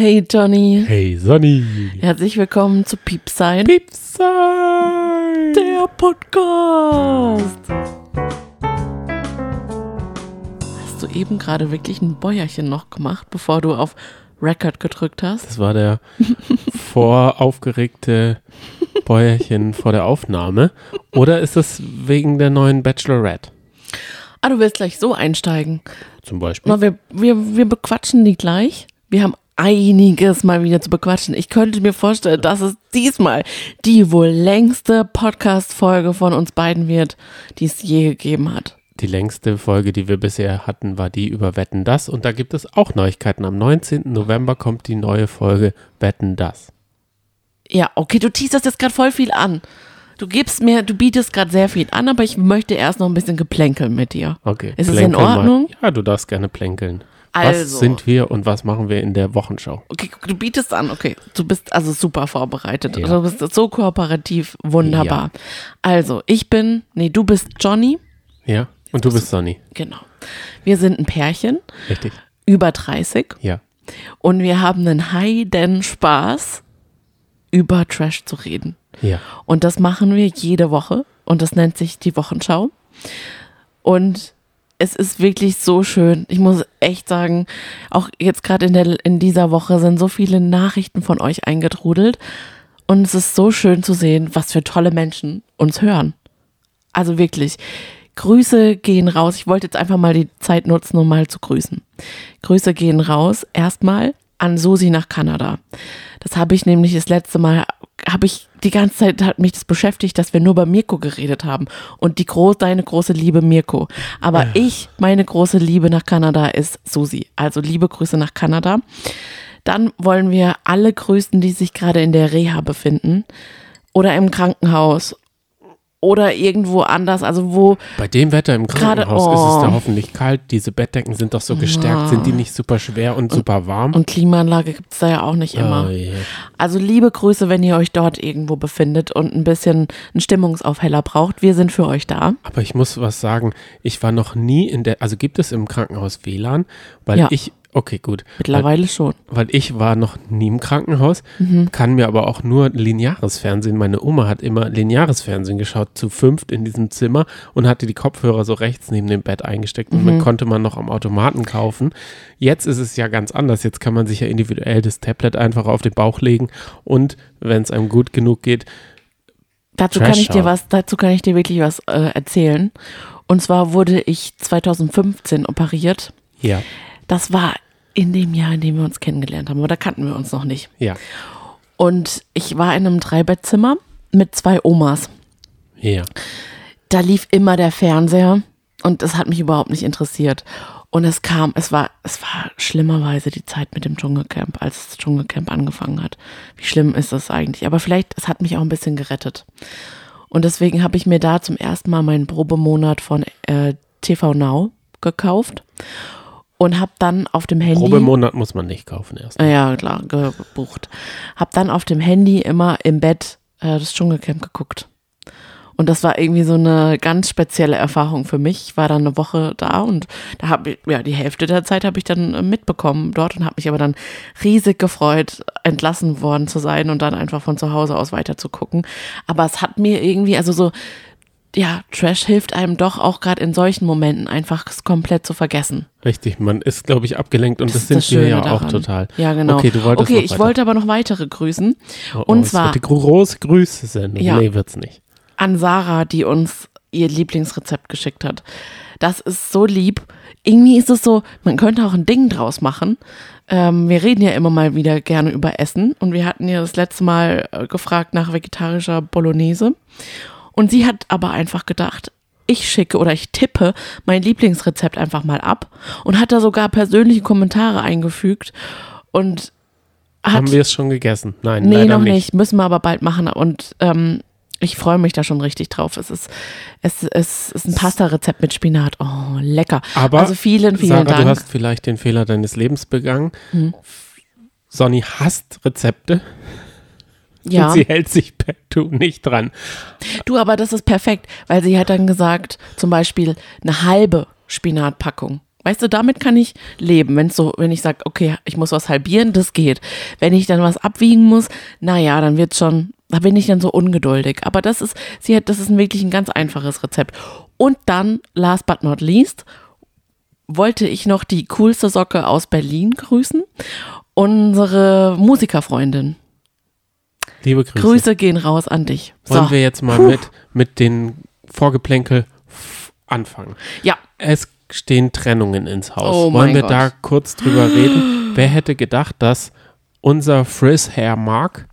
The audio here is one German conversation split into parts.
Hey Johnny. Hey Sonny. Herzlich willkommen zu Piepsein. Piepsein. Der Podcast. Hast du eben gerade wirklich ein Bäuerchen noch gemacht, bevor du auf Record gedrückt hast? Das war der voraufgeregte Bäuerchen vor der Aufnahme. Oder ist das wegen der neuen Bachelorette? Ah, du willst gleich so einsteigen. Zum Beispiel. Wir, wir, wir bequatschen die gleich. Wir haben einiges mal wieder zu bequatschen. Ich könnte mir vorstellen, dass es diesmal die wohl längste Podcast-Folge von uns beiden wird, die es je gegeben hat. Die längste Folge, die wir bisher hatten, war die über Wetten das. Und da gibt es auch Neuigkeiten. Am 19. November kommt die neue Folge Wetten das. Ja, okay, du teaserst jetzt gerade voll viel an. Du gibst mir, du bietest gerade sehr viel an, aber ich möchte erst noch ein bisschen geplänkeln mit dir. Okay. Ist es in plänkel mal. Ordnung? Ja, du darfst gerne plänkeln. Also. Was sind wir und was machen wir in der Wochenschau? Okay, du bietest an, okay. Du bist also super vorbereitet. Ja. Du bist so kooperativ, wunderbar. Also, ich bin, nee, du bist Johnny. Ja? Und du bist Sonny. Genau. Wir sind ein Pärchen, Richtig? über 30. Ja. Und wir haben einen heiden Spaß, über Trash zu reden. Ja. Und das machen wir jede Woche. Und das nennt sich die Wochenschau. Und es ist wirklich so schön. Ich muss echt sagen, auch jetzt gerade in, in dieser Woche sind so viele Nachrichten von euch eingetrudelt. Und es ist so schön zu sehen, was für tolle Menschen uns hören. Also wirklich. Grüße gehen raus. Ich wollte jetzt einfach mal die Zeit nutzen, um mal zu grüßen. Grüße gehen raus. Erstmal an Susi nach Kanada. Das habe ich nämlich das letzte Mal, habe ich die ganze Zeit hat mich das beschäftigt, dass wir nur über Mirko geredet haben. Und die groß, deine große Liebe Mirko. Aber ich, meine große Liebe nach Kanada ist Susi. Also liebe Grüße nach Kanada. Dann wollen wir alle grüßen, die sich gerade in der Reha befinden oder im Krankenhaus oder irgendwo anders, also wo Bei dem Wetter im Krankenhaus ist es oh. da hoffentlich kalt. Diese Bettdecken sind doch so gestärkt. Sind die nicht super schwer und, super warm? und Klimaanlage gibt es da ja auch nicht immer. Oh je. Also liebe Grüße, wenn ihr euch dort irgendwo befindet und ein bisschen einen Stimmungsaufheller braucht. Wir sind für euch da. Aber ich muss was sagen. Ich war noch nie in der, also gibt es im Krankenhaus WLAN? Weil Ja. ich, okay, gut. Mittlerweile schon. Weil, weil ich war noch nie im Krankenhaus, Mhm. kann mir aber auch nur lineares Fernsehen. Meine Oma hat immer lineares Fernsehen geschaut, zu fünft in diesem Zimmer und hatte die Kopfhörer so rechts neben dem Bett eingesteckt und Mhm. dann konnte man noch am Automaten kaufen. Jetzt ist es ja ganz anders. Jetzt kann man sich ja individuell das Tablet einfach auf den Bauch legen und wenn es einem gut genug geht, Dazu Trash kann ich dir was, dazu kann ich dir wirklich was äh, erzählen. Und zwar wurde ich 2015 operiert. ja, Das war in dem Jahr, in dem wir uns kennengelernt haben, aber da kannten wir uns noch nicht. ja, Und ich war in einem Dreibettzimmer mit zwei Omas. ja. da lief immer der Fernseher und es hat mich überhaupt nicht interessiert. Und es kam, es war, es war schlimmerweise die Zeit mit dem Dschungelcamp, als das Dschungelcamp angefangen hat. Wie schlimm ist das eigentlich? Aber vielleicht, es hat mich auch ein bisschen gerettet. Und deswegen habe ich mir da zum ersten Mal meinen Probemonat von äh, TV Now gekauft und habe dann auf dem Handy Probemonat muss man nicht kaufen erst. Ah Ja, klar, gebucht. Hab dann auf dem Handy immer im Bett äh, das Dschungelcamp geguckt. Und das war irgendwie so eine ganz spezielle Erfahrung für mich. Ich war dann eine Woche da und da habe ich, ja, die Hälfte der Zeit habe ich dann äh, mitbekommen dort und habe mich aber dann riesig gefreut, entlassen worden zu sein und dann einfach von zu Hause aus weiter zu gucken. Aber es hat mir irgendwie, also so, ja, Trash hilft einem doch auch gerade in solchen Momenten einfach es komplett zu vergessen. Richtig, man ist, glaube ich, abgelenkt und das, ist sind das wir ja daran. auch total. Ja, genau. Okay, du wolltest okay ich wollte aber noch weitere grüßen. Oh, oh, und zwar die große Grüße-Sendung. Ja. Nee, wird's nicht. an Sarah, die uns ihr Lieblingsrezept geschickt hat. Das ist so lieb. Irgendwie ist es so, man könnte auch ein Ding draus machen. Ähm, wir reden ja immer mal wieder gerne über Essen und wir hatten ja das letzte Mal äh, gefragt nach vegetarischer Bolognese. Und sie hat aber einfach gedacht, ich schicke oder ich tippe mein Lieblingsrezept einfach mal ab und hat da sogar persönliche Kommentare eingefügt und hat Haben wir es schon gegessen? Nein, Nee, leider noch nicht. nicht. Müssen wir aber bald machen. Und ähm, ich freue mich da schon richtig drauf. Es ist, es, es ist ein Pasta-Rezept mit Spinat. Oh, lecker. Aber also vielen, vielen Sarah, Dank. Hm. du hast vielleicht den Fehler deines Lebens begangen. Sonny hasst Rezepte ja. und sie hält sich partout nicht dran. Du, aber das ist perfekt, weil sie hat dann gesagt, zum Beispiel eine halbe Spinatpackung Weißt du, damit kann ich leben, wenn so, wenn ich sage, okay, ich muss was halbieren, das geht. Wenn ich dann was abwiegen muss, naja, dann wird schon, da bin ich dann so ungeduldig. Aber das ist, sie hat, das ist wirklich ein ganz einfaches Rezept. Und dann, last but not least, wollte ich noch die coolste Socke aus Berlin grüßen. Unsere Musikerfreundin. Liebe Grüße. Grüße gehen raus an dich. Wollen So. wir jetzt mal Puh. mit, mit den Vorgeplänkel anfangen? Ja, Es stehen Trennungen ins Haus. Oh Wollen wir Gott. da kurz drüber reden? Wer hätte gedacht, dass unser Frizz-Hair Mark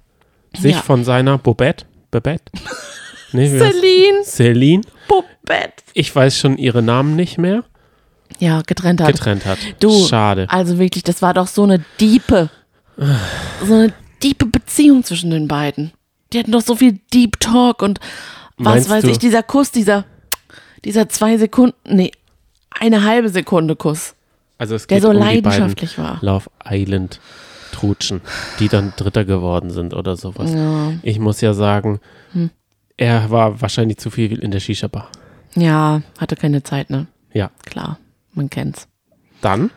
sich Ja. von seiner Bobette, Babette? Nee, Celine, Celine, Puppet. ich weiß schon ihre Namen nicht mehr, Ja, getrennt hat. getrennt hat. Du, Schade. Also wirklich, das war doch so eine diepe, so eine diepe Beziehung zwischen den beiden. Die hatten doch so viel Deep Talk und was Meinst weiß du- ich, dieser Kuss, dieser, dieser zwei Sekunden, nee, eine halbe Sekunde Kuss, Also es der geht so um die beiden leidenschaftlich war. Love Island Trutschen, die dann Dritter geworden sind oder sowas. Ja. Hm. Ich muss ja sagen, er war wahrscheinlich zu viel in der Shisha-Bar. ja, hatte keine Zeit, ne? Ja, Klar, man kennt's. dann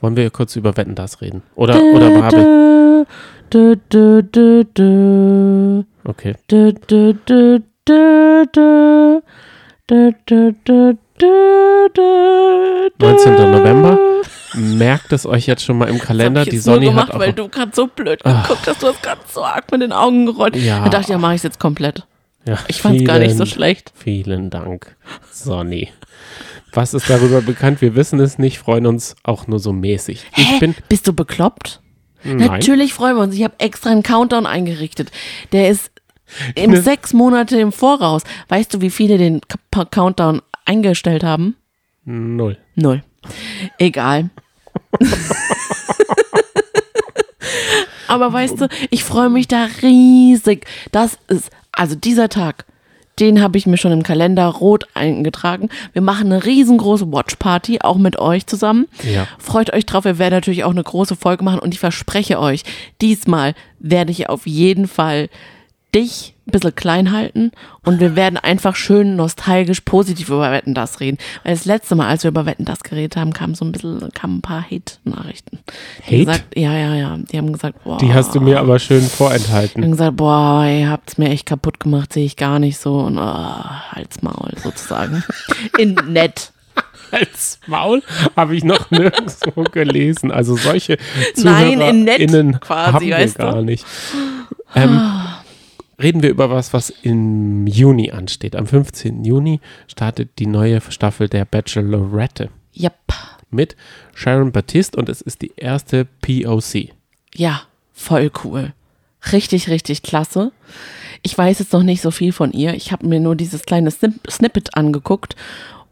wollen wir kurz über Wetten das reden. Oder, oder habe Dö, dö, dö, dö. Okay. Dö, dö, dö, dö, dö. Dö, dö, dö, dö, dö, 19. dö. November. Merkt es euch jetzt schon mal im Kalender. Ich Die Sonny gemacht, hat auch. weil du gerade so blöd geguckt hast. Du hast gerade so arg mit den Augen gerollt. Ja. Da dachte ich, ja, mache ich es jetzt komplett. ja, Ich fand es gar nicht so schlecht. Vielen Dank, Sonny. Was ist darüber bekannt? Wir wissen es nicht, freuen uns auch nur so mäßig. Ich Hä? bin. Bist du bekloppt? Nein. Natürlich freuen wir uns. Ich habe extra einen Countdown eingerichtet. Der ist im Ne. sechs Monate im Voraus. Weißt du, wie viele den K- Countdown eingestellt haben? Null. Null. Egal. Aber weißt du, ich freue mich da riesig. Das ist, also dieser Tag, den habe ich mir schon im Kalender rot eingetragen. Wir machen eine riesengroße Watchparty, auch mit euch zusammen. Ja. Freut euch drauf, wir werden natürlich auch eine große Folge machen und ich verspreche euch, diesmal werde ich auf jeden Fall dich ein bisschen klein halten und wir werden einfach schön nostalgisch positiv über Wetten das reden. Weil das letzte Mal, als wir über Wetten das geredet haben, kam so ein bisschen, kamen ein paar Hate-Nachrichten. Die Hate? Gesagt, ja, ja, ja. Die haben gesagt, boah. Die hast du mir aber schön Die vorenthalten. haben gesagt, boah, ihr habt's mir echt kaputt gemacht, sehe ich gar nicht so. Und oh, halt's Maul sozusagen. In nett. Als Maul habe ich noch nirgendwo gelesen. Also solche Nein, in nett ZuhörerInnen quasi, haben wir weißt du? gar nicht. Ähm, reden wir über was, was im Juni ansteht. Am 15. Juni startet die neue Staffel der Bachelorette Yep. mit Sharon Baptiste und es ist die erste POC. Ja, voll cool. Richtig, richtig klasse. Ich weiß jetzt noch nicht so viel von ihr. Ich habe mir nur dieses kleine Snip Snippet angeguckt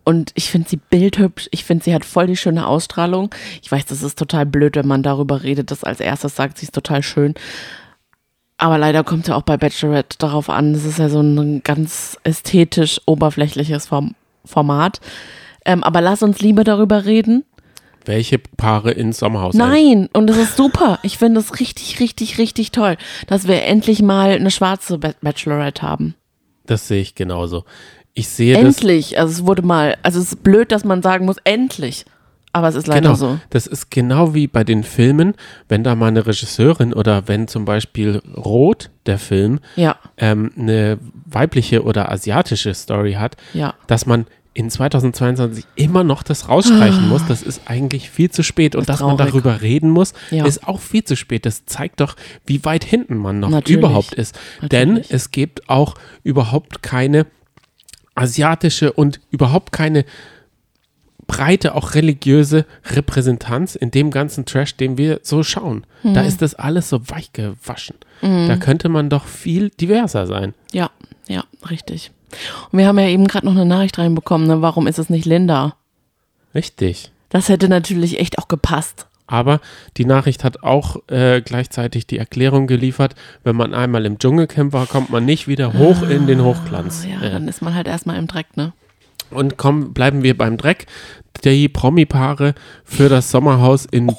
und ich finde sie bildhübsch. Ich finde, sie hat voll die schöne Ausstrahlung. Ich weiß, das ist total blöd, wenn man darüber redet, das als erstes sagt, sie ist total schön. Aber leider kommt ja auch bei Bachelorette darauf an, es ist ja so ein ganz ästhetisch oberflächliches Form Format. Ähm, aber lass uns lieber darüber reden, Welche Paare ins Sommerhaus Nein, und es ist super. Ich finde es richtig, richtig, richtig toll, dass wir endlich mal eine schwarze Ba- Bachelorette haben. Das sehe ich genauso. Ich sehe das Endlich. Also es wurde mal, also es ist blöd, dass man sagen muss, endlich. Aber es ist leider Genau, so. das ist genau wie bei den Filmen, wenn da mal eine Regisseurin oder wenn zum Beispiel Rot, der Film, Ja, ähm, eine weibliche oder asiatische Story hat, ja. dass man in 2022 immer noch das rausstreichen muss, das ist eigentlich viel zu spät. Und Ah. Dass man traurig. darüber reden muss, Ja. ist auch viel zu spät. Das zeigt doch, wie weit hinten man noch Natürlich. überhaupt ist. Denn Natürlich. es gibt auch überhaupt keine asiatische und überhaupt keine breite, auch religiöse Repräsentanz in dem ganzen Trash, den wir so schauen. Da ist das alles so weich gewaschen. Da könnte man doch viel diverser sein. Ja, ja, richtig. Und wir haben ja eben gerade noch eine Nachricht reinbekommen, ne? warum ist es nicht Linda? Richtig. Das hätte natürlich echt auch gepasst. Aber die Nachricht hat auch äh, gleichzeitig die Erklärung geliefert, wenn man einmal im Dschungelcamp war, kommt man nicht wieder hoch in den Hochglanz. Ja, Äh, dann ist man halt erstmal im Dreck, ne? Und komm, bleiben wir beim Dreck. Die Promi-Paare für das Sommerhaus in,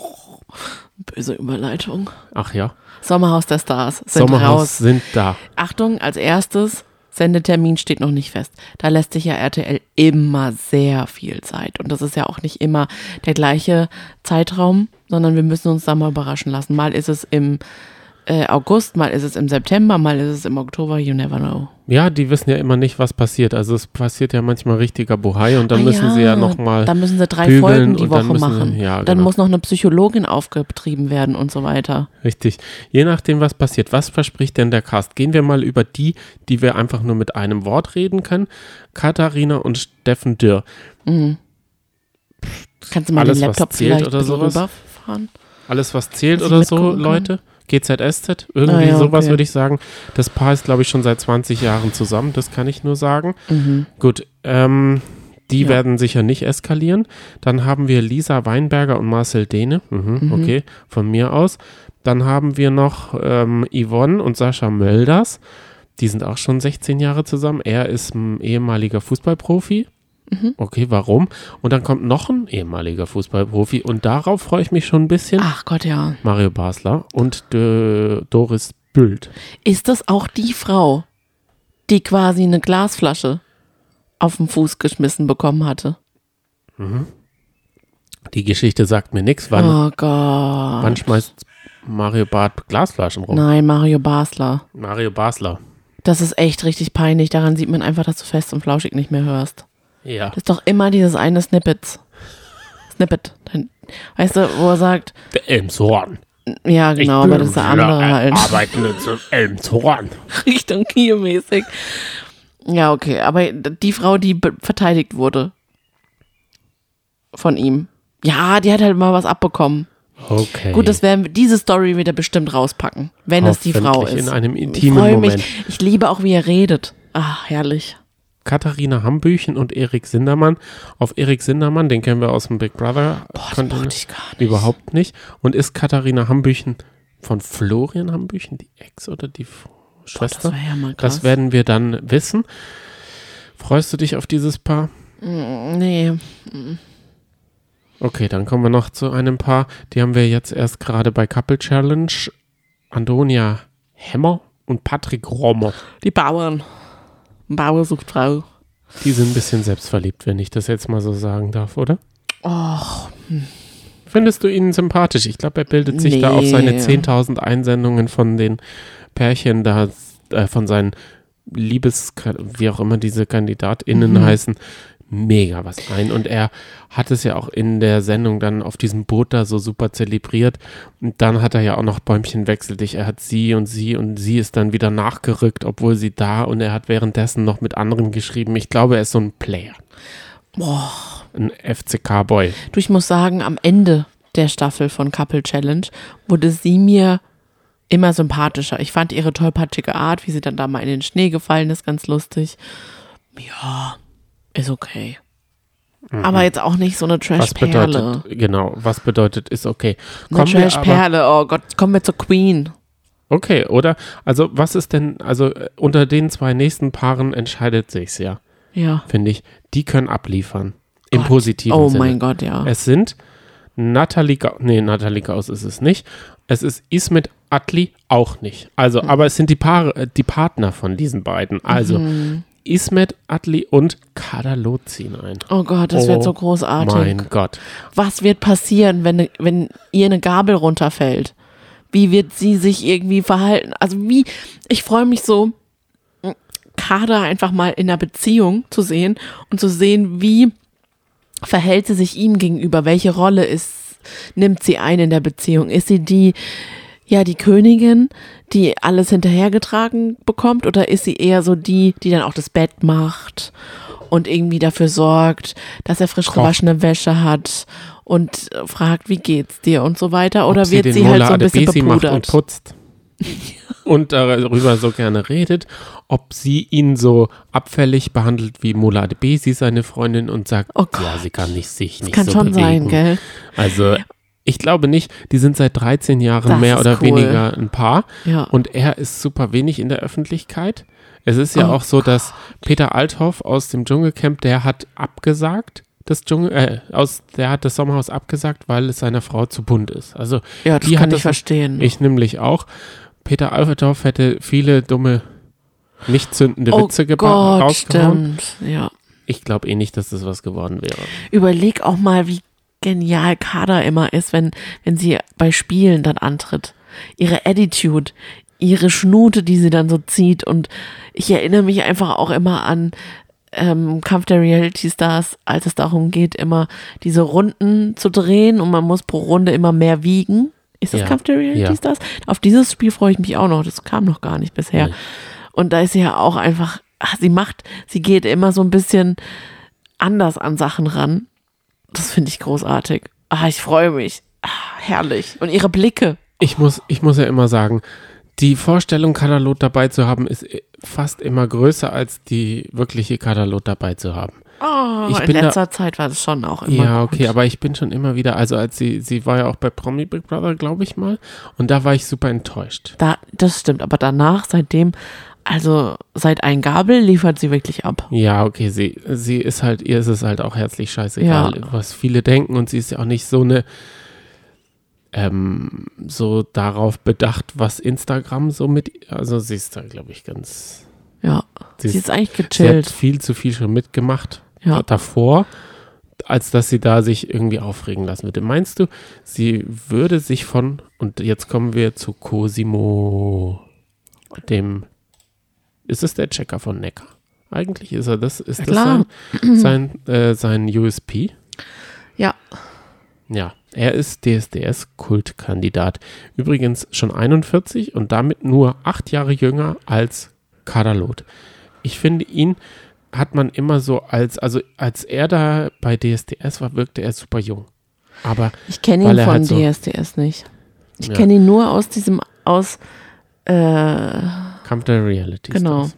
Böse Überleitung. ach ja, Sommerhaus der Stars sind Sommerhaus raus. sind da. Achtung, als erstes Sendetermin steht noch nicht fest. Da lässt sich ja RTL immer sehr viel Zeit. Und das ist ja auch nicht immer der gleiche Zeitraum, sondern wir müssen uns da mal überraschen lassen. Mal ist es im äh, August, mal ist es im September, mal ist es im Oktober, you never know. Ja, die wissen ja immer nicht, was passiert. Also es passiert ja manchmal richtiger Bohai und dann Ah müssen sie ja nochmal. Dann müssen sie drei Folgen die Woche müssen- machen. ja, dann genau. muss noch eine Psychologin aufgetrieben werden und so weiter. Richtig. Je nachdem, was passiert. Was verspricht denn der Cast? Gehen wir mal über die, die wir einfach nur mit einem Wort reden können. Katharina und Steffen Dürr. Kannst du mal Alles, den Laptop vielleicht oder sowas? rüberfahren? Alles, was zählt oder so, kann. Leute. GZSZ, irgendwie Ah ja, sowas okay. würde ich sagen. Das Paar ist, glaube ich, schon seit 20 Jahren zusammen, das kann ich nur sagen. Mhm. Gut, ähm, die Ja. werden sicher nicht eskalieren. Dann haben wir Lisa Weinberger und Marcel Dehne, mhm, okay, von mir aus. Dann haben wir noch ähm, Yvonne und Sascha Mölders. Die sind auch schon 16 Jahre zusammen. Er ist ein ehemaliger Fußballprofi. Mhm. Okay, warum? Und dann kommt noch ein ehemaliger Fußballprofi und darauf freue ich mich schon ein bisschen. Ach Gott, ja. Mario Basler und Doris Bült. Ist das auch die Frau, die quasi eine Glasflasche auf den Fuß geschmissen bekommen hatte? Die Geschichte sagt mir nichts. Wann, Oh Gott. wann schmeißt Mario Barth Glasflaschen rum? Nein, Mario Basler. Mario Basler. Das ist echt richtig peinlich. Daran sieht man einfach, dass du fest und flauschig nicht mehr hörst. Ja. Das ist doch immer dieses eine Snippets. Snippet. Dein, weißt du, wo er sagt, Der Elmshorn. ja genau, aber das ist der andere halt. Arbeitende zum Elmshorn. Richtung Kiel-mäßig. Ja, okay, aber die Frau, die verteidigt wurde von ihm. Ja, die hat halt mal was abbekommen. Okay. Gut, das werden wir, diese Story wird er bestimmt rauspacken, wenn es die Frau ist. in einem ich intimen freue Moment. mich. Ich liebe auch, wie er redet. Ah, herrlich. Katharina Hambüchen und Erik Sindermann. Auf Erik Sindermann, den kennen wir aus dem Big Brother. Boah, das mochte ich gar nicht. Überhaupt nicht. Und ist Katharina Hambüchen von Florian Hambüchen die Ex oder die F- Das Schwester? wäre ja mal krass. Das werden wir dann wissen. Freust du dich auf dieses Paar? Nee, Okay, dann kommen wir noch zu einem Paar. Die haben wir jetzt erst gerade bei Couple Challenge. Antonia Hemmer und Patrick Rommer. die Bauern. Bauer sucht Frau. Die sind ein bisschen selbstverliebt, wenn ich das jetzt mal so sagen darf, oder? Och, Findest du ihn sympathisch? Ich glaube, er bildet sich da auf seine Nee. 10.000 Einsendungen von den Pärchen da, äh, von seinen Liebes, wie auch immer diese KandidatInnen Mhm. heißen, mega was ein. Und er hat es ja auch in der Sendung dann auf diesem Boot da so super zelebriert. Und dann hat er ja auch noch Bäumchen wechsel dich. Er hat sie und sie und sie ist dann wieder nachgerückt, obwohl sie da und er hat währenddessen noch mit anderen geschrieben. Ich glaube, er ist so ein Player. boah. Ein FCK-Boy. Du, ich muss sagen, am Ende der Staffel von Couple Challenge wurde sie mir immer sympathischer. Ich fand ihre tollpatschige Art, wie sie dann da mal in den Schnee gefallen ist, ganz lustig. Ja, ist okay. Aber jetzt auch nicht so eine Mhm. Trash-Perle. genau, was bedeutet, ist okay. Eine Kommen Trash-Perle, oh Gott, kommen wir zur Queen. okay, oder? Also, was ist denn, also äh, unter den zwei nächsten Paaren entscheidet sich's ja, Ja. finde ich. Die können abliefern. Im Gott. positiven Oh Sinne. mein Gott, ja. Es sind Nathalie Gauss, nee, Nathalie Gauss ist es nicht. Es ist Ismet Atli auch nicht. Also, Hm. aber es sind die Paare, äh, die Partner von diesen beiden. Also, Mhm. Ismet Atli und Kadalo ziehen ein. Oh Gott, das Oh wird so großartig. Mein Gott. Was wird passieren, wenn, wenn ihr eine Gabel runterfällt? Wie wird sie sich irgendwie verhalten? Also wie, ich freue mich so, Kader einfach mal in einer Beziehung zu sehen und zu sehen, wie verhält sie sich ihm gegenüber? Welche Rolle ist, nimmt sie ein in der Beziehung? Ist sie die, ja, die Königin, die alles hinterhergetragen bekommt? Oder ist sie eher so die, die dann auch das Bett macht und irgendwie dafür sorgt, dass er frisch gewaschene Wäsche hat und äh, fragt, wie geht's dir und so weiter? Oder Ob wird den sie halt so ein bisschen Adebisi macht und bepudert? putzt und darüber so gerne redet, ob sie ihn so abfällig behandelt wie Mullah Adebisi, seine Freundin, und sagt, Oh Gott. ja, sie kann nicht sich nicht Kann so schon sein, gell? Also ich glaube nicht, die sind seit 13 Jahren Das mehr oder cool. weniger ein Paar Ja. und er ist super wenig in der Öffentlichkeit. Es ist ja Oh auch so, dass Peter Althoff aus dem Dschungelcamp, der hat abgesagt, das Dschungel, äh, aus, der hat das Sommerhaus abgesagt, weil es seiner Frau zu bunt ist. Also Ja, das die kann ich das- verstehen. ich nämlich auch. Peter Althoff hätte viele dumme nicht zündende Oh Witze geba- Gott, rausgehauen. stimmt. Ja. Ich glaube eh nicht, dass das was geworden wäre. Überleg auch mal, wie genial Kader immer ist, wenn, wenn sie bei Spielen dann antritt. Ihre Attitude, ihre Schnute, die sie dann so zieht. Und ich erinnere mich einfach auch immer an ähm, Kampf der Reality Stars, als es darum geht, immer diese Runden zu drehen und man muss pro Runde immer mehr wiegen. Ist das Ja, Kampf der Reality ja. Stars? Auf dieses Spiel freue ich mich auch noch. Das kam noch gar nicht bisher. Nee. Und da ist sie ja auch einfach, ach, sie macht, sie geht immer so ein bisschen anders an Sachen ran. Das finde ich großartig. Ah, ich freue mich. Ah, herrlich. Und ihre Blicke. Ich muss, ich muss ja immer sagen, die Vorstellung, Kadalot dabei zu haben, ist fast immer größer als die wirkliche Kadalot dabei zu haben. Oh, Ich in bin da- letzter Zeit war das schon auch immer ja, gut. okay, aber ich bin schon immer wieder, also als sie, sie war ja auch bei Promi Big Brother, glaube ich mal, und da war ich super enttäuscht. Da, das stimmt, aber danach, seitdem, also seit ein Gabel liefert sie wirklich ab. Ja, okay, sie, sie ist halt, ihr ist es halt auch herzlich scheißegal, Ja. was viele denken und sie ist ja auch nicht so eine, ähm, so darauf bedacht, was Instagram so mit, also sie ist da, glaube ich, ganz, Ja, sie sie ist, ist eigentlich sie hat gechillt. viel zu viel schon mitgemacht Ja. davor, als dass sie da sich irgendwie aufregen lassen würde. Meinst du, sie würde sich von, und jetzt kommen wir zu Cosimo, dem, ist es der Checker von Neckar? Eigentlich ist er das, ist Ja, das klar. sein, sein, äh, sein USP? Ja, Ja, er ist DSDS-Kultkandidat. Übrigens schon 41 und damit nur acht Jahre jünger als Kadalot. Ich finde ihn hat man immer so als, also als er da bei DSDS war, wirkte er super jung. Aber ich kenne ihn von halt so- DSDS nicht. Ich Ja. kenne ihn nur aus diesem, aus, äh, Kampf der Reality Genau. Stars.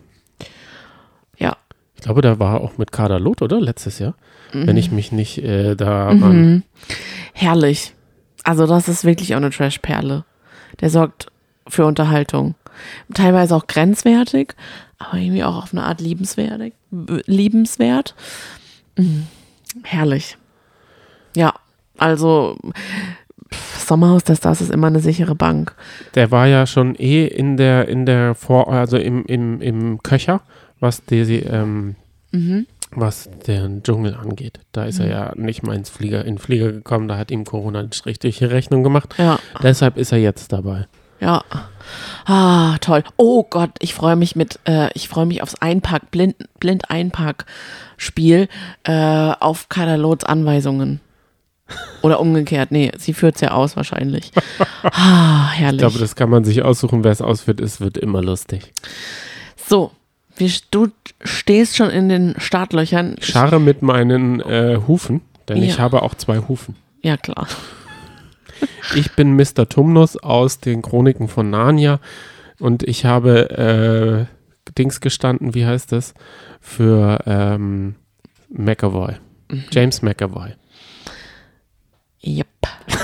ja. Ich glaube, da war auch mit Kadalot, oder? Letztes Jahr. Wenn ich mich nicht äh, da Mhm. Herrlich. Also das ist wirklich auch eine Trash-Perle. Der sorgt für Unterhaltung. Teilweise auch grenzwertig, aber irgendwie auch auf eine Art liebenswertig, liebenswert. Mhm. Herrlich. Ja, also Sommerhaus der Stars ist immer eine sichere Bank. Der war ja schon eh in der, in der Vor-, also im, im, im Köcher, was die, ähm, Mhm. was den Dschungel angeht. Da ist er ja nicht mal ins Flieger, in den Flieger gekommen, da hat ihm Corona durch die Rechnung gemacht. Ja, Deshalb ist er jetzt dabei. ja. Ah, toll. Oh Gott, ich freue mich mit, äh, ich freue mich aufs Einpark, Blind, Blind Einpark-Spiel, äh, auf Kadalots Anweisungen. Oder umgekehrt. Nee, sie führt es ja aus wahrscheinlich. Ah, Ich herrlich. glaube, das kann man sich aussuchen, wer es ausführt. Es wird immer lustig. so, wir, du stehst schon in den Startlöchern. Ich scharre mit meinen äh, Hufen, denn ich Ja. habe auch zwei Hufen. Ja, klar. Ich bin Mr. Tumnus aus den Chroniken von Narnia und ich habe äh, Dings gestanden, wie heißt das? Für ähm, McAvoy. Mhm. James McAvoy. Yep.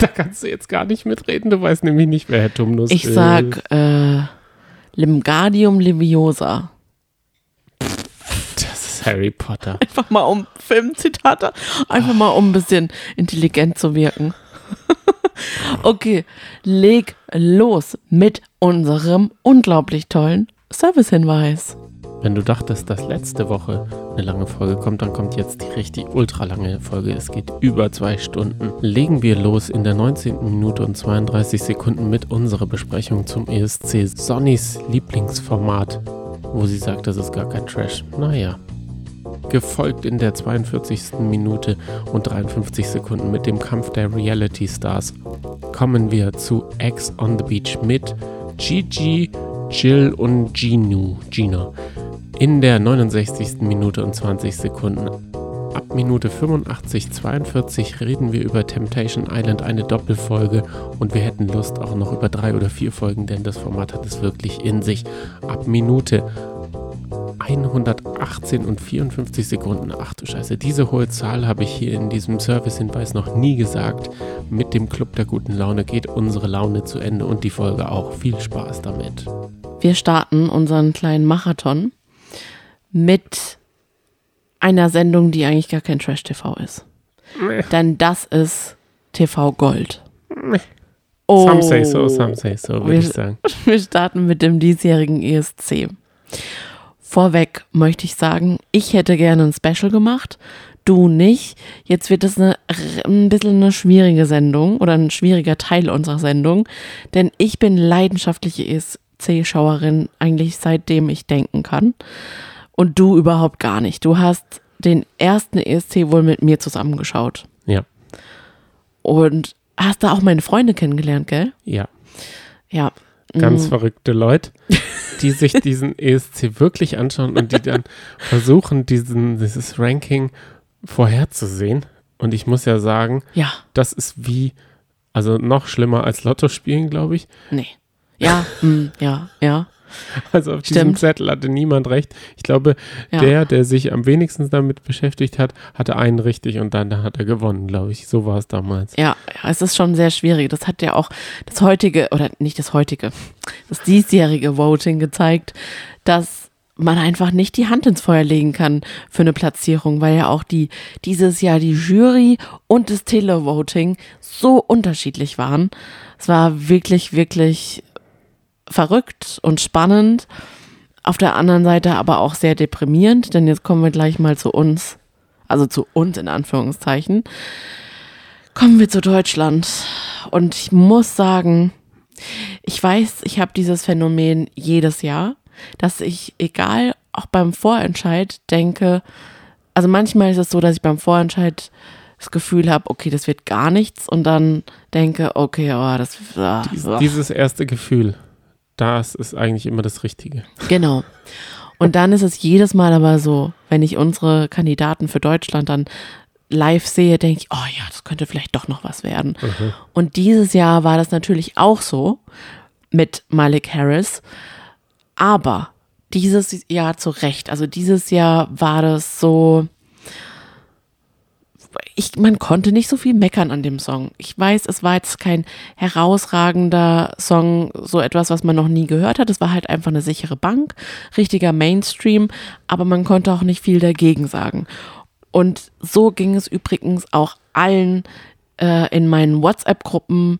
Da kannst du jetzt gar nicht mitreden, du weißt nämlich nicht, wer Herr Tumnus Ich ist. sag äh, Limgardium Leviosa. Das ist Harry Potter. Einfach mal um Filmzitate, einfach mal um ein bisschen intelligent zu wirken. okay, leg los mit unserem unglaublich tollen Servicehinweis. Wenn du dachtest, dass letzte Woche eine lange Folge kommt, dann kommt jetzt die richtig ultra lange Folge. Es geht über zwei Stunden. Legen wir los in der 19. Minute und 32 Sekunden mit unserer Besprechung zum ESC. Sonnys Lieblingsformat, wo sie sagt, das ist gar kein Trash. Naja. Gefolgt in der 42. Minute und 53 Sekunden mit dem Kampf der Reality Stars kommen wir zu Ex on the Beach mit Gigi, Jill und Ginu, Gina. In der 69. Minute und 20 Sekunden. Ab Minute 85, 42 reden wir über Temptation Island, eine Doppelfolge. Und wir hätten Lust auch noch über drei oder vier Folgen, denn das Format hat es wirklich in sich. Ab Minute 118 und 54 Sekunden. Ach du Scheiße, diese hohe Zahl habe ich hier in diesem Servicehinweis noch nie gesagt. Mit dem Club der guten Laune geht unsere Laune zu Ende und die Folge auch. Viel Spaß damit. Wir starten unseren kleinen Marathon mit einer Sendung, die eigentlich gar kein Trash-TV ist. Denn das ist TV Gold. Oh. Some say so, some say so, würde ich sagen. Wir starten mit dem diesjährigen ESC. Vorweg möchte ich sagen, ich hätte gerne ein Special gemacht, du nicht. Jetzt wird es eine, ein bisschen eine schwierige Sendung oder ein schwieriger Teil unserer Sendung, denn ich bin leidenschaftliche ESC-Schauerin eigentlich seitdem ich denken kann und du überhaupt gar nicht. Du hast den ersten ESC wohl mit mir zusammengeschaut. Ja. Und hast da auch meine Freunde kennengelernt, gell? Ja. Ja. Ganz Mm, verrückte Leute, die sich diesen ESC wirklich anschauen und die dann versuchen, diesen, dieses Ranking vorherzusehen. Und ich muss ja sagen, Ja, das ist wie, also noch schlimmer als Lotto spielen, glaube ich. nee. Ja, mm, ja, ja. Also auf diesem Stimmt. Zettel hatte niemand recht. Ich glaube, Ja. der, der sich am wenigsten damit beschäftigt hat, hatte einen richtig und dann hat er gewonnen, glaube ich. So war es damals. Ja, ja, es ist schon sehr schwierig. Das hat ja auch das heutige, oder nicht das heutige, das diesjährige Voting gezeigt, dass man einfach nicht die Hand ins Feuer legen kann für eine Platzierung, weil ja auch die dieses Jahr die Jury und das Televoting so unterschiedlich waren. Es war wirklich, wirklich verrückt und spannend. Auf der anderen Seite aber auch sehr deprimierend, denn jetzt kommen wir gleich mal zu uns, also zu uns in Anführungszeichen. Kommen wir zu Deutschland. Und ich muss sagen, ich weiß, ich habe dieses Phänomen jedes Jahr, dass ich, egal, auch beim Vorentscheid denke, also manchmal ist es so, dass ich beim Vorentscheid das Gefühl habe, okay, das wird gar nichts und dann denke, okay, oh, das ah, Dies, dieses erste Gefühl, das ist eigentlich immer das Richtige. Genau. Und dann ist es jedes Mal aber so, wenn ich unsere Kandidaten für Deutschland dann live sehe, denke ich, oh ja, das könnte vielleicht doch noch was werden. Und dieses Jahr war das natürlich auch so mit Malik Harris. Aber dieses Jahr zu Recht, also dieses Jahr war das so, ich, man konnte nicht so viel meckern an dem Song. Ich weiß, es war jetzt kein herausragender Song, so etwas, was man noch nie gehört hat. Es war halt einfach eine sichere Bank, richtiger Mainstream, aber man konnte auch nicht viel dagegen sagen. Und so ging es übrigens auch allen äh, in meinen WhatsApp-Gruppen.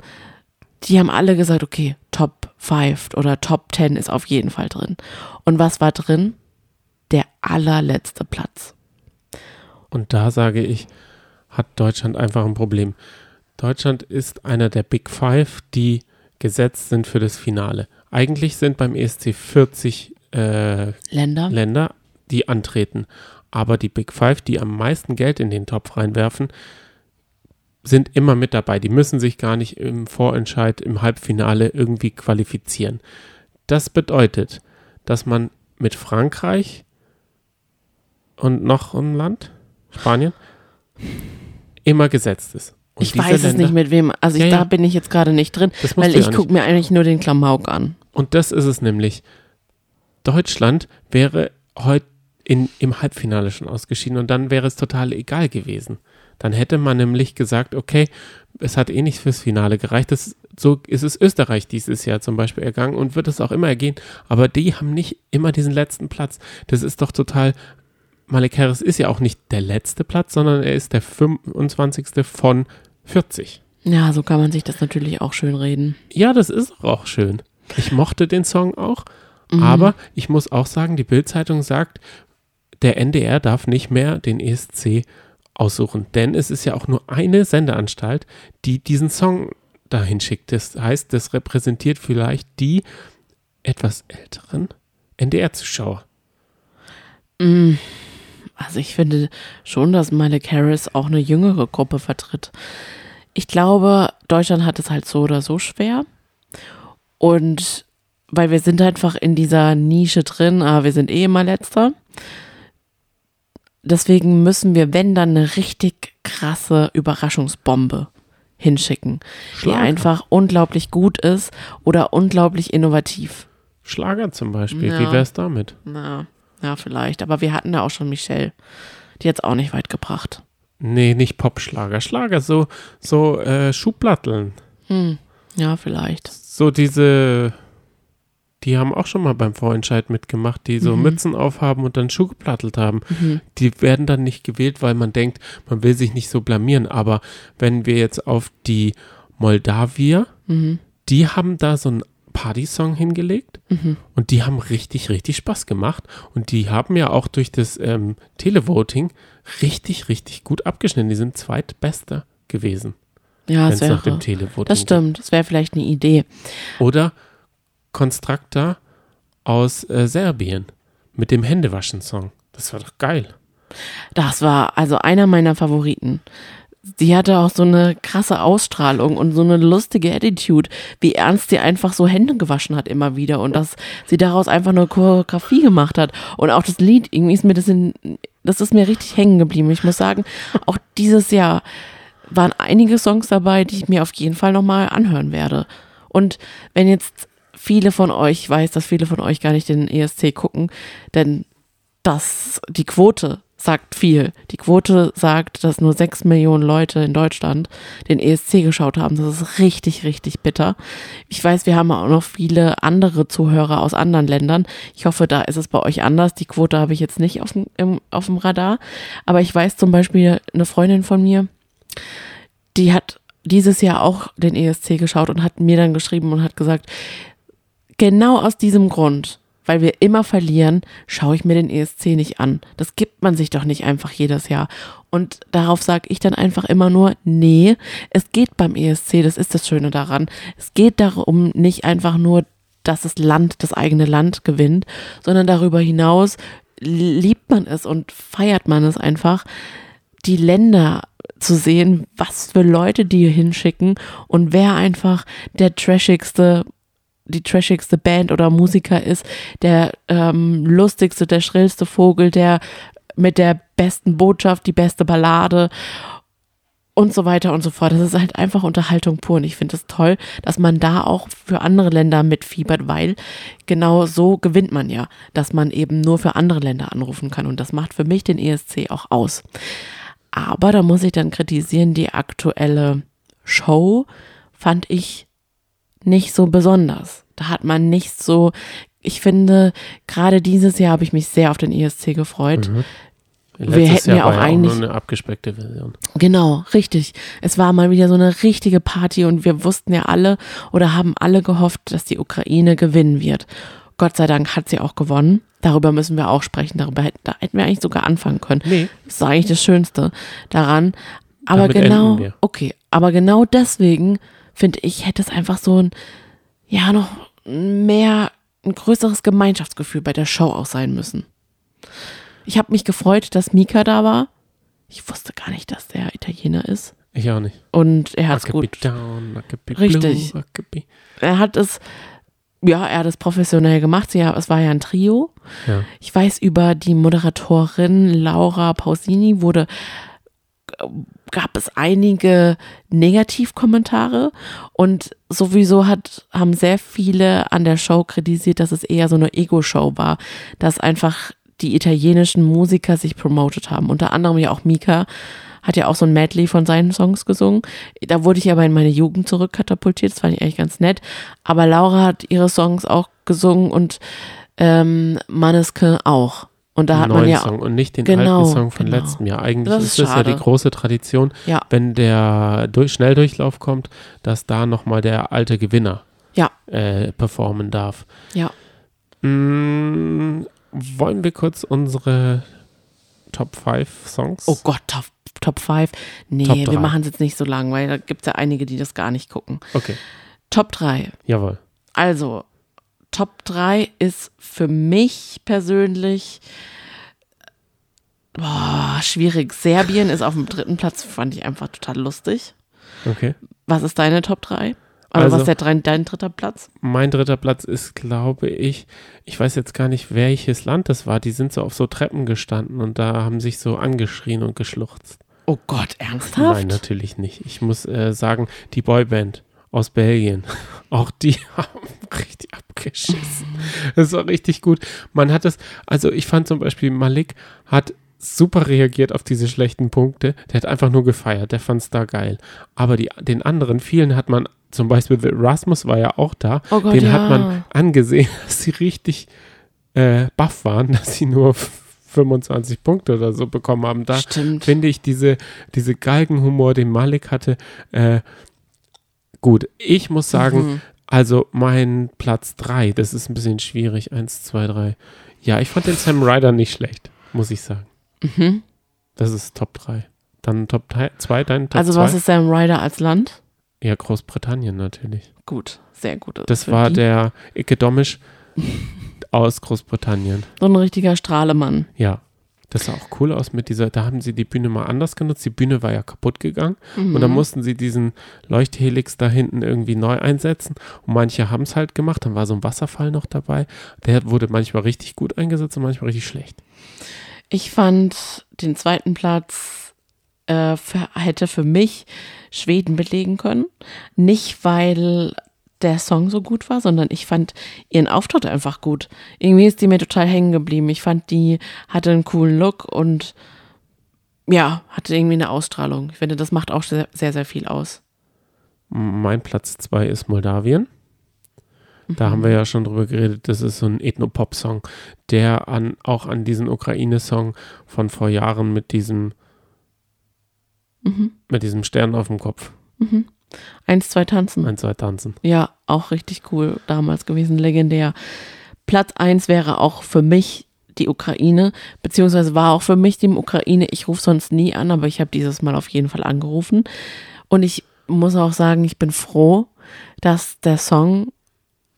Die haben alle gesagt, okay, Top 5 oder Top 10 ist auf jeden Fall drin. Und was war drin? Der allerletzte Platz. Und da sage ich, hat Deutschland einfach ein Problem. Deutschland ist einer der Big Five, die gesetzt sind für das Finale. Eigentlich sind beim ESC 40 äh, Länder. Länder, die antreten. Aber die Big Five, die am meisten Geld in den Topf reinwerfen, sind immer mit dabei. Die müssen sich gar nicht im Vorentscheid, im Halbfinale irgendwie qualifizieren. Das bedeutet, dass man mit Frankreich und noch ein Land, Spanien, immer gesetzt ist. Und ich weiß es Länder- nicht mit wem. Also ich, Ja, da ja. bin ich jetzt gerade nicht drin, weil ich gucke mir eigentlich nur den Klamauk an. Und das ist es nämlich. Deutschland wäre heute in, im Halbfinale schon ausgeschieden und dann wäre es total egal gewesen. Dann hätte man nämlich gesagt, okay, es hat eh nicht fürs Finale gereicht. Das, so ist es Österreich dieses Jahr zum Beispiel ergangen und wird es auch immer ergehen. Aber die haben nicht immer diesen letzten Platz. Das ist doch total. Malik Harris ist ja auch nicht der letzte Platz, sondern er ist der 25. von 40. Ja, so kann man sich das natürlich auch schön reden. Ja, das ist auch schön. Ich mochte den Song auch, Mhm. aber ich muss auch sagen, die Bild-Zeitung sagt, der NDR darf nicht mehr den ESC aussuchen, denn es ist ja auch nur eine Sendeanstalt, die diesen Song dahin schickt. Das heißt, das repräsentiert vielleicht die etwas älteren NDR-Zuschauer. Also ich finde schon, dass Malik Harris auch eine jüngere Gruppe vertritt. Ich glaube, Deutschland hat es halt so oder so schwer. Und weil wir sind einfach in dieser Nische drin, aber wir sind eh immer letzter. Deswegen müssen wir, wenn dann, eine richtig krasse Überraschungsbombe hinschicken, Schlager. die einfach unglaublich gut ist oder unglaublich innovativ. Schlager zum Beispiel, Ja. wie wäre es damit? Na, ja, vielleicht. Aber wir hatten ja auch schon Michelle. Die hat es auch nicht weit gebracht. Nee, nicht Popschlager. Schlager, so, so äh, Schublatteln. Hm, ja, vielleicht. so diese, die haben auch schon mal beim Vorentscheid mitgemacht, die so Mhm. Mützen aufhaben und dann Schuh geplattelt haben. Die werden dann nicht gewählt, weil man denkt, man will sich nicht so blamieren. Aber wenn wir jetzt auf die Moldawier, Mhm. die haben da so ein Party-Song hingelegt Mhm. und die haben richtig, richtig Spaß gemacht und die haben ja auch durch das ähm, Televoting richtig, richtig gut abgeschnitten. Die sind zweitbester gewesen, Ja, das nach dem. Televoting Das stimmt. Das wäre vielleicht eine Idee. geht. Oder Constructor aus äh, Serbien mit dem Händewaschen-Song. Das war doch geil. Das war also einer meiner Favoriten. Die hatte auch so eine krasse Ausstrahlung und so eine lustige Attitude, wie ernst sie einfach so Hände gewaschen hat immer wieder und dass sie daraus einfach eine Choreografie gemacht hat. Und auch das Lied, irgendwie ist mir das in, das ist mir richtig hängen geblieben. Ich muss sagen, auch dieses Jahr waren einige Songs dabei, die ich mir auf jeden Fall nochmal anhören werde. Und wenn jetzt viele von euch, ich weiß, dass viele von euch gar nicht den ESC gucken, denn das, die Quote sagt viel. Die Quote sagt, dass nur sechs Millionen Leute in Deutschland den ESC geschaut haben. Das ist richtig, richtig bitter. Ich weiß, wir haben auch noch viele andere Zuhörer aus anderen Ländern. Ich hoffe, da ist es bei euch anders. Die Quote habe ich jetzt nicht auf dem, im, auf dem Radar. Aber ich weiß zum Beispiel, eine Freundin von mir, die hat dieses Jahr auch den ESC geschaut und hat mir dann geschrieben und hat gesagt, genau aus diesem Grund, weil wir immer verlieren, schaue ich mir den ESC nicht an. Das gibt man sich doch nicht einfach jedes Jahr. Und darauf sage ich dann einfach immer nur, nee, es geht beim ESC, das ist das Schöne daran. Es geht darum, nicht einfach nur, dass das Land, das eigene Land gewinnt, sondern darüber hinaus liebt man es und feiert man es einfach, die Länder zu sehen, was für Leute die hier hinschicken und wer einfach der trashigste die trashigste Band oder Musiker ist, der ähm, lustigste, der schrillste Vogel, der mit der besten Botschaft, die beste Ballade und so weiter und so fort. Das ist halt einfach Unterhaltung pur und ich finde es toll, dass man da auch für andere Länder mitfiebert, weil genau so gewinnt man ja, dass man eben nur für andere Länder anrufen kann und das macht für mich den ESC auch aus. Aber da muss ich dann kritisieren, die aktuelle Show fand ich nicht so besonders. Da hat man nicht so, ich finde, gerade dieses Jahr habe ich mich sehr auf den ESC gefreut. Wir hätten ja auch war eigentlich- nur eine abgespeckte Version. Genau, richtig. Es war mal wieder so eine richtige Party und wir wussten ja alle oder haben alle gehofft, dass die Ukraine gewinnen wird. Gott sei Dank hat sie auch gewonnen. Darüber müssen wir auch sprechen. Darüber hätten, da hätten wir eigentlich sogar anfangen können. Nee. Das ist eigentlich das Schönste daran. Aber Damit genau, enden wir. okay, aber genau deswegen finde ich, hätte es einfach so ein, ja, noch mehr, ein größeres Gemeinschaftsgefühl bei der Show auch sein müssen. Ich habe mich gefreut, dass Mika da war. Ich wusste gar nicht, dass der Italiener ist. Ich auch nicht. Und er hat's Acapit gut. down, Richtig. blue, Er hat es, ja, er hat es professionell gemacht. Sie, es war ja ein Trio. Ja. Ich weiß über die Moderatorin Laura Pausini wurde gab es einige Negativkommentare und sowieso hat haben sehr viele an der Show kritisiert, dass es eher so eine Ego-Show war, dass einfach die italienischen Musiker sich promotet haben. Unter anderem ja auch Mika hat ja auch so ein Medley von seinen Songs gesungen. Da wurde ich aber in meine Jugend zurückkatapultiert. Das fand ich eigentlich ganz nett. Aber Laura hat ihre Songs auch gesungen und ähm, Maneskin auch. Und da hat man ja Song und nicht den Genau, alten Song von genau. letztem Jahr. Eigentlich Das ist ist das ja die große Tradition, Ja. wenn der durch Schnelldurchlauf kommt, dass da nochmal der alte Gewinner Ja. äh, performen darf. Ja. Mm, wollen wir kurz unsere Top 5 Songs? Oh Gott, Top, Top 5. Nee, Top wir machen es jetzt nicht so lang, weil da gibt es ja einige, die das gar nicht gucken. Okay, Top 3. jawohl. Also, Top 3 ist für mich persönlich boah, schwierig. Serbien ist auf dem dritten Platz, fand ich einfach total lustig. Okay. Was ist deine Top 3? Also, Also- was ist der, dein dritter Platz? Mein dritter Platz ist, glaube ich, ich weiß jetzt gar nicht, welches Land das war. Die sind so auf so Treppen gestanden und da haben sich so angeschrien und geschluchzt. Oh Gott, ernsthaft? Nein, natürlich nicht. Ich muss äh, sagen, die Boyband aus Belgien, auch die haben richtig abgeschissen. Das war richtig gut. Man hat es, also ich fand zum Beispiel, Malik hat super reagiert auf diese schlechten Punkte. Der hat einfach nur gefeiert, der fand es da geil. Aber die, den anderen, vielen hat man, zum Beispiel Rasmus war ja auch da, Oh Gott, den ja. hat man angesehen, dass sie richtig äh, baff waren, dass sie nur 25 Punkte oder so bekommen haben. Da Stimmt. finde ich diese, diese Galgenhumor, den Malik hatte, äh, gut. Ich muss sagen, Mhm. Also mein Platz 3, das ist ein bisschen schwierig. Eins, zwei, drei. Ja, ich fand den Sam Ryder nicht schlecht, muss ich sagen. Mhm. Das ist Top 3. Dann Top 2, dein Top 2. Also was ist Sam Ryder als Land? Ja, Großbritannien natürlich. Gut, sehr gut. Das Für war die. der Icke Domisch aus Großbritannien. So ein richtiger Strahlemann. Ja. Das sah auch cool aus mit dieser, da haben sie die Bühne mal anders genutzt. Die Bühne war ja kaputt gegangen und dann mussten sie diesen Leuchthelix da hinten irgendwie neu einsetzen. Und manche haben es halt gemacht, dann war so ein Wasserfall noch dabei. Der wurde manchmal richtig gut eingesetzt und manchmal richtig schlecht. Ich fand den zweiten Platz äh, für, hätte für mich Schweden belegen können. Nicht, weil der Song so gut war, sondern ich fand ihren Auftritt einfach gut. Irgendwie ist die mir total hängen geblieben. Ich fand, die hatte einen coolen Look und ja, hatte irgendwie eine Ausstrahlung. Ich finde, das macht auch sehr, sehr, sehr viel aus. Mein Platz 2 ist Moldawien. Da haben wir ja schon drüber geredet, das ist so ein Ethnopop-Song, der an, auch an diesen Ukraine-Song von vor Jahren mit diesem, mit diesem Stern auf dem Kopf, Eins, zwei tanzen. ein, zwei tanzen. Ja, auch richtig cool damals gewesen, legendär. Platz eins wäre auch für mich die Ukraine, beziehungsweise war auch für mich die Ukraine. Ich rufe sonst nie an, aber ich habe dieses Mal auf jeden Fall angerufen. Und ich muss auch sagen, ich bin froh, dass der Song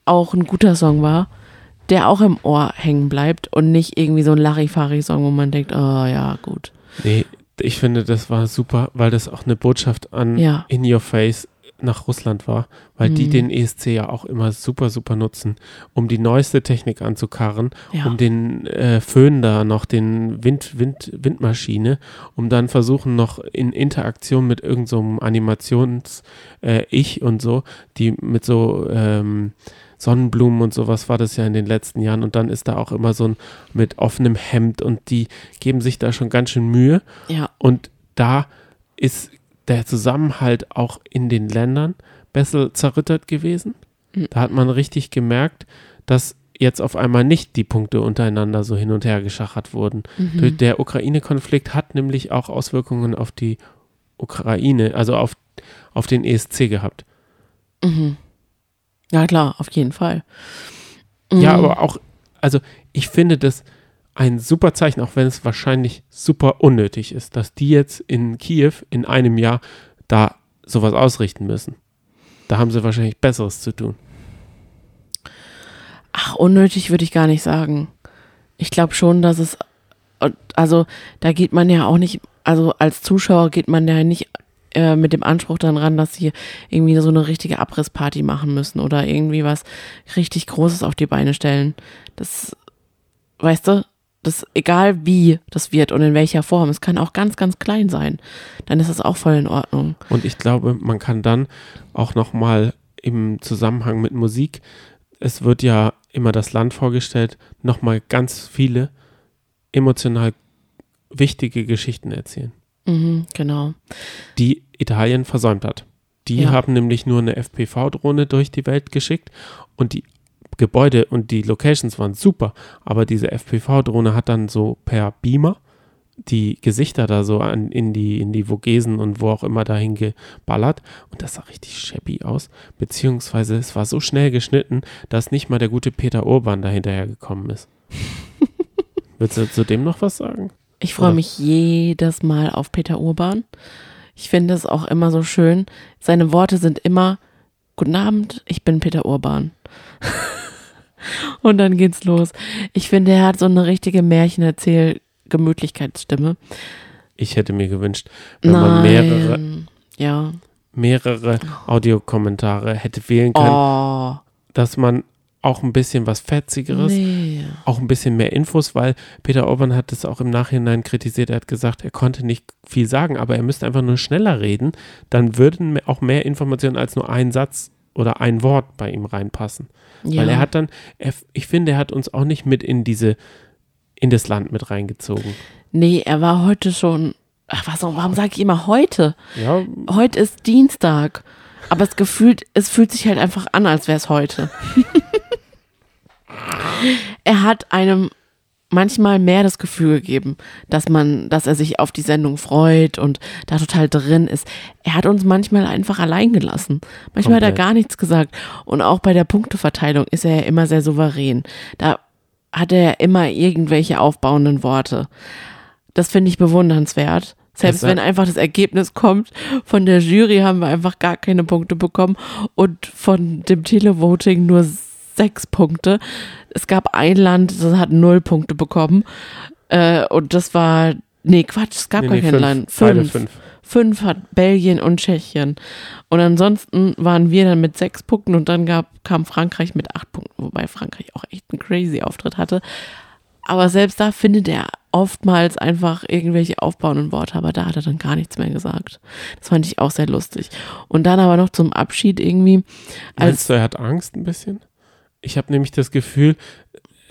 auch ein guter Song war, der auch im Ohr hängen bleibt und nicht irgendwie so ein Larifari-Song, wo man denkt, oh ja, gut. Nee, ich finde, das war super, weil das auch eine Botschaft an Ja. In Your Face nach Russland war, weil die Mhm. den ESC ja auch immer super, super nutzen, um die neueste Technik anzukarren, Ja. um den äh, Föhn da noch, den Wind, Wind, Windmaschine, um dann versuchen noch in Interaktion mit irgendeinem so Animations-Ich und so, die mit so ähm, Sonnenblumen und sowas war das ja in den letzten Jahren und dann ist da auch immer so ein mit offenem Hemd und die geben sich da schon ganz schön Mühe Ja, und da ist der Zusammenhalt auch in den Ländern besser zerrüttert gewesen. Mhm. Da hat man richtig gemerkt, dass jetzt auf einmal nicht die Punkte untereinander so hin und her geschachert wurden. Mhm. Der Ukraine-Konflikt hat nämlich auch Auswirkungen auf die Ukraine, also auf, auf den ESC gehabt. Mhm. Ja, klar, auf jeden Fall. Ja, Mhm. aber auch, also ich finde das ein super Zeichen, auch wenn es wahrscheinlich super unnötig ist, dass die jetzt in Kiew in einem Jahr da sowas ausrichten müssen. Da haben sie wahrscheinlich Besseres zu tun. Ach, unnötig würde ich gar nicht sagen. Ich glaube schon, dass es, also da geht man ja auch nicht, also als Zuschauer geht man ja nicht äh, mit dem Anspruch dann ran, dass sie irgendwie so eine richtige Abrissparty machen müssen oder irgendwie was richtig Großes auf die Beine stellen. Das, weißt du, das egal wie das wird und in welcher Form, es kann auch ganz, ganz klein sein. Dann ist das auch voll in Ordnung. Und ich glaube, man kann dann auch nochmal im Zusammenhang mit Musik, es wird ja immer das Land vorgestellt, nochmal ganz viele emotional wichtige Geschichten erzählen, Mhm, genau. die Italien versäumt hat. Die Ja. haben nämlich nur eine FPV-Drohne durch die Welt geschickt und die Gebäude und die Locations waren super, aber diese FPV-Drohne hat dann so per Beamer die Gesichter da so an, in, die, in die Vogesen und wo auch immer dahin geballert und das sah richtig shabby aus, beziehungsweise es war so schnell geschnitten, dass nicht mal der gute Peter Urban da hinterher gekommen ist. Willst du zu dem noch was sagen? Ich freue mich jedes Mal auf Peter Urban. Ich finde es auch immer so schön. Seine Worte sind immer, guten Abend, ich bin Peter Urban. Und dann geht's los. Ich finde, er hat so eine richtige Märchenerzähl-Gemütlichkeitsstimme. Ich hätte mir gewünscht, wenn man mehrere, Ja. mehrere Audiokommentare hätte wählen können, Oh. dass man auch ein bisschen was Fetzigeres Nee. auch ein bisschen mehr Infos, weil Peter Orban hat es auch im Nachhinein kritisiert. Er hat gesagt, er konnte nicht viel sagen, aber er müsste einfach nur schneller reden. Dann würden auch mehr Informationen als nur ein Satz oder ein Wort bei ihm reinpassen. Ja. Weil er hat dann, er, ich finde, er hat uns auch nicht mit in diese, in das Land mit reingezogen. Nee, er war heute schon. Ach, was, warum sage ich immer heute? Ja, Heute ist Dienstag. Aber es gefühlt, es fühlt sich halt einfach an, als wäre es heute. er hat einem manchmal mehr das Gefühl gegeben, dass man, dass er sich auf die Sendung freut und da total drin ist. Er hat uns manchmal einfach allein gelassen. Manchmal hat Komplett. er gar nichts gesagt. Und auch bei der Punkteverteilung ist er ja immer sehr souverän. Da hat er ja immer irgendwelche aufbauenden Worte. Das finde ich bewundernswert. Selbst wenn einfach das Ergebnis kommt, von der Jury haben wir einfach gar keine Punkte bekommen und von dem Televoting nur sechs Punkte. Es gab ein Land, das hat null Punkte bekommen. Äh, und das war, nee, Quatsch, es gab Nee, gar nee, kein fünf. Land. Fünf. fünf. Fünf hat Belgien und Tschechien. Und ansonsten waren wir dann mit sechs Punkten und dann gab, kam Frankreich mit acht Punkten, wobei Frankreich auch echt einen crazy Auftritt hatte. Aber selbst da findet er oftmals einfach irgendwelche aufbauenden Worte, aber da hat er dann gar nichts mehr gesagt. Das fand ich auch sehr lustig. Und dann aber noch zum Abschied irgendwie, als Meinst du, er hat Angst ein bisschen? Ich habe nämlich das Gefühl,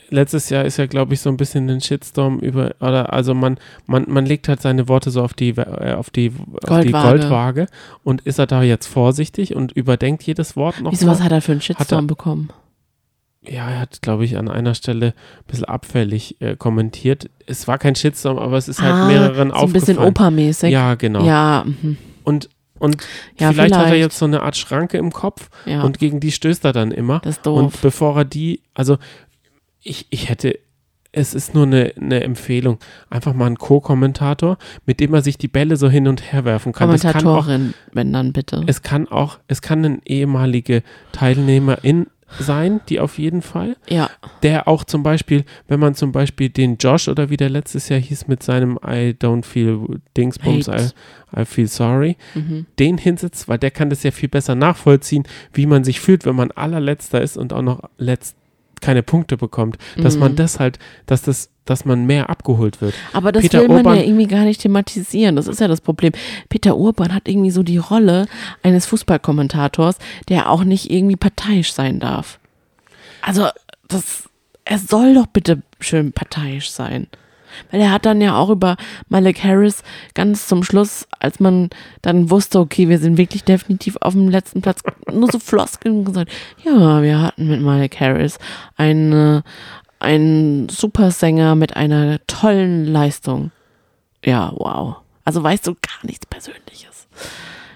letztes Jahr ist ja, glaube ich, so ein bisschen ein Shitstorm über, oder also man, man, man legt halt seine Worte so auf die, äh, auf die, auf die Goldwaage. Goldwaage und ist er da jetzt vorsichtig und überdenkt jedes Wort noch wieso was hat er für einen Shitstorm er- bekommen? Ja, er hat, glaube ich, an einer Stelle ein bisschen abfällig äh, kommentiert. Es war kein Shitstorm, aber es ist halt mehreren Ah, so ein bisschen aufgefallen. opermäßig. Ja, genau. Ja, mhm. Und, und Ja, vielleicht, hat er vielleicht. jetzt so eine Art Schranke im Kopf ja. und gegen die stößt er dann immer. das ist Und doof. bevor er die, also ich, ich hätte, es ist nur eine, eine Empfehlung, einfach mal einen Co-Kommentator, mit dem er sich die Bälle so hin und her werfen kann. Das kann auch, Kommentatorin, wenn dann bitte. es kann auch, es kann ein ehemalige Teilnehmerin sein, die auf jeden Fall, ja, der auch zum Beispiel, wenn man zum Beispiel den Josh oder wie der letztes Jahr hieß mit seinem I don't feel Dingsbums, I. I feel sorry, mhm. den hinsetzt, weil der kann das ja viel besser nachvollziehen, wie man sich fühlt, wenn man allerletzter ist und auch noch letzt keine Punkte bekommt, dass man Mhm. das halt, dass das, dass man mehr abgeholt wird. Aber das Peter will man Urban- ja irgendwie gar nicht thematisieren. Das ist ja das Problem. Peter Urban hat irgendwie so die Rolle eines Fußballkommentators, der auch nicht irgendwie parteiisch sein darf. Also, das, er soll doch bitte schön parteiisch sein. Weil er hat dann ja auch über Malik Harris ganz zum Schluss, als man dann wusste, okay, wir sind wirklich definitiv auf dem letzten Platz, nur so Floskeln gesagt, ja, wir hatten mit Malik Harris eine, einen Supersänger mit einer tollen Leistung. Ja, wow. Also weißt du gar nichts Persönliches.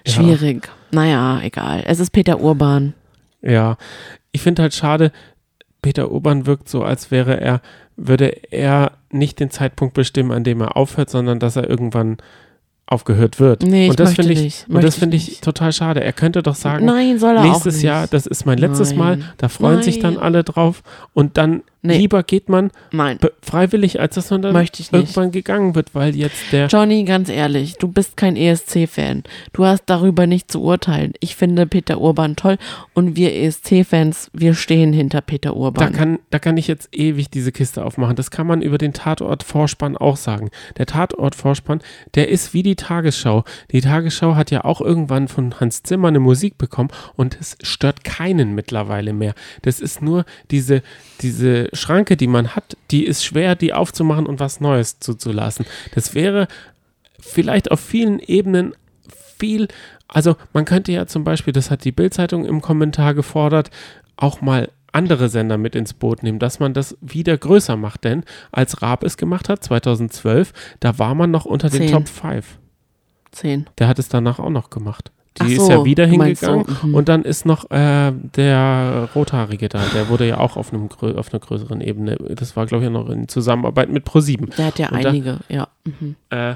Ja. Schwierig. Naja, egal. Es ist Peter Urban. Ja, ich finde halt schade, Peter Urban wirkt so, als wäre er, würde er nicht den Zeitpunkt bestimmen, an dem er aufhört, sondern dass er irgendwann aufgehört wird. Nee, ich und das finde ich, nicht. und das finde ich ich total schade. Er könnte doch sagen, Nein, soll er auch nächstes nicht. Jahr, das ist mein letztes Mal, Nein. da freuen sich dann Nein. alle drauf und dann Nee. lieber geht man Nein, freiwillig, als dass man dann möchte ich nicht. irgendwann gegangen wird, weil jetzt der Johnny, ganz ehrlich, du bist kein ESC-Fan. Du hast darüber nicht zu urteilen. Ich finde Peter Urban toll und wir ESC-Fans, wir stehen hinter Peter Da Urban. kann, da kann ich jetzt ewig diese Kiste aufmachen. Das kann man über den Tatort-Vorspann auch sagen. Der Tatort-Vorspann, der ist wie die Tagesschau. Die Tagesschau hat ja auch irgendwann von Hans Zimmer eine Musik bekommen und es stört keinen mittlerweile mehr. Das ist nur diese, diese Schranke, die man hat, die ist schwer, die aufzumachen und was Neues zuzulassen. Das wäre vielleicht auf vielen Ebenen viel, also man könnte ja zum Beispiel, das hat die Bild-Zeitung im Kommentar gefordert, auch mal andere Sender mit ins Boot nehmen, dass man das wieder größer macht, denn als Raab es gemacht hat, 2012, da war man noch unter den Zehn. Top 5. Zehn. Der hat es danach auch noch gemacht. Die Ach ist so, ja wieder hingegangen so, mhm. und dann ist noch äh, der Rothaarige da, der wurde ja auch auf, einem, auf einer größeren Ebene, das war glaube ich noch in Zusammenarbeit mit ProSieben. Der hat ja Und da- einige, ja. Mhm. Äh,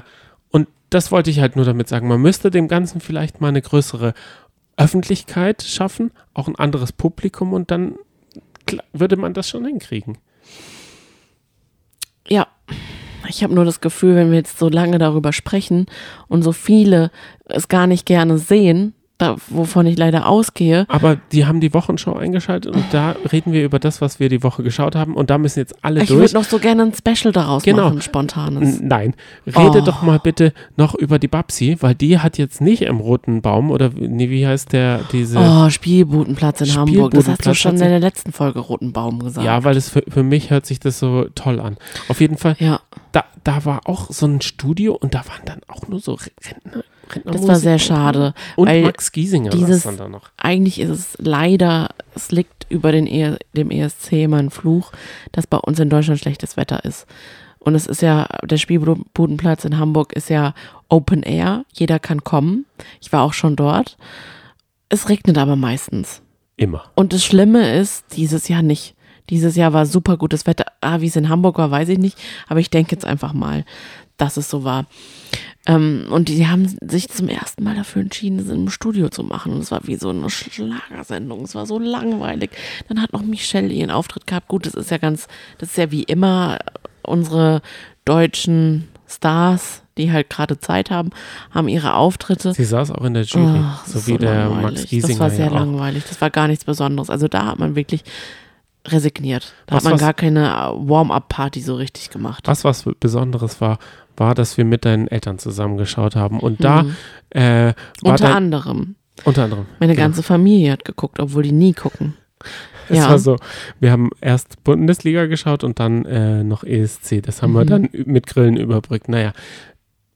und das wollte ich halt nur damit sagen. Man müsste dem Ganzen vielleicht mal eine größere Öffentlichkeit schaffen, auch ein anderes Publikum und dann würde man das schon hinkriegen. Ja, ich habe nur das Gefühl, wenn wir jetzt so lange darüber sprechen und so viele es gar nicht gerne sehen, da, wovon ich leider ausgehe, Aber die haben die Wochenschau eingeschaltet und da reden wir über das, was wir die Woche geschaut haben und da müssen jetzt alle ich durch. würde noch so gerne ein Special daraus Genau. machen, spontanes. N- Nein, rede Oh. doch mal bitte noch über die Babsi, weil die hat jetzt nicht im roten Baum oder nee, wie heißt der diese Oh, Spielbudenplatz in Hamburg. Das hast du schon in der letzten Folge Roten Baum gesagt. Ja, weil es für, für mich hört sich das so toll an. Auf jeden Fall Ja. da, da war auch so ein Studio und da waren dann auch nur so Rentner, Das war sehr schade. Und weil Max Giesinger dieses- dann da noch. eigentlich ist es leider, es liegt über den e dem ESC mein Fluch, dass bei uns in Deutschland schlechtes Wetter ist. Und es ist ja, der Spielbudenplatz in Hamburg ist ja Open Air. Jeder kann kommen. Ich war auch schon dort. Es regnet aber meistens. Immer. Und das Schlimme ist, dieses Jahr nicht. Dieses Jahr war super gutes Wetter. Ah, wie es in Hamburg war, weiß ich nicht. Aber ich denke jetzt einfach mal, dass es so war. Ähm, und die haben sich zum ersten Mal dafür entschieden, es im Studio zu machen. Und es war wie so eine Schlagersendung. Es war so langweilig. Dann hat noch Michelle ihren Auftritt gehabt. Gut, das ist ja ganz, das ist ja wie immer unsere deutschen Stars, die halt gerade Zeit haben, haben ihre Auftritte. Sie saß auch in der Jury, Ach, das so wie der langweilig. Max Giesinger Das war sehr ja langweilig. Das war gar nichts Besonderes. Also da hat man wirklich resigniert. Da Was- hat man was- gar keine Warm-up-Party so richtig gemacht. Was was Besonderes war, war, dass wir mit deinen Eltern zusammengeschaut haben. Und da Mhm. äh, war Unter anderem. unter anderem. Meine genau. ganze Familie hat geguckt, obwohl die nie gucken. Es ja. war so, wir haben erst Bundesliga geschaut und dann äh, noch ESC. Das haben wir Mhm. dann ü- mit Grillen überbrückt. Naja,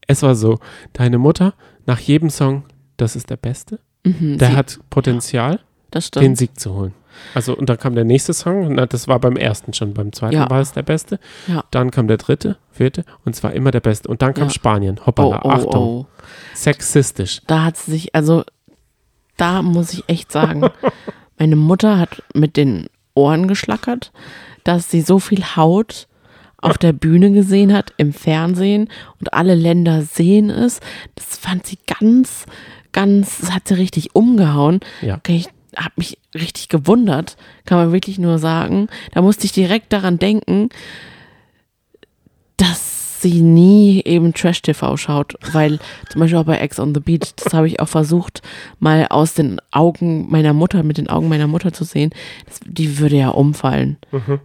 es war so, deine Mutter nach jedem Song, das ist der beste. Mhm, Der sie, hat Potenzial, das den. Sieg zu holen. Also, und dann kam der nächste Song, na, das war beim ersten schon, beim zweiten Ja. war es der beste. Ja. Dann kam der dritte, vierte und zwar immer der beste. Und dann kam Ja. Spanien. Oh, Hoppala, oh, Achtung, oh. sexistisch. Da hat sie sich, also da muss ich echt sagen, meine Mutter hat mit den Ohren geschlackert, dass sie so viel Haut auf der Bühne gesehen hat, im Fernsehen und alle Länder sehen es. Das fand sie ganz, ganz, das hat sie richtig umgehauen. Ja. Okay, ich habe mich richtig gewundert, kann man wirklich nur sagen. Da musste ich direkt daran denken, dass sie nie eben Trash-TV schaut, weil zum Beispiel auch bei Ex on the Beach, das habe ich auch versucht, mal aus den Augen meiner Mutter, mit den Augen meiner Mutter zu sehen, das, die würde ja umfallen,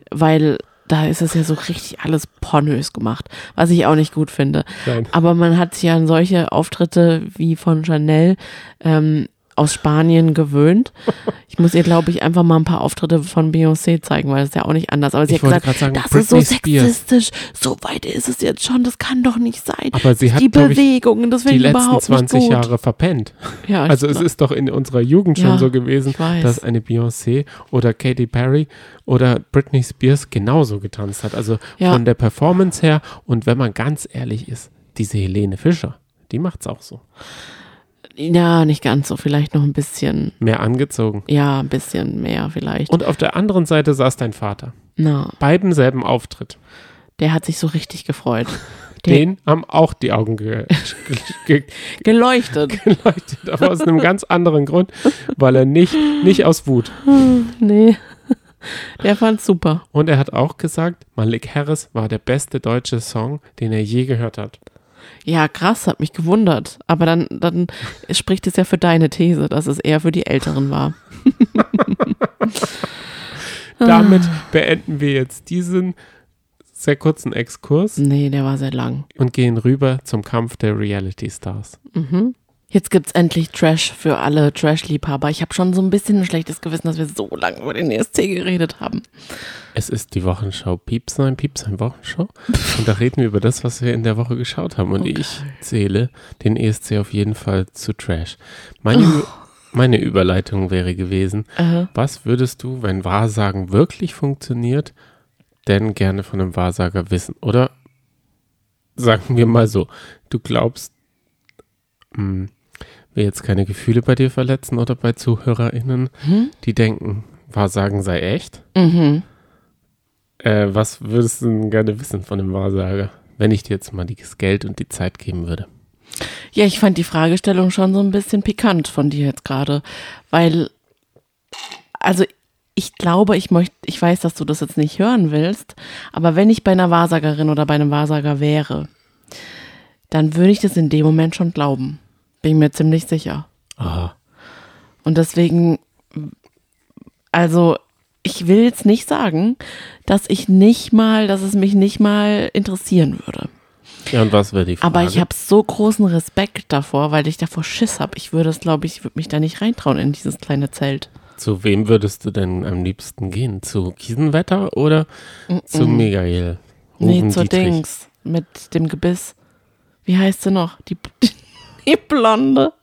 weil da ist es ja so richtig alles pornös gemacht, was ich auch nicht gut finde. Nein. Aber man hat sich ja an solche Auftritte wie von Chanel ähm, aus Spanien gewöhnt. Ich muss ihr, glaube ich, einfach mal ein paar Auftritte von Beyoncé zeigen, weil das ist ja auch nicht anders. Aber sie Ich hat gesagt, sagen, das ist so Britney Spears. sexistisch. So weit ist es jetzt schon. Das kann doch nicht sein. Aber sie hat, die Bewegungen, das die finde ich letzten überhaupt 20 nicht gut. Jahre verpennt. Ja, Also es ist doch in unserer Jugend schon Ja, so gewesen, dass eine Beyoncé oder Katy Perry oder Britney Spears genauso getanzt hat. Also Ja. von der Performance her und wenn man ganz ehrlich ist, diese Helene Fischer, die macht's auch so. Ja, nicht ganz so. Vielleicht noch ein bisschen, Mehr angezogen. ja, ein bisschen mehr vielleicht. Und auf der anderen Seite saß dein Vater. Na, Beim selben Auftritt. der hat sich so richtig gefreut. Der Den haben auch die Augen ge ge ge geleuchtet. geleuchtet, aber aus einem ganz anderen Grund, weil er nicht, nicht aus Wut. nee. Der fand's super. Und er hat auch gesagt, Malik Harris war der beste deutsche Song, den er je gehört hat. Ja, krass, hat mich gewundert. Aber dann, dann spricht es ja für deine These, dass es eher für die Älteren war. Damit beenden wir jetzt diesen sehr kurzen Exkurs Nee, der war sehr lang. und gehen rüber zum Kampf der Reality Stars. Mhm. Jetzt gibt's endlich Trash für alle Trash-Liebhaber. Ich habe schon so ein bisschen ein schlechtes Gewissen, dass wir so lange über den ESC geredet haben. Es ist die Wochenschau Piepsein, Piepsein Wochenschau. Und da reden wir über das, was wir in der Woche geschaut haben. Und Okay. ich zähle den ESC auf jeden Fall zu Trash. Meine, Ü- meine Überleitung wäre gewesen, Äh, was würdest du, wenn Wahrsagen wirklich funktioniert, denn gerne von einem Wahrsager wissen? Oder sagen wir mal so, du glaubst, mh, will jetzt keine Gefühle bei dir verletzen oder bei ZuhörerInnen, die denken, Wahrsagen sei echt? mhm. Äh, was würdest du denn gerne wissen von dem Wahrsager, wenn ich dir jetzt mal das Geld und die Zeit geben würde? Ja, ich fand die Fragestellung schon so ein bisschen pikant von dir jetzt gerade, weil, also ich glaube, ich möchte, ich weiß, dass du das jetzt nicht hören willst, aber wenn ich bei einer Wahrsagerin oder bei einem Wahrsager wäre, dann würde ich das in dem Moment schon glauben. Bin mir ziemlich sicher. Aha. Und deswegen, also ich will jetzt nicht sagen, dass ich nicht mal, dass es mich nicht mal interessieren würde. Ja, und was wäre die Frage? Aber ich habe so großen Respekt davor, weil ich davor Schiss habe. Ich würde es, glaube ich, würde mich da nicht reintrauen in dieses kleine Zelt. Zu wem würdest du denn am liebsten gehen? Zu Kiesenwetter oder zu Michael? Nee, Ruben zur Dietrich? Dings mit dem Gebiss. Wie heißt sie noch? Die, Die Blonde.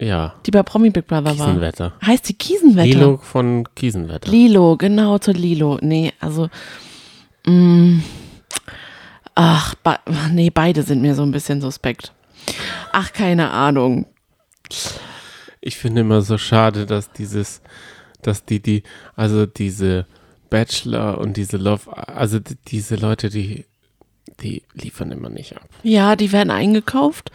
Ja, Die bei Promi Big Brother war. Kiesenwetter. Heißt die Kiesenwetter? Lilo von Kiesenwetter. Lilo, genau, zu Lilo. Nee, also. mm, ach, be nee, beide sind mir so ein bisschen suspekt. Ach, keine Ahnung. Ich finde immer so schade, dass dieses, dass die, die, also diese Bachelor und diese Love, also die, diese Leute, die, die liefern immer nicht ab. Ja, die werden eingekauft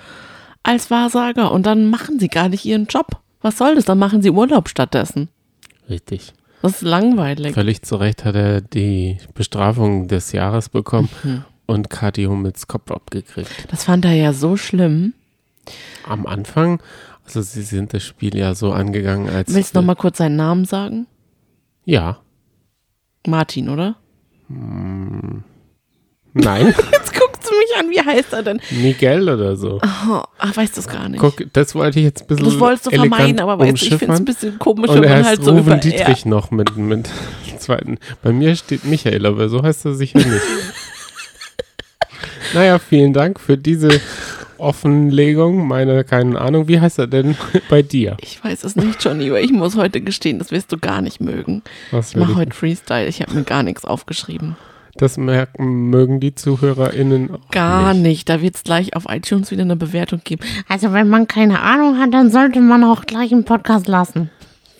als Wahrsager und dann machen sie gar nicht ihren Job. Was soll das? Dann machen sie Urlaub stattdessen. Richtig. Das ist langweilig. Völlig zu Recht hat er die Bestrafung des Jahres bekommen Mhm. und Kathi Hummels Kopf abgekriegt. Das fand er ja so schlimm. Am Anfang, also sie sind das Spiel ja so angegangen, als. Willst du noch mal kurz seinen Namen sagen? Ja. Martin, oder? Nein, Jetzt guckst du mich an, wie heißt er denn? Miguel oder so. Oh, ach, weißt du es gar nicht. Guck, das wollte ich jetzt ein bisschen. das wolltest du vermeiden, aber weißt du, ich finde es ein bisschen komisch, Und wenn man halt so Ruven über Dietrich noch mit, mit zweiten. Bei mir steht Michael, aber so heißt er sicher nicht. naja, vielen Dank für diese Offenlegung. Meine, keine Ahnung, wie heißt er denn bei dir? Ich weiß es nicht, Johnny, aber ich muss heute gestehen, das wirst du gar nicht mögen. Was Ich mache heute Freestyle, ich habe mir gar nichts aufgeschrieben. Das merken, mögen die ZuhörerInnen auch Gar nicht. nicht. Da wird es gleich auf iTunes wieder eine Bewertung geben. Also wenn man keine Ahnung hat, dann sollte man auch gleich einen Podcast lassen.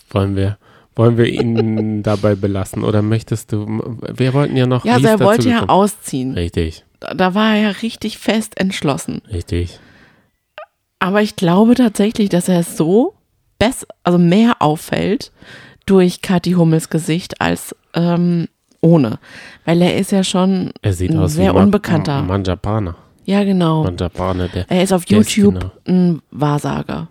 Wollen wir, wollen wir ihn dabei belassen oder möchtest du, wir wollten ja noch, Ja, also er dazu wollte ja ausziehen. Richtig, Da, da war er ja richtig fest entschlossen. richtig. Aber ich glaube tatsächlich, dass er so bess also mehr auffällt durch Kathi Hummels Gesicht als ähm, ohne. Weil er ist ja schon Er sieht ein aus sehr wie unbekannter. Manjapane. ja, genau. Manjapane, der Er ist auf Der ist YouTube genau. ein Wahrsager.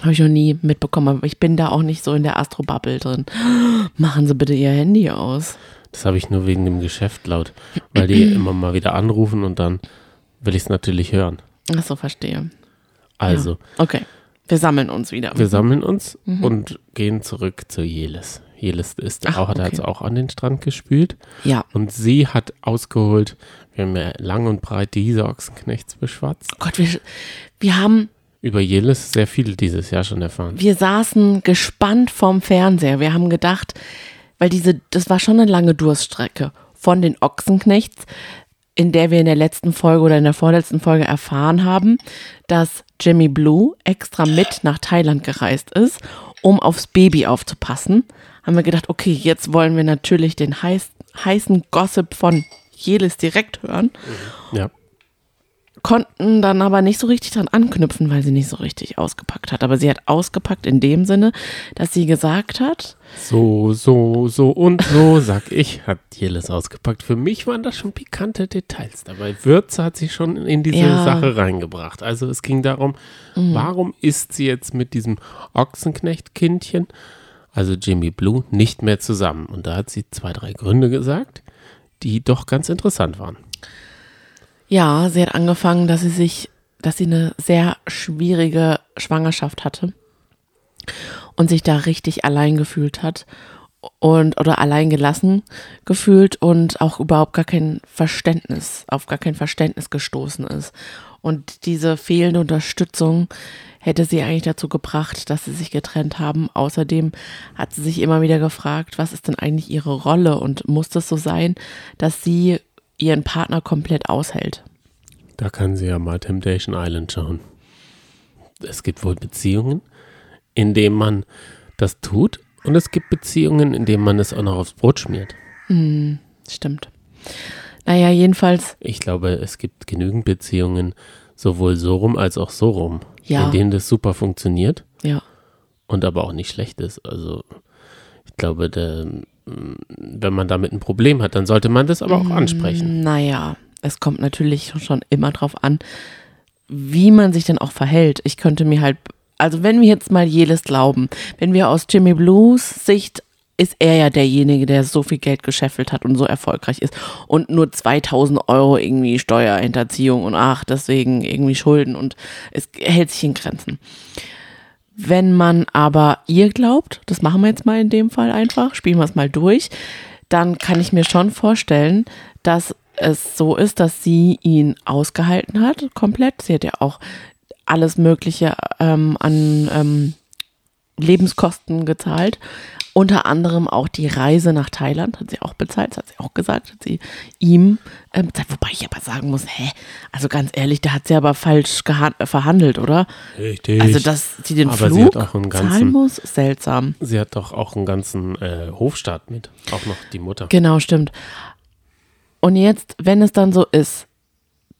Habe ich noch nie mitbekommen, aber ich bin da auch nicht so in der Astro-Bubble drin. Machen Sie bitte Ihr Handy aus. Das habe ich nur wegen dem Geschäft laut, weil die immer mal wieder anrufen und dann will ich es natürlich hören. Ach so, verstehe. Also, Okay, wir sammeln uns wieder. wir sammeln uns und gehen zurück zu Jelis. Jelis ist Ach, auch, hat okay. jetzt auch an den Strand gespült Ja, und sie hat ausgeholt, wir haben ja lang und breit diese Ochsenknechts beschwatzt. oh Gott, wir, wir haben, Über Jelis sehr viel dieses Jahr schon erfahren. wir saßen gespannt vorm Fernseher. Wir haben gedacht, weil diese, das war schon eine lange Durststrecke von den Ochsenknechts, in der wir in der letzten Folge oder in der vorletzten Folge erfahren haben, dass Jimmy Blue extra mit nach Thailand gereist ist, um aufs Baby aufzupassen. Haben wir gedacht, okay, jetzt wollen wir natürlich den heiß, heißen Gossip von Jelis direkt hören. Ja, konnten dann aber nicht so richtig dran anknüpfen, weil sie nicht so richtig ausgepackt hat. Aber sie hat ausgepackt in dem Sinne, dass sie gesagt hat, so, so, so und so, sag ich, hat Jelis ausgepackt. Für mich waren das schon pikante Details dabei. Würze hat sie schon in diese Ja. Sache reingebracht. Also es ging darum, warum ist sie jetzt mit diesem Ochsenknecht-Kindchen, also Jimmy Blue, nicht mehr zusammen? Und da hat sie zwei, drei Gründe gesagt, die doch ganz interessant waren. ja, sie hat angefangen, dass sie sich, dass sie eine sehr schwierige Schwangerschaft hatte und sich da richtig allein gefühlt hat und oder allein gelassen gefühlt und auch überhaupt gar kein Verständnis, auf gar kein Verständnis gestoßen ist. Und diese fehlende Unterstützung hätte sie eigentlich dazu gebracht, dass sie sich getrennt haben. Außerdem hat sie sich immer wieder gefragt, was ist denn eigentlich ihre Rolle und muss das so sein, dass sie ihren Partner komplett aushält? Da kann sie ja mal Temptation Island schauen. Es gibt wohl Beziehungen, in denen man das tut und es gibt Beziehungen, in denen man es auch noch aufs Brot schmiert. Stimmt. Naja, jedenfalls, Ich glaube, es gibt genügend Beziehungen, sowohl so rum als auch so rum, Ja. in denen das super funktioniert ja. und aber auch nicht schlecht ist. Also ich glaube, der, mm, wenn man damit ein Problem hat, dann sollte man das aber auch ansprechen. Naja, es kommt natürlich schon immer drauf an, wie man sich denn auch verhält. Ich könnte mir halt, also wenn wir jetzt mal jedes glauben, wenn wir aus Jimmy Blues Sicht ist er ja derjenige, der so viel Geld gescheffelt hat und so erfolgreich ist und nur 2000 Euro irgendwie Steuerhinterziehung und ach, deswegen irgendwie Schulden und es hält sich in Grenzen. Wenn man aber ihr glaubt, das machen wir jetzt mal in dem Fall einfach, spielen wir es mal durch, dann kann ich mir schon vorstellen, dass es so ist, dass sie ihn ausgehalten hat, komplett. Sie hat ja auch alles Mögliche ähm, an ähm, Lebenskosten gezahlt. Unter anderem auch die Reise nach Thailand hat sie auch bezahlt, das hat sie auch gesagt, hat sie ihm äh, bezahlt. Wobei ich aber sagen muss, hä, also ganz ehrlich, da hat sie aber falsch verhandelt, oder? Richtig. Also, dass sie den Aber sie Flug hat auch einen zahlen ganzen- muss, seltsam. Sie hat doch auch einen ganzen äh, Hofstaat mit. Auch noch die Mutter. Genau, stimmt. Und jetzt, wenn es dann so ist,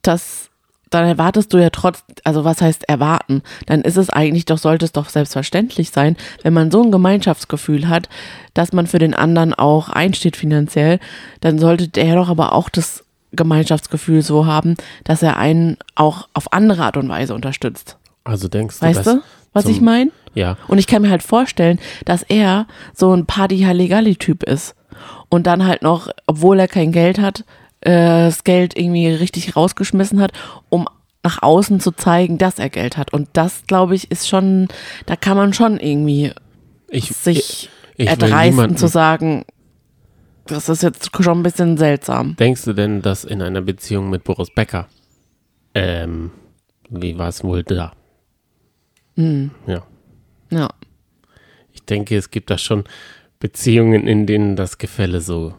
dass dann erwartest du ja trotz, also was heißt erwarten? Dann ist es eigentlich doch, sollte es doch selbstverständlich sein, wenn man so ein Gemeinschaftsgefühl hat, dass man für den anderen auch einsteht finanziell, dann sollte der doch aber auch das Gemeinschaftsgefühl so haben, dass er einen auch auf andere Art und Weise unterstützt. Also denkst du, Weißt du, was ich meine? Ja, Und ich kann mir halt vorstellen, dass er so ein Party Halligalli-Typ ist. Und dann halt noch, obwohl er kein Geld hat, äh, das Geld irgendwie richtig rausgeschmissen hat, um nach außen zu zeigen, dass er Geld hat. Und das, glaube ich, ist schon, da kann man schon irgendwie ich, sich ich will erdreisten zu sagen, das ist jetzt schon ein bisschen seltsam. Denkst du denn, dass in einer Beziehung mit Boris Becker, ähm, wie war es wohl da? Hm. Ja, Ja. ich denke, es gibt da schon Beziehungen, in denen das Gefälle so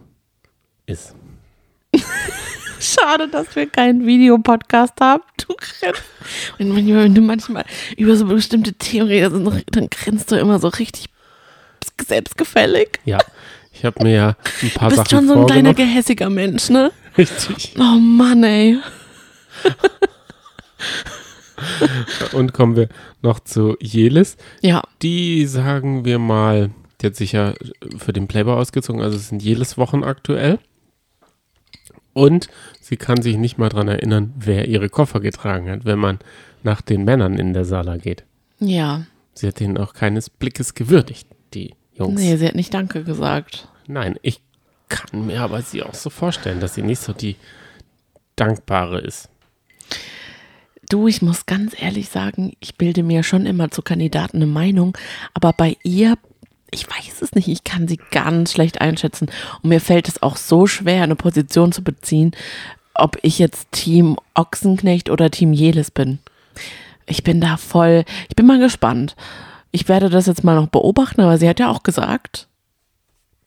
ist. Schade, dass wir keinen Videopodcast haben. Du grinst. Und manchmal, wenn du manchmal über so bestimmte Themen redest, dann- grinst du immer so richtig selbstgefällig. Ja, ich habe mir ja ein paar Du bist Sachen schon so ein kleiner gehässiger Mensch, ne? Richtig. Oh Mann, ey. Und kommen wir noch zu Jelis. Ja, Die sagen wir mal, die hat sich ja für den Playboy ausgezogen, also es sind jedes Wochen aktuell. Und sie kann sich nicht mal dran erinnern, wer ihre Koffer getragen hat, wenn man nach den Männern in der Sala geht. ja. Sie hat ihnen auch keines Blickes gewürdigt, die Jungs. Nee, sie hat nicht Danke gesagt. Nein, ich kann mir aber sie auch so vorstellen, dass sie nicht so die Dankbare ist. Du, ich muss ganz ehrlich sagen, ich bilde mir schon immer zu Kandidaten eine Meinung, aber bei ihr, ich weiß es nicht, ich kann sie ganz schlecht einschätzen. Und mir fällt es auch so schwer, eine Position zu beziehen, ob ich jetzt Team Ochsenknecht oder Team Jelis bin. Ich bin da voll, ich bin mal gespannt. Ich werde das jetzt mal noch beobachten, aber sie hat ja auch gesagt,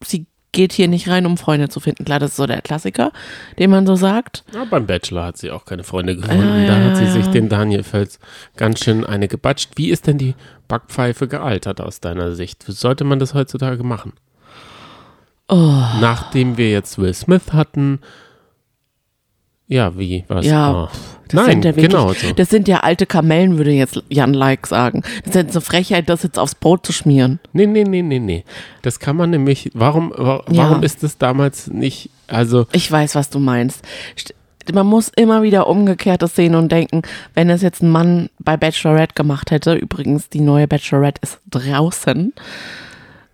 sie geht hier nicht rein, um Freunde zu finden. Klar, das ist so der Klassiker, den man so sagt. Ja, beim Bachelor hat sie auch keine Freunde gefunden. Ja, da ja, hat sie sich den Daniel Völz ganz schön eine gebatscht. Wie ist denn die Backpfeife gealtert aus deiner Sicht? Sollte man das heutzutage machen? Oh. Nachdem wir jetzt Will Smith hatten. Ja, wie? Was? Ja, Oh. Das Nein, sind ja wirklich, genau so. Das sind ja alte Kamellen, würde jetzt Jan Like sagen. Das ist jetzt eine Frechheit, das jetzt aufs Brot zu schmieren. Nee, nee, nee, nee, nee. Das kann man nämlich. Warum, wa Ja. warum ist das damals nicht. Also, Ich weiß, was du meinst. St- Man muss immer wieder Umgekehrtes sehen und denken, wenn es jetzt ein Mann bei Bachelorette gemacht hätte, übrigens, die neue Bachelorette ist draußen.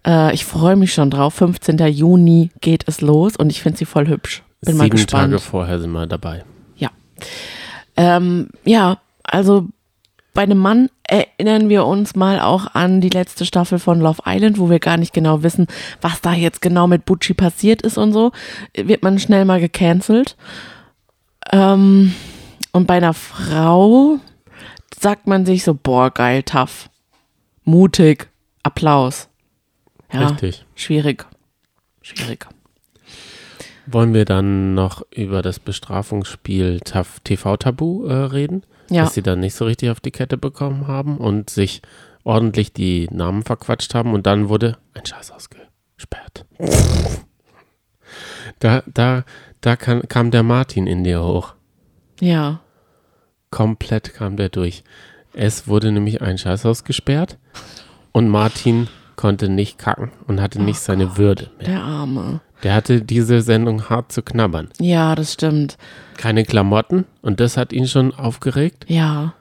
Äh, ich freue mich schon drauf. 15. Juni geht es los und ich finde sie voll hübsch. Bin mal sieben gespannt. Tage vorher sind wir dabei. Ja. Ähm, ja, also bei einem Mann erinnern wir uns mal auch an die letzte Staffel von Love Island, wo wir gar nicht genau wissen, was da jetzt genau mit Bucci passiert ist und so. Wird man schnell mal gecancelt. Ähm, und bei einer Frau sagt man sich so, boah, geil, tough, mutig, Applaus. Ja, Richtig. schwierig. Schwierig. Wollen wir dann noch über das Bestrafungsspiel TAF TV Tabu äh, reden? Ja. Dass sie dann nicht so richtig auf die Kette bekommen haben und sich ordentlich die Namen verquatscht haben und dann wurde ein Scheiß ausgesperrt. Da, da, da kann, kam der Martin in dir hoch. Ja. Komplett kam der durch. Es wurde nämlich ein Scheißhaus gesperrt und Martin konnte nicht kacken und hatte nicht seine Würde mehr. Der Arme. Der hatte diese Sendung hart zu knabbern. Ja, das stimmt. Keine Klamotten und das hat ihn schon aufgeregt. Ja.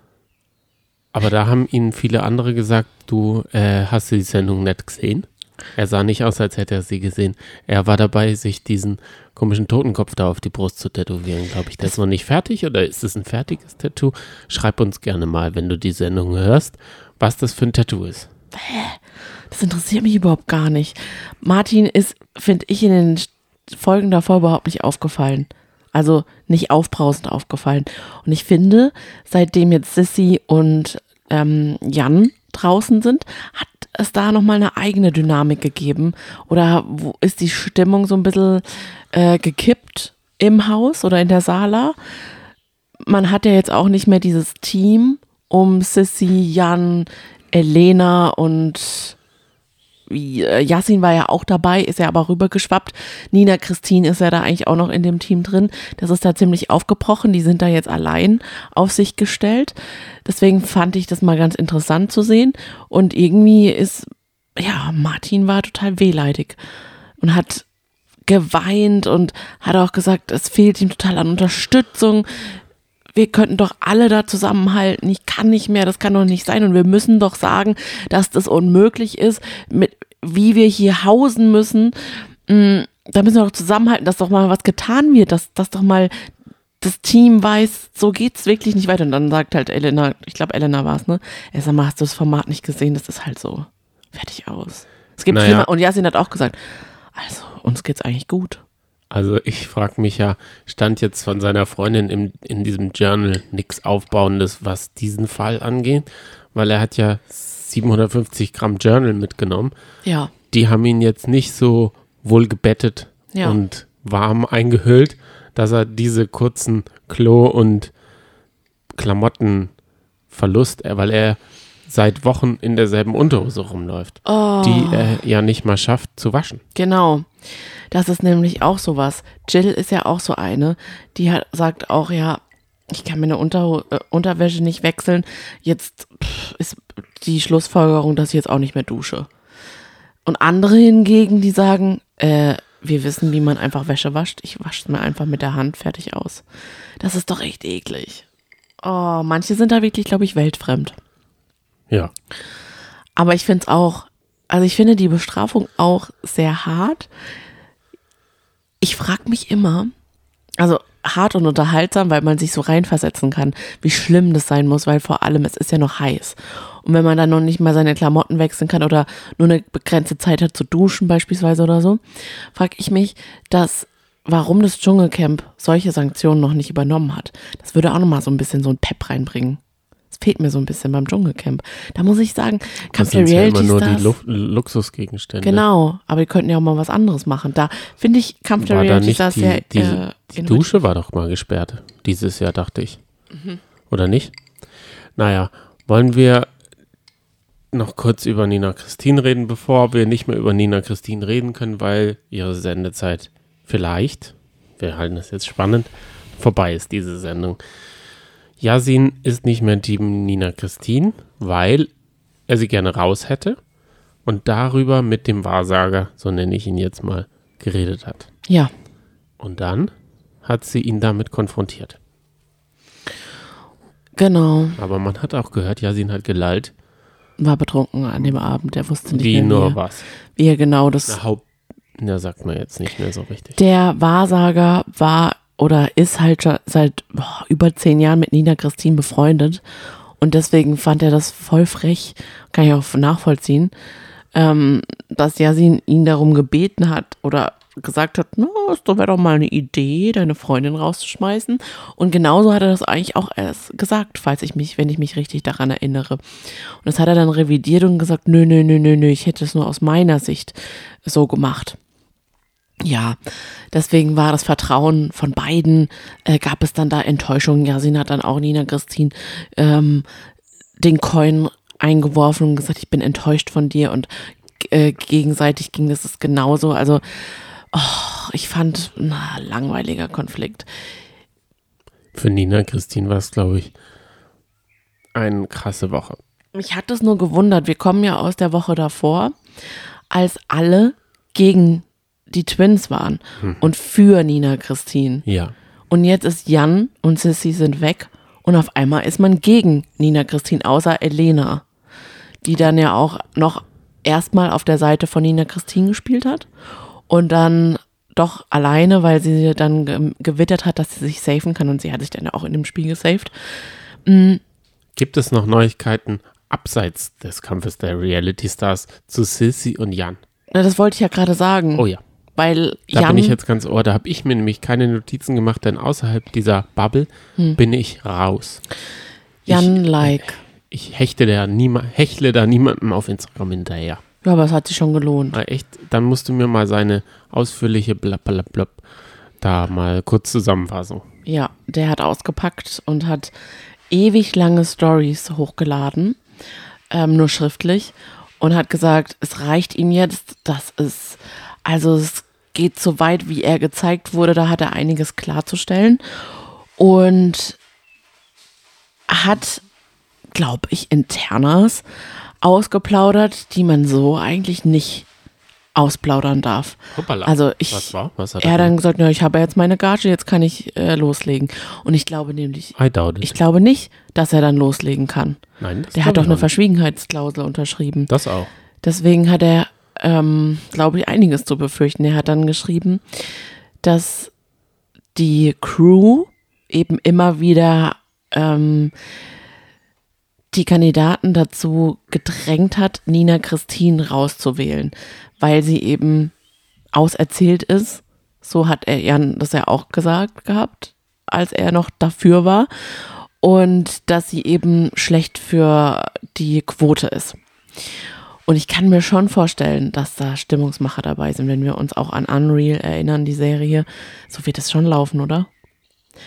Aber da haben ihn viele andere gesagt, du äh, hast die Sendung nicht gesehen. Er sah nicht aus, als hätte er sie gesehen. Er war dabei, sich diesen komischen Totenkopf da auf die Brust zu tätowieren, glaube ich. Der ist noch nicht fertig oder ist es ein fertiges Tattoo? Schreib uns gerne mal, wenn du die Sendung hörst, was das für ein Tattoo ist. Das interessiert mich überhaupt gar nicht. Martin ist, finde ich, in den Folgen davor überhaupt nicht aufgefallen. Also nicht aufbrausend aufgefallen. Und ich finde, seitdem jetzt Sissy und ähm, Jan draußen sind, hat es da nochmal eine eigene Dynamik gegeben? Oder wo ist die Stimmung so ein bisschen äh, gekippt im Haus oder in der Sala? Man hat ja jetzt auch nicht mehr dieses Team um Sissy, Jan, Elena und äh, Yassin war ja auch dabei, ist ja aber rübergeschwappt. Nina Christine ist ja da eigentlich auch noch in dem Team drin. Das ist da ziemlich aufgebrochen. Die sind da jetzt allein auf sich gestellt. Deswegen fand ich das mal ganz interessant zu sehen. Und irgendwie ist, ja, Martin war total wehleidig und hat geweint und hat auch gesagt, es fehlt ihm total an Unterstützung wir könnten doch alle da zusammenhalten. Ich kann nicht mehr, das kann doch nicht sein. Und wir müssen doch sagen, dass das unmöglich ist, mit wie wir hier hausen müssen. Mm, da müssen wir doch zusammenhalten, dass doch mal was getan wird, dass, dass doch mal das Team weiß, so geht's wirklich nicht weiter. Und dann sagt halt Elena, ich glaube Elena war es, ne? Er sag mal, hast du das Format nicht gesehen? Das ist halt so fertig aus. Es gibt Naja. und Yasin hat auch gesagt, also uns geht's eigentlich gut. Also ich frage mich ja, stand jetzt von seiner Freundin im, in diesem Journal nichts Aufbauendes, was diesen Fall angeht? Weil er hat ja 750 Gramm Journal mitgenommen. Ja. Die haben ihn jetzt nicht so wohl gebettet Ja. und warm eingehüllt, dass er diese kurzen Klo- und Klamottenverlust, äh, weil er seit Wochen in derselben Unterhose rumläuft, Oh. die er ja nicht mal schafft zu waschen. Genau. Das ist nämlich auch sowas. Jill ist ja auch so eine, die hat, sagt auch, ja, ich kann meine Unter äh, Unterwäsche nicht wechseln. Jetzt pff, ist die Schlussfolgerung, dass ich jetzt auch nicht mehr dusche. Und andere hingegen, die sagen, äh, wir wissen, wie man einfach Wäsche wascht. Ich wasche es mir einfach mit der Hand fertig aus. Das ist doch echt eklig. Oh, manche sind da wirklich, glaube ich, weltfremd. Ja. Aber ich finde es auch, also ich finde die Bestrafung auch sehr hart. Ich frage mich immer, also hart und unterhaltsam, weil man sich so reinversetzen kann, wie schlimm das sein muss, weil vor allem es ist ja noch heiß. Und wenn man dann noch nicht mal seine Klamotten wechseln kann oder nur eine begrenzte Zeit hat zu duschen beispielsweise oder so, frage ich mich, dass warum das Dschungelcamp solche Sanktionen noch nicht übernommen hat. Das würde auch nochmal so ein bisschen so ein Pep reinbringen. Fehlt mir so ein bisschen beim Dschungelcamp. Da muss ich sagen, Kampf der sind ja immer Reality nur die. Lu Luxusgegenstände. Genau, aber die könnten ja auch mal was anderes machen. Da finde ich Kampf der War Reality Stars die, sehr die, äh, die. Dusche war doch mal gesperrt. Dieses Jahr, dachte ich. Mhm. Oder nicht? Naja, wollen wir noch kurz über Nina Christine reden, bevor wir nicht mehr über Nina Christine reden können, weil ihre Sendezeit vielleicht, wir halten das jetzt spannend, vorbei ist, diese Sendung. Yasin ist nicht mehr Team Nina Christine, weil er sie gerne raus hätte und darüber mit dem Wahrsager, so nenne ich ihn jetzt mal, geredet hat. Ja, Und dann hat sie ihn damit konfrontiert. genau. Aber man hat auch gehört, Yasin hat gelallt. War betrunken an dem Abend. Der wusste nicht Wie mehr, nur wie, er- was. wie er genau das. Na, Haupt, na, sagt man jetzt nicht mehr so richtig. Der Wahrsager war oder ist halt schon seit boah, über zehn Jahren mit Nina Christine befreundet. Und deswegen fand er das voll frech, kann ich auch nachvollziehen, ähm, dass Yasin ihn darum gebeten hat oder gesagt hat, na, das wäre doch mal eine Idee, deine Freundin rauszuschmeißen. Und genauso hat er das eigentlich auch erst gesagt, falls ich mich, wenn ich mich richtig daran erinnere. Und das hat er dann revidiert und gesagt, nö, nö, nö, nö, nö, ich hätte es nur aus meiner Sicht so gemacht. Ja, deswegen war das Vertrauen von beiden, äh, gab es dann da Enttäuschungen. Yasin hat dann auch Nina Christine ähm, den Coin eingeworfen und gesagt, ich bin enttäuscht von dir und äh, gegenseitig ging das ist genauso. Also oh, ich fand, na, langweiliger Konflikt. Für Nina Christine war es, glaube ich, eine krasse Woche. Mich hat es nur gewundert, wir kommen ja aus der Woche davor, als alle gegen die Twins waren und für Nina Christine. Ja. Und jetzt ist Jan und Sissy sind weg und auf einmal ist man gegen Nina Christine, außer Elena, die dann ja auch noch erstmal auf der Seite von Nina Christine gespielt hat und dann doch alleine, weil sie dann ge gewittert hat, dass sie sich safen kann und sie hat sich dann auch in dem Spiel gesaved. Gibt es noch Neuigkeiten abseits des Kampfes der Reality Stars zu Sissy und Jan? Na, das wollte ich ja gerade sagen. Oh ja. Weil Da Jan, bin ich jetzt ganz ohr, da habe ich mir nämlich keine Notizen gemacht, denn außerhalb dieser Bubble Hm. bin ich raus. Jan like. Ich hechte da niema, hechle da niemandem auf Instagram hinterher. Ja, aber es hat sich schon gelohnt. Aber echt, dann musst du mir mal seine ausführliche Blablabla da mal kurz zusammenfassen. Ja, der hat ausgepackt und hat ewig lange Stories hochgeladen, ähm, nur schriftlich, und hat gesagt, es reicht ihm jetzt, dass es, also es geht so weit, wie er gezeigt wurde, da hat er einiges klarzustellen und hat, glaube ich, Internas ausgeplaudert, die man so eigentlich nicht ausplaudern darf. Hoppala. Also ich, Was war? Was hat er hat dann gesagt, ja, ich habe jetzt meine Gage, jetzt kann ich äh, loslegen. Und ich glaube nämlich, ich glaube nicht, dass er dann loslegen kann. Nein, das Der hat doch eine. Verschwiegenheitsklausel unterschrieben. Das auch. Deswegen hat er, ähm, glaube ich, einiges zu befürchten. Er hat dann geschrieben, dass die Crew eben immer wieder ähm, die Kandidaten dazu gedrängt hat, Nina Christine rauszuwählen, weil sie eben auserzählt ist. So hat er Jan das ja auch gesagt gehabt, als er noch dafür war. Und dass sie eben schlecht für die Quote ist. Und ich kann mir schon vorstellen, dass da Stimmungsmacher dabei sind, wenn wir uns auch an Unreal erinnern, die Serie. So wird es schon laufen, oder?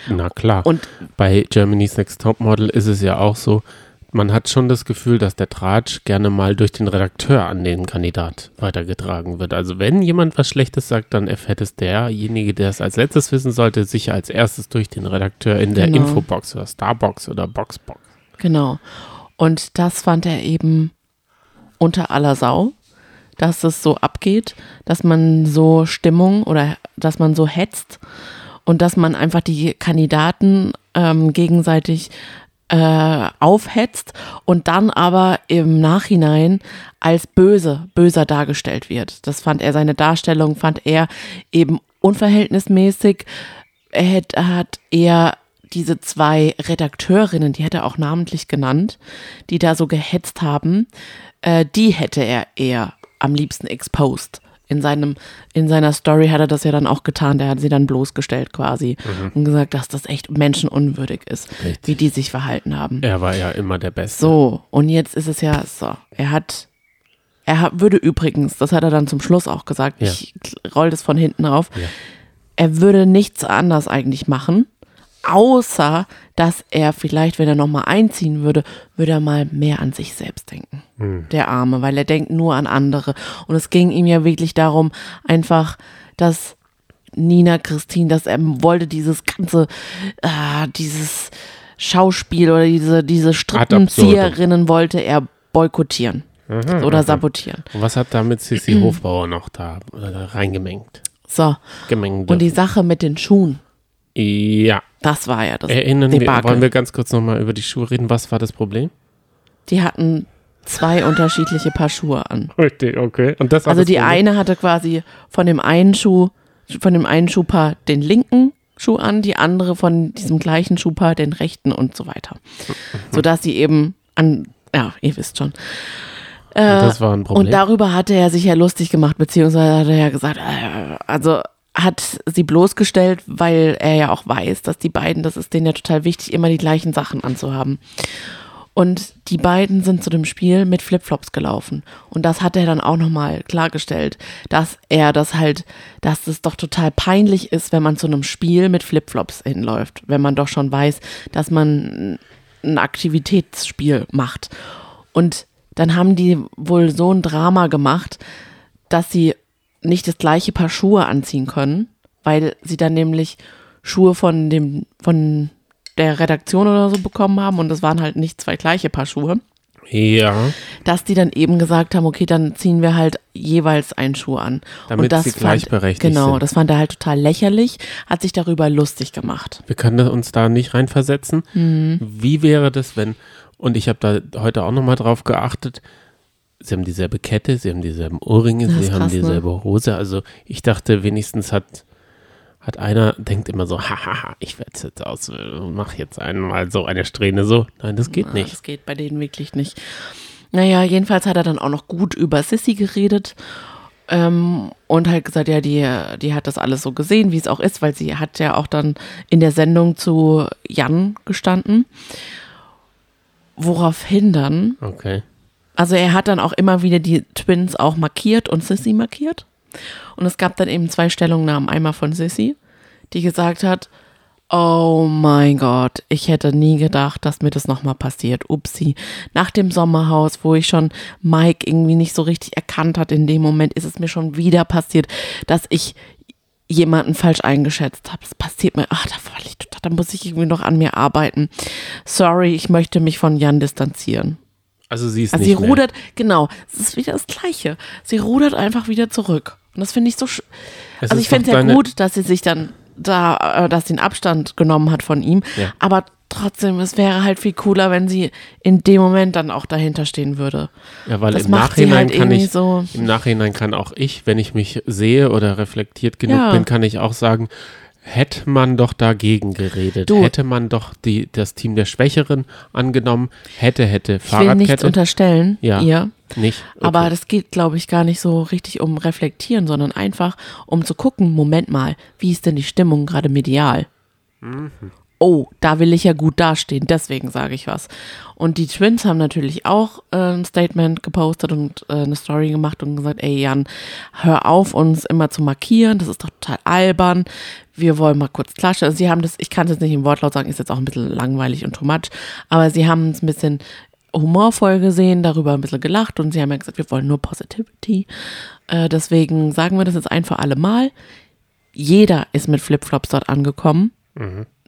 Na klar. Und Bei Germany's Next Topmodel ist es ja auch so, man hat schon das Gefühl, dass der Tratsch gerne mal durch den Redakteur an den Kandidat weitergetragen wird. Also wenn jemand was Schlechtes sagt, dann erfährt es derjenige, der es als letztes wissen sollte, sicher als erstes durch den Redakteur in der Genau. Infobox oder Starbox oder Boxbox. Genau. Und das fand er eben unter aller Sau, dass es so abgeht, dass man so Stimmung oder dass man so hetzt und dass man einfach die Kandidaten ähm, gegenseitig äh, aufhetzt und dann aber im Nachhinein als böse, böser dargestellt wird. Das fand er, seine Darstellung fand er eben unverhältnismäßig. Er er hat eher diese zwei Redakteurinnen, die hätte er auch namentlich genannt, die da so gehetzt haben, äh, die hätte er eher am liebsten exposed. In, seinem, in seiner Story hat er das ja dann auch getan. Der hat sie dann bloßgestellt quasi und gesagt, dass das echt menschenunwürdig ist, Richtig. wie die sich verhalten haben. Er war ja immer der Beste. So, und jetzt ist es ja so. Er hat, er würde übrigens, das hat er dann zum Schluss auch gesagt, Ja. ich roll das von hinten auf, Ja. er würde nichts anders eigentlich machen, außer dass er vielleicht, wenn er nochmal einziehen würde, würde er mal mehr an sich selbst denken. Hm. Der Arme, weil er denkt nur an andere. Und es ging ihm ja wirklich darum, einfach, dass Nina Christine, dass er wollte dieses ganze, äh, dieses Schauspiel oder diese, diese. Strippenzieherinnen wollte er boykottieren oder sabotieren. Und was hat damit Sissi Hofbauer noch da, äh, da reingemengt? So, Gemengt. und die Sache mit den Schuhen, ja, das war ja das erinnern wir, Debakel. wollen wir ganz kurz nochmal über die Schuhe reden? Was war das Problem? Die hatten zwei unterschiedliche Paar Schuhe an. Richtig, okay. Und das Also die Problem? eine hatte quasi von dem einen Schuh, von dem einen Schuhpaar den linken Schuh an, die andere von diesem gleichen Schuhpaar den rechten und so weiter. Sodass sie eben an, ja, ihr wisst schon. Und das war ein Problem. Und darüber hatte er sich ja lustig gemacht, beziehungsweise hat er ja gesagt, äh, also hat sie bloßgestellt, weil er ja auch weiß, dass die beiden, das ist denen ja total wichtig, immer die gleichen Sachen anzuhaben. Und die beiden sind zu dem Spiel mit Flipflops gelaufen. Und das hat er dann auch nochmal klargestellt, dass er das halt, dass es doch total peinlich ist, wenn man zu einem Spiel mit Flipflops hinläuft. Wenn man doch schon weiß, dass man ein Aktivitätsspiel macht. Und dann haben die wohl so ein Drama gemacht, dass sie nicht das gleiche Paar Schuhe anziehen können, weil sie dann nämlich Schuhe von dem, von der Redaktion oder so bekommen haben und das waren halt nicht zwei gleiche Paar Schuhe, ja, dass die dann eben gesagt haben, okay, dann ziehen wir halt jeweils einen Schuh an. Damit und das sie fand, gleichberechtigt Genau, sind. das fand er halt total lächerlich, hat sich darüber lustig gemacht. wir können uns da nicht reinversetzen. Mhm. Wie wäre das, wenn, und ich habe da heute auch nochmal drauf geachtet, sie haben dieselbe Kette, sie haben dieselben Ohrringe, sie ist haben krass, ne? dieselbe Hose. Also ich dachte, wenigstens hat, hat einer, denkt immer so, hahaha, ich werde es jetzt aus, mach jetzt einmal so eine Strähne so. Nein, das geht Ja, nicht. Das geht bei denen wirklich nicht. Naja, jedenfalls hat er dann auch noch gut über Sissy geredet. Ähm, und halt gesagt, ja, die, die hat das alles so gesehen, wie es auch ist, weil sie hat ja auch dann in der Sendung zu Jan gestanden. Woraufhin dann, Okay. Also er hat dann auch immer wieder die Twins auch markiert und Sissy markiert. Und es gab dann eben zwei Stellungnahmen. Einmal von Sissy, die gesagt hat, oh mein Gott, ich hätte nie gedacht, dass mir das nochmal passiert. Upsi. Nach dem Sommerhaus, wo ich schon Mike irgendwie nicht so richtig erkannt hat, in dem Moment ist es mir schon wieder passiert, dass ich jemanden falsch eingeschätzt habe. Das passiert mir, ach, da, ich da muss ich irgendwie noch an mir arbeiten. Sorry, ich möchte mich von Jan distanzieren. Also sie ist Also nicht sie mehr. rudert, genau, es ist wieder das Gleiche. Sie rudert einfach wieder zurück. Und das finde ich so, sch- Es also ich finde es ja gut, dass sie sich dann da, äh, dass sie den Abstand genommen hat von ihm. Ja. Aber trotzdem, es wäre halt viel cooler, wenn sie in dem Moment dann auch dahinter stehen würde. Ja, weil Das im Nachhinein halt kann ich, so- im Nachhinein kann auch ich, wenn ich mich sehe oder reflektiert genug Ja. bin, kann ich auch sagen, hätte man doch dagegen geredet, Du- hätte man doch die, das Team der Schwächeren angenommen, hätte, hätte Ich will nichts Fahrradkette, unterstellen, Ja. ihr. nicht. Okay. Aber das geht, glaube ich, gar nicht so richtig um reflektieren, sondern einfach um zu gucken, Moment mal, wie ist denn die Stimmung gerade medial? Oh, da will ich ja gut dastehen, deswegen sage ich was. Und die Twins haben natürlich auch äh, ein Statement gepostet und äh, eine Story gemacht und gesagt, ey Jan, hör auf, uns immer zu markieren, das ist doch total albern. Wir wollen mal kurz klatschen. Also sie haben das, ich kann es jetzt nicht im Wortlaut sagen, ist jetzt auch ein bisschen langweilig und too much, aber sie haben es ein bisschen humorvoll gesehen, darüber ein bisschen gelacht und sie haben ja gesagt, wir wollen nur Positivity. Äh, deswegen sagen wir das jetzt ein für alle Mal. Jeder ist mit Flipflops dort angekommen.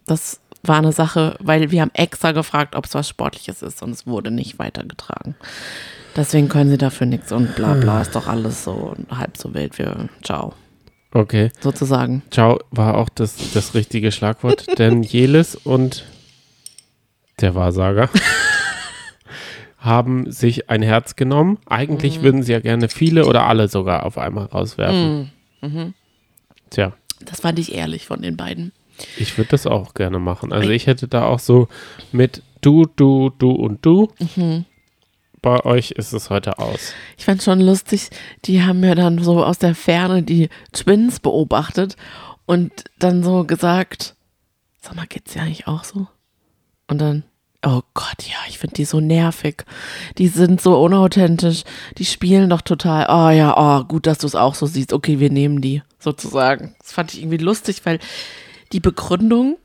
Das war eine Sache, weil wir haben extra gefragt, ob es was Sportliches ist und es wurde nicht weitergetragen. Deswegen können sie dafür nichts und bla bla, ist doch alles so halb so wild. Wir, ciao, okay. sozusagen. Ciao war auch das, das richtige Schlagwort, denn Jelis und der Wahrsager haben sich ein Herz genommen. Eigentlich Mhm. würden sie ja gerne viele oder alle sogar auf einmal rauswerfen. Mhm. Tja, Das fand ich ehrlich von den beiden. Ich würde das auch gerne machen. Also ich hätte da auch so mit du, du, du und du. Mhm. Bei euch ist es heute aus. Ich fand schon lustig, die haben ja dann so aus der Ferne die Twins beobachtet und dann so gesagt, sag mal, geht's dir eigentlich auch so? Und dann, oh Gott, ja, ich finde die so nervig. Die sind so unauthentisch, die spielen doch total, oh ja, oh, gut, dass du es auch so siehst. Okay, wir nehmen die, sozusagen. Das fand ich irgendwie lustig, weil die Begründung,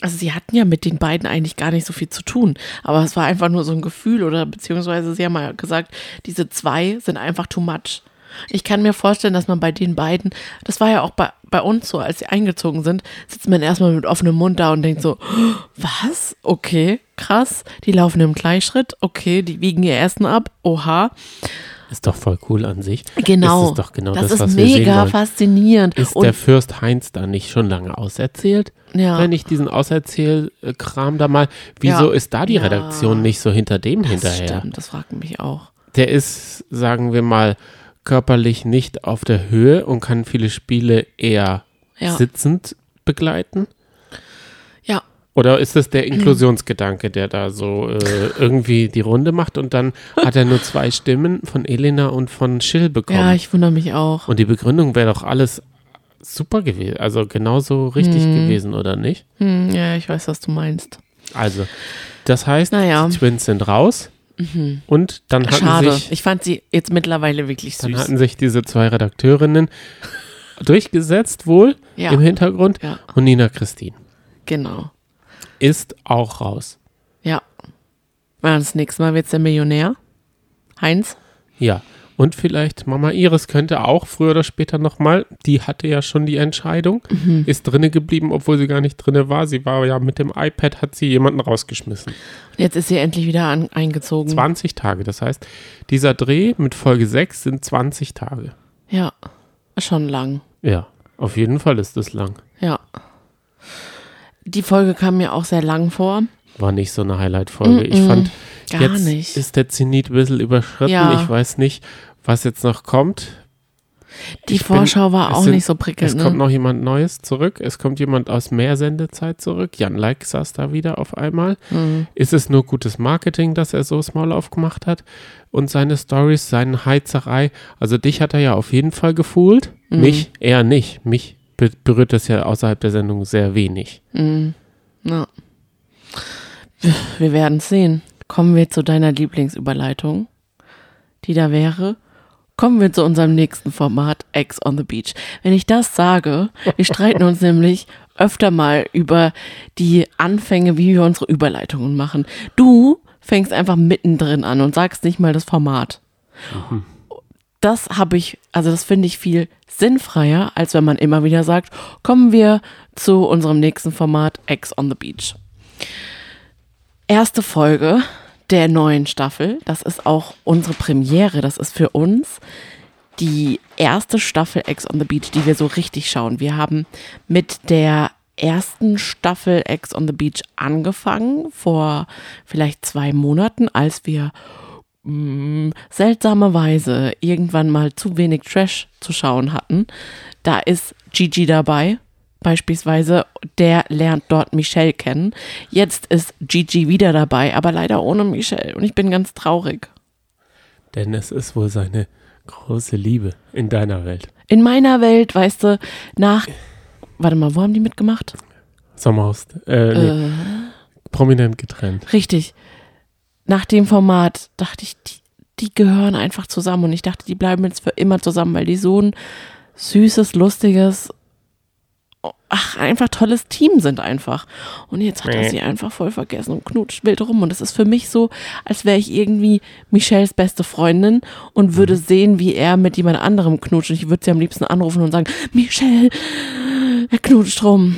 also sie hatten ja mit den beiden eigentlich gar nicht so viel zu tun, aber es war einfach nur so ein Gefühl oder beziehungsweise sie haben ja gesagt, diese zwei sind einfach too much. Ich kann mir vorstellen, dass man bei den beiden, das war ja auch bei, bei uns so, als sie eingezogen sind, sitzt man erstmal mit offenem Mund da und denkt so, was? Okay, krass. Die laufen im Gleichschritt, okay, die wiegen ihr Essen ab, oha. Ist doch voll cool an sich. Genau. Das ist doch genau das das, ist was wir sehen mega faszinierend. Ist und der Fürst Heinz da nicht schon lange auserzählt? Ja. Wenn ich diesen Auserzählkram da mal, wieso Ja. ist da die Ja. Redaktion nicht so hinter dem das hinterher? stimmt, das fragt mich auch. Der ist, sagen wir mal, körperlich nicht auf der Höhe und kann viele Spiele eher Ja. sitzend begleiten. Oder ist es der Inklusionsgedanke, der da so äh, irgendwie die Runde macht und dann hat er nur zwei Stimmen von Elena und von Schill bekommen? ja, ich wundere mich auch. und die Begründung wäre doch alles super gewesen, also genauso richtig Mhm. gewesen, oder nicht? Hm, ja, ich weiß, was du meinst. Also, das heißt, Naja. die Twins sind raus und dann hatten Schade. sich Ich fand sie jetzt mittlerweile wirklich dann süß. hatten sich diese zwei Redakteurinnen durchgesetzt wohl Ja. im Hintergrund Ja, und Nina Christine genau. Ist auch raus. Ja. Das nächste Mal wird's der Millionär. Heinz. Ja. Und vielleicht Mama Iris könnte auch früher oder später nochmal, die hatte ja schon die Entscheidung, Mhm. ist drinne geblieben, obwohl sie gar nicht drinne war. Sie war ja mit dem iPad, hat sie jemanden rausgeschmissen. Und jetzt ist sie endlich wieder an, eingezogen. 20 Tage. Das heißt, dieser Dreh mit Folge 6 sind 20 Tage. Ja. Schon lang. Ja, auf jeden Fall ist es lang. Ja. Die Folge kam mir auch sehr lang vor. War nicht so eine Highlight-Folge. Ich Mm-mm. fand, Gar jetzt nicht. ist der Zenit ein bisschen überschritten. Ja. Ich weiß nicht, was jetzt noch kommt. Die Ich bin- Vorschau war es auch sind- nicht so prickelnd. Es ne? kommt noch jemand Neues zurück. Es kommt jemand aus mehr Sendezeit zurück. Jan Like saß da wieder auf einmal. Mhm. Ist es nur gutes Marketing, dass er so das Maul aufgemacht hat? Und seine Stories, seine Heizerei. Also dich hat er ja auf jeden Fall gefühlt. Mhm. Mich eher nicht. Mich be berührt das ja außerhalb der Sendung sehr wenig. Mhm. Ja. Wir werden sehen. Kommen wir zu deiner Lieblingsüberleitung, die da wäre. Kommen wir zu unserem nächsten Format, Ex on the Beach. Wenn ich das sage, wir streiten uns nämlich öfter mal über die Anfänge, wie wir unsere Überleitungen machen. Du fängst einfach mittendrin an und sagst nicht mal das Format. Das habe ich, also das finde ich viel sinnfreier, als wenn man immer wieder sagt, kommen wir zu unserem nächsten Format, Ex on the Beach. Erste Folge der neuen Staffel. Das ist auch unsere Premiere. Das ist für uns die erste Staffel Ex on the Beach, die wir so richtig schauen. Wir haben mit der ersten Staffel Ex on the Beach angefangen, vor vielleicht zwei Monaten, als wir mh, seltsamerweise irgendwann mal zu wenig Trash zu schauen hatten. Da ist Gigi dabei, beispielsweise, der lernt dort Michelle kennen. Jetzt ist Gigi wieder dabei, aber leider ohne Michelle und ich bin ganz traurig. Denn es ist wohl seine große Liebe in deiner Welt. In meiner Welt, weißt du, nach. Warte mal, wo haben die mitgemacht? Sommerhaus, äh, nee, Äh, prominent getrennt. richtig. Nach dem Format dachte ich, die, die gehören einfach zusammen und ich dachte, die bleiben jetzt für immer zusammen, weil die so ein süßes, lustiges, ach, einfach tolles Team sind einfach. Und jetzt hat er sie einfach voll vergessen und knutscht wild rum. Und es ist für mich so, als wäre ich irgendwie Michelles beste Freundin und würde sehen, wie er mit jemand anderem knutscht. Und ich würde sie am liebsten anrufen und sagen, Michelle, er knutscht rum.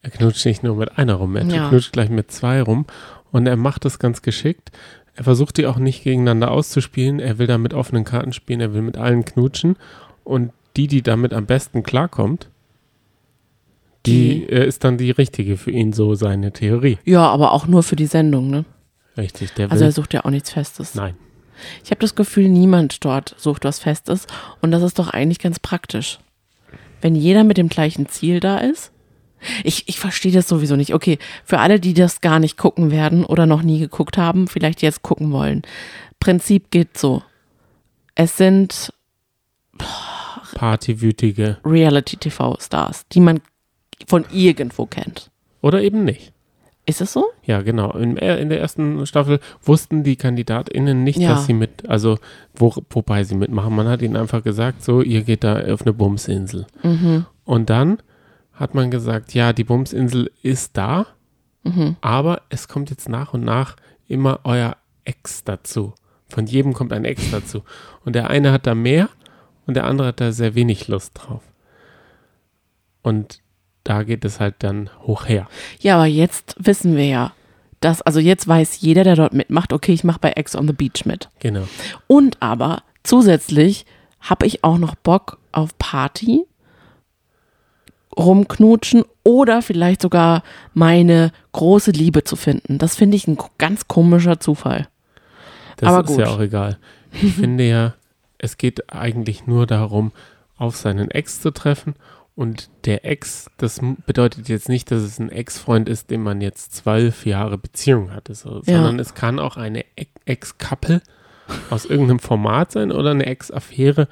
Er knutscht nicht nur mit einer rum, er Ja. knutscht gleich mit zwei rum und er macht das ganz geschickt. Er versucht die auch nicht gegeneinander auszuspielen. Er will da mit offenen Karten spielen, er will mit allen knutschen und die, die damit am besten klarkommt, die äh, ist dann die richtige für ihn, so seine Theorie. Ja, aber auch nur für die Sendung, ne? Richtig, der will. Also er sucht ja auch nichts Festes. nein. Ich habe das Gefühl, niemand dort sucht was Festes. Und das ist doch eigentlich ganz praktisch. Wenn jeder mit dem gleichen Ziel da ist. Ich, ich verstehe das sowieso nicht. Okay, für alle, die das gar nicht gucken werden oder noch nie geguckt haben, vielleicht jetzt gucken wollen. Prinzip geht so. Es sind Partywütige Reality-TV-Stars, die man von irgendwo kennt. oder eben nicht. Ist es so? Ja, genau. In, in der ersten Staffel wussten die KandidatInnen nicht, Ja. dass sie mit, also wo, wobei sie mitmachen. Man hat ihnen einfach gesagt, so, ihr geht da auf eine Bumsinsel. Mhm. Und dann hat man gesagt, ja, die Bumsinsel ist da, Mhm. aber es kommt jetzt nach und nach immer euer Ex dazu. Von jedem kommt ein Ex dazu. Und der eine hat da mehr und der andere hat da sehr wenig Lust drauf. Und da geht es halt dann hoch her. Ja, aber jetzt wissen wir ja, dass, also jetzt weiß jeder, der dort mitmacht, okay, ich mache bei Ex on the Beach mit. Genau. Und aber zusätzlich habe ich auch noch Bock auf Party, rumknutschen oder vielleicht sogar meine große Liebe zu finden. Das finde ich ein ganz komischer Zufall. Das Aber ist gut. ja auch egal. Ich finde ja, es geht eigentlich nur darum, auf seinen Ex zu treffen. Und der Ex, das bedeutet jetzt nicht, dass es ein Ex-Freund ist, dem man jetzt zwölf Jahre Beziehung hatte, so, Ja. sondern es kann auch eine Ex-Couple aus irgendeinem Format sein oder eine Ex-Affäre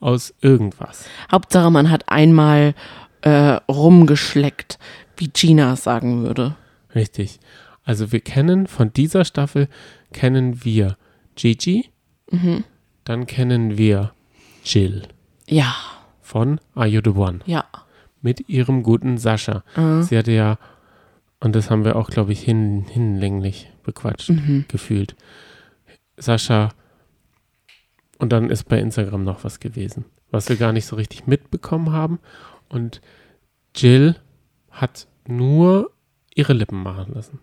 aus irgendwas. Hauptsache, man hat einmal äh, rumgeschleckt, wie Gina sagen würde. Richtig. Also wir kennen von dieser Staffel kennen wir Gigi, Mhm. dann kennen wir Jill Ja, von Are You the One. ja. mit ihrem guten Sascha. Mhm. Sie hatte ja, und das haben wir auch, glaube ich, hin, hinlänglich bequatscht, Mhm. gefühlt. Sascha, und dann ist bei Instagram noch was gewesen, was wir gar nicht so richtig mitbekommen haben. Und Jill hat nur ihre Lippen machen lassen.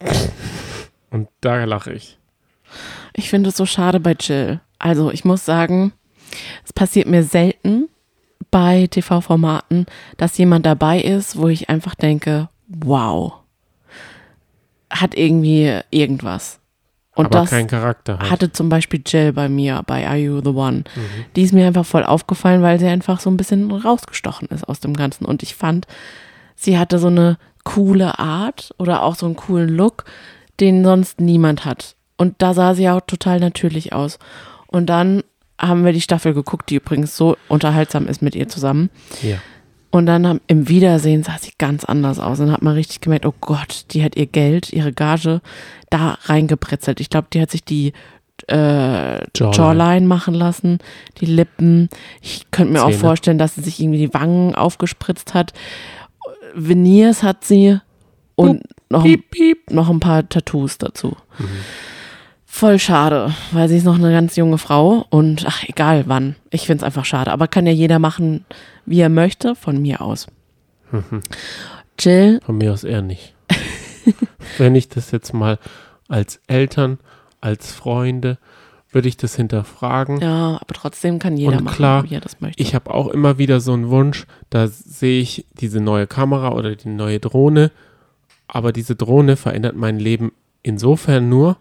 Und da lache ich. Ich finde es so schade bei Jill. Also ich muss sagen, es passiert mir selten bei TV-Formaten, dass jemand dabei ist, wo ich einfach denke, wow, hat irgendwie irgendwas. Und aber das kein Charakter. Halt. hatte zum Beispiel Jill bei mir, bei Are You the One. Mhm. Die ist mir einfach voll aufgefallen, weil sie einfach so ein bisschen rausgestochen ist aus dem Ganzen. Und ich fand, sie hatte so eine coole Art oder auch so einen coolen Look, den sonst niemand hat. Und da sah sie auch total natürlich aus. Und dann haben wir die Staffel geguckt, die übrigens so unterhaltsam ist mit ihr zusammen. Ja. Und dann am- im Wiedersehen sah sie ganz anders aus. Und dann hat man richtig gemerkt, oh Gott, die hat ihr Geld, ihre Gage da reingepretzelt. Ich glaube, die hat sich die äh, Jawline. Jawline. machen lassen, die Lippen. Ich könnte mir auch Zähne. vorstellen, dass sie sich irgendwie die Wangen aufgespritzt hat. Veneers hat sie und noch, ein, Piep, piep. noch ein paar Tattoos dazu. Voll schade, weil sie ist noch eine ganz junge Frau und ach, egal wann. Ich finde es einfach schade. Aber kann ja jeder machen, wie er möchte, von mir aus. Jill, Von mir aus eher nicht. Wenn ich das jetzt mal als Eltern, als Freunde, würde ich das hinterfragen. ja, aber trotzdem kann jeder Und machen, klar, wie er das möchte. Ich habe auch immer wieder so einen Wunsch, da sehe ich diese neue Kamera oder die neue Drohne, aber diese Drohne verändert mein Leben insofern nur,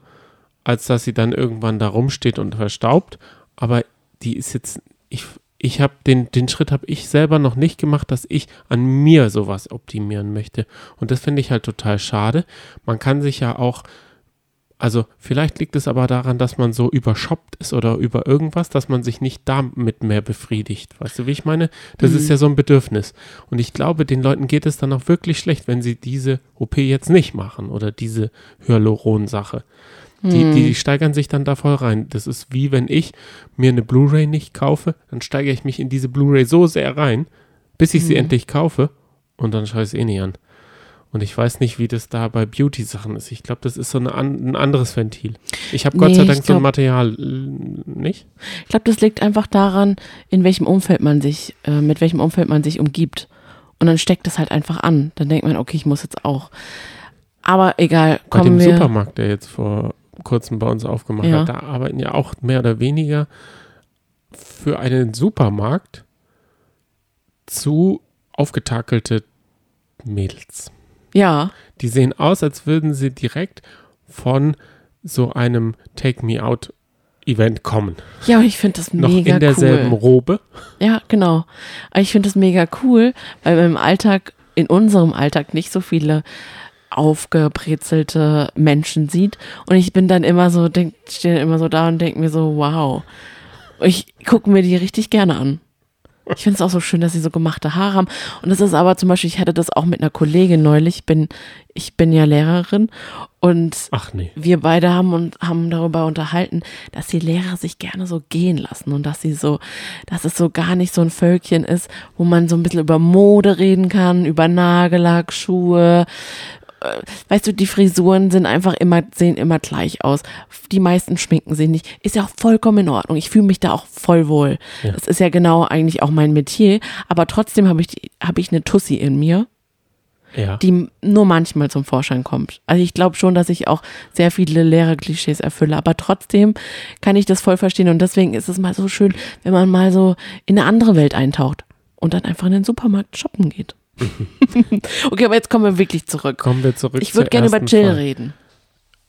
als dass sie dann irgendwann da rumsteht und verstaubt, aber die ist jetzt, ich, ich habe den, den Schritt habe ich selber noch nicht gemacht, dass ich an mir sowas optimieren möchte und das finde ich halt total schade. Man kann sich ja auch also vielleicht liegt es aber daran, dass man so überschoppt ist oder über irgendwas, dass man sich nicht damit mehr befriedigt. Weißt du, wie ich meine? Das ist ja so ein Bedürfnis. Und ich glaube, den Leuten geht es dann auch wirklich schlecht, wenn sie diese OP jetzt nicht machen oder diese Hyaluron-Sache. Die, die steigern sich dann da voll rein. Das ist wie wenn ich mir eine Blu-ray nicht kaufe, dann steigere ich mich in diese Blu-ray so sehr rein, bis ich sie endlich kaufe und dann schaue ich es eh nicht an. Und ich weiß nicht, wie das da bei Beauty-Sachen ist. Ich glaube, das ist so eine ein anderes Ventil. Ich habe Gott Nee, sei Dank so ein glaub- Material äh, nicht. Ich glaube, das liegt einfach daran, in welchem Umfeld man sich, äh, mit welchem Umfeld man sich umgibt. Und dann steckt es halt einfach an. Dann denkt man, okay, ich muss jetzt auch. Aber egal, Bei kommen dem wir. Supermarkt, der jetzt vor kurzem bei uns aufgemacht Ja. hat, da arbeiten ja auch mehr oder weniger für einen Supermarkt zu aufgetakelte Mädels. Ja, Die sehen aus, als würden sie direkt von so einem Take Me Out Event kommen. ja, und ich finde das Noch mega in derselben cool. Robe. Ja, genau. Ich finde das mega cool, weil im Alltag, in unserem Alltag nicht so viele aufgebrezelte Menschen sieht. Und ich bin dann immer so, denk, stehe immer so da und denke mir so, wow. Ich gucke mir die richtig gerne an. Ich finde es auch so schön, dass sie so gemachte Haare haben. Und das ist aber zum Beispiel, ich hatte das auch mit einer Kollegin neulich. Ich bin, ich bin ja Lehrerin und nee. wir beide haben und haben darüber unterhalten, dass die Lehrer sich gerne so gehen lassen und dass sie so, dass es so gar nicht so ein Völkchen ist, wo man so ein bisschen über Mode reden kann, über Nagellack, Schuhe. Äh, Weißt du, die Frisuren sind einfach immer, sehen immer gleich aus. Die meisten schminken sich nicht. Ist ja auch vollkommen in Ordnung. Ich fühle mich da auch voll wohl. Ja. Das ist ja genau eigentlich auch mein Metier. Aber trotzdem habe ich, habe ich eine Tussi in mir Ja. die nur manchmal zum Vorschein kommt. Also ich glaube schon, dass ich auch sehr viele Lehrerklischees erfülle, aber trotzdem kann ich das voll verstehen und deswegen ist es mal so schön, wenn man mal so in eine andere Welt eintaucht und dann einfach in den Supermarkt shoppen geht. okay, aber jetzt kommen wir wirklich zurück. Kommen wir zurück Ich würde gerne über Jill Frage. reden.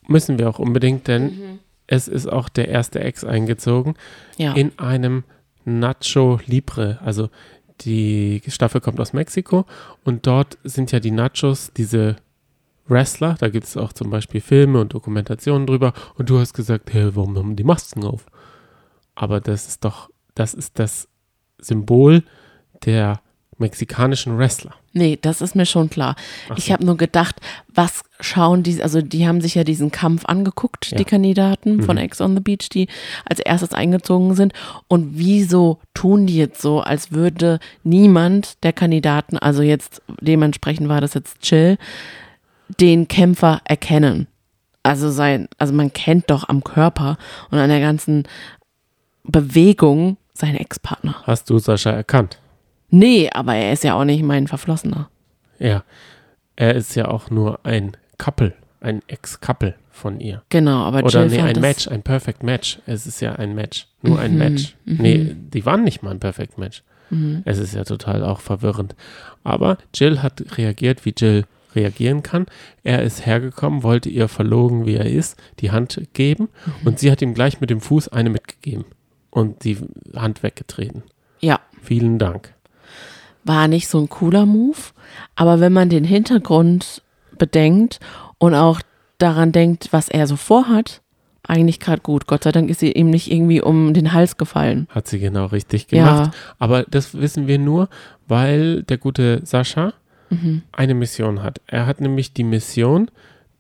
Müssen wir auch unbedingt, denn Mhm. es ist auch der erste Ex eingezogen Ja. in einem Nacho Libre. Also die Staffel kommt aus Mexiko und dort sind ja die Nachos diese Wrestler. Da gibt es auch zum Beispiel Filme und Dokumentationen drüber. Und du hast gesagt, hey, warum haben die Masken auf? Aber das ist doch, das ist das Symbol der mexikanischen Wrestler. Nee, das ist mir schon klar. Ach Ich so. habe nur gedacht, was schauen die, also die haben sich ja diesen Kampf angeguckt, Ja. die Kandidaten von Ex on the Beach, die als erstes eingezogen sind. Und wieso tun die jetzt so, als würde niemand der Kandidaten, also jetzt dementsprechend war das jetzt Chill, den Kämpfer erkennen? Also sein, also man kennt doch am Körper und an der ganzen Bewegung seinen Ex-Partner. Hast du Sascha erkannt? Nee, aber er ist ja auch nicht mein Verflossener. Ja. Er ist ja auch nur ein Couple, ein Ex-Couple von ihr. Genau, aber Oder Jill nee, ein Match, ein Perfect Match. Es ist ja ein Match. Nur ein Mhm, Match. Nee, die waren nicht mal ein Perfect Match. Mhm. Es ist ja total auch verwirrend. Aber Jill hat reagiert, wie Jill reagieren kann. Er ist hergekommen, wollte ihr verlogen, wie er ist, die Hand geben und sie hat ihm gleich mit dem Fuß eine mitgegeben und die Hand weggetreten. Ja, Vielen Dank. War nicht so ein cooler Move, aber wenn man den Hintergrund bedenkt und auch daran denkt, was er so vorhat, eigentlich gerade gut. Gott sei Dank ist sie ihm nicht irgendwie um den Hals gefallen. Hat sie genau richtig Ja. gemacht. Aber das wissen wir nur, weil der gute Sascha Mhm. eine Mission hat. Er hat nämlich die Mission,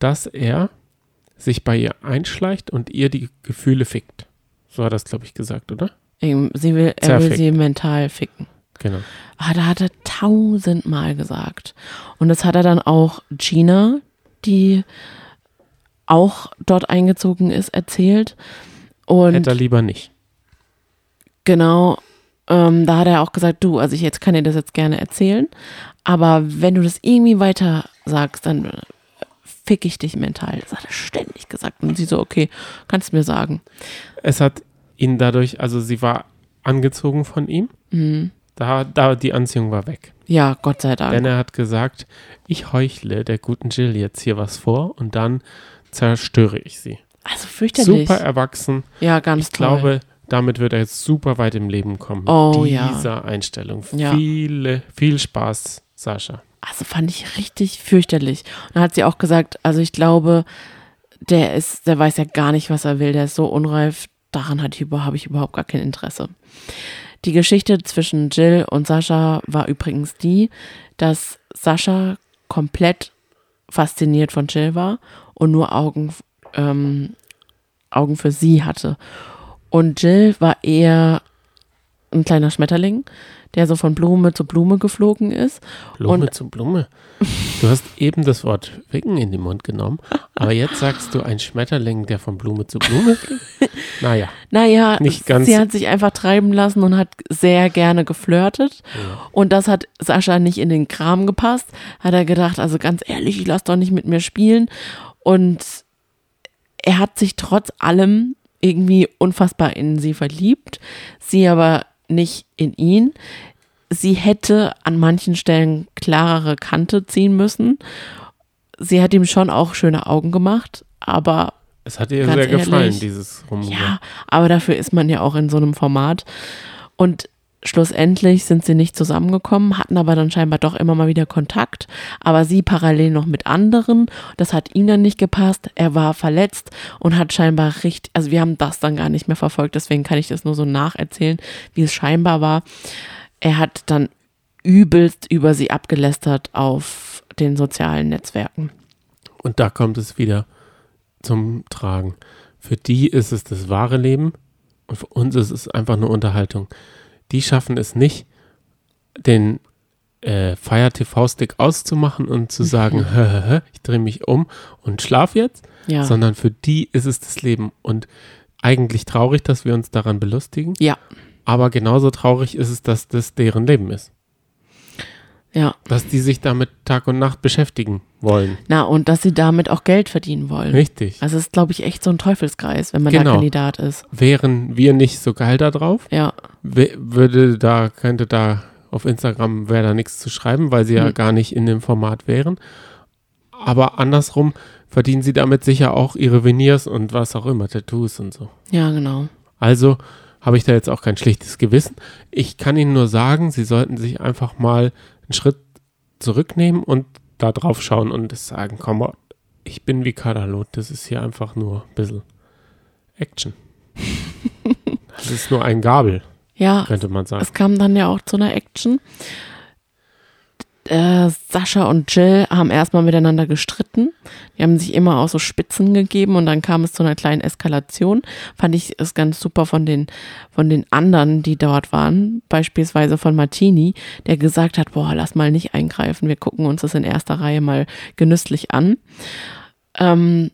dass er sich bei ihr einschleicht und ihr die Gefühle fickt. So hat er es, glaube ich, gesagt, oder? Sie will, er will Zerfickt. sie mental ficken. Genau. Ah, da hat er tausendmal gesagt. Und das hat er dann auch Gina, die auch dort eingezogen ist, erzählt. Und Hätte er lieber nicht. Genau, ähm, da hat er auch gesagt, du, also ich jetzt kann dir das jetzt gerne erzählen, aber wenn du das irgendwie weiter sagst, dann äh, fick ich dich mental. Das hat er ständig gesagt. Und sie so, okay, kannst du mir sagen. Es hat ihn dadurch, also sie war angezogen von ihm. Mhm. Da, da die Anziehung war weg. Ja, Gott sei Dank. Denn er hat gesagt, ich heuchle der guten Jill jetzt hier was vor und dann zerstöre ich sie. also fürchterlich. Super erwachsen. ja, ganz Ich toll. glaube, damit wird er jetzt super weit im Leben kommen. Oh, ja. dieser Einstellung. Ja. Viele, viel Spaß, Sascha. Also fand ich richtig fürchterlich. Und dann hat sie auch gesagt, also ich glaube, der ist, der weiß ja gar nicht, was er will, der ist so unreif, daran ich habe ich überhaupt gar kein Interesse. Die Geschichte zwischen Jill und Sascha war übrigens die, dass Sascha komplett fasziniert von Jill war und nur Augen, ähm, Augen für sie hatte. Und Jill war eher ein kleiner Schmetterling, der so von Blume zu Blume geflogen ist. Blume Und- zu Blume. Du hast eben das Wort Wicken in den Mund genommen, aber jetzt sagst du ein Schmetterling, der von Blume zu Blume fliegt? Naja, Naja, Nicht ganz- sie hat sich einfach treiben lassen und hat sehr gerne geflirtet. Und das hat Sascha nicht in den Kram gepasst. Hat er gedacht, also ganz ehrlich, ich lass doch nicht mit mir spielen. Und er hat sich trotz allem irgendwie unfassbar in sie verliebt. Sie aber nicht in ihn. Sie hätte an manchen Stellen klarere Kante ziehen müssen. Sie hat ihm schon auch schöne Augen gemacht, aber es hat ihr sehr gefallen, ehrlich. dieses Rumge. ja, aber dafür ist man ja auch in so einem Format. Und schlussendlich sind sie nicht zusammengekommen, hatten aber dann scheinbar doch immer mal wieder Kontakt. Aber sie parallel noch mit anderen. Das hat ihm dann nicht gepasst. Er war verletzt und hat scheinbar richtig, also wir haben das dann gar nicht mehr verfolgt, deswegen kann ich das nur so nacherzählen, wie es scheinbar war. Er hat dann übelst über sie abgelästert auf den sozialen Netzwerken. Und da kommt es wieder zum Tragen. Für die ist es das wahre Leben und für uns ist es einfach eine Unterhaltung. Die schaffen es nicht, den äh, Fire TV-Stick auszumachen und zu sagen, hä, hä, hä, ich drehe mich um und schlaf jetzt, Ja. sondern für die ist es das Leben. Und eigentlich traurig, dass wir uns daran belustigen, ja, aber genauso traurig ist es, dass das deren Leben ist. Ja. Dass die sich damit Tag und Nacht beschäftigen wollen. Na, und dass sie damit auch Geld verdienen wollen. Richtig. Also es ist, glaube ich, echt so ein Teufelskreis, wenn man Genau. da Kandidat ist. Wären wir nicht so geil da drauf, Ja, würde da, könnte da auf Instagram wäre da nichts zu schreiben, weil sie ja Hm. gar nicht in dem Format wären. Aber andersrum verdienen sie damit sicher auch ihre Veneers und was auch immer, Tattoos und so. ja, genau. Also habe ich da jetzt auch kein schlichtes Gewissen. Ich kann Ihnen nur sagen, Sie sollten sich einfach mal einen Schritt zurücknehmen und da drauf schauen und sagen, komm, ich bin wie Kadalot, das ist hier einfach nur ein bisschen Action. das ist nur ein Gabel, Ja, könnte man sagen. es kam dann ja auch zu einer Action. Äh, Sascha und Jill haben erstmal miteinander gestritten. Die haben sich immer auch so Spitzen gegeben und dann kam es zu einer kleinen Eskalation. Fand ich es ganz super von den, von den anderen, die dort waren. Beispielsweise von Martini, der gesagt hat, boah, lass mal nicht eingreifen. Wir gucken uns das in erster Reihe mal genüsslich an. Ähm,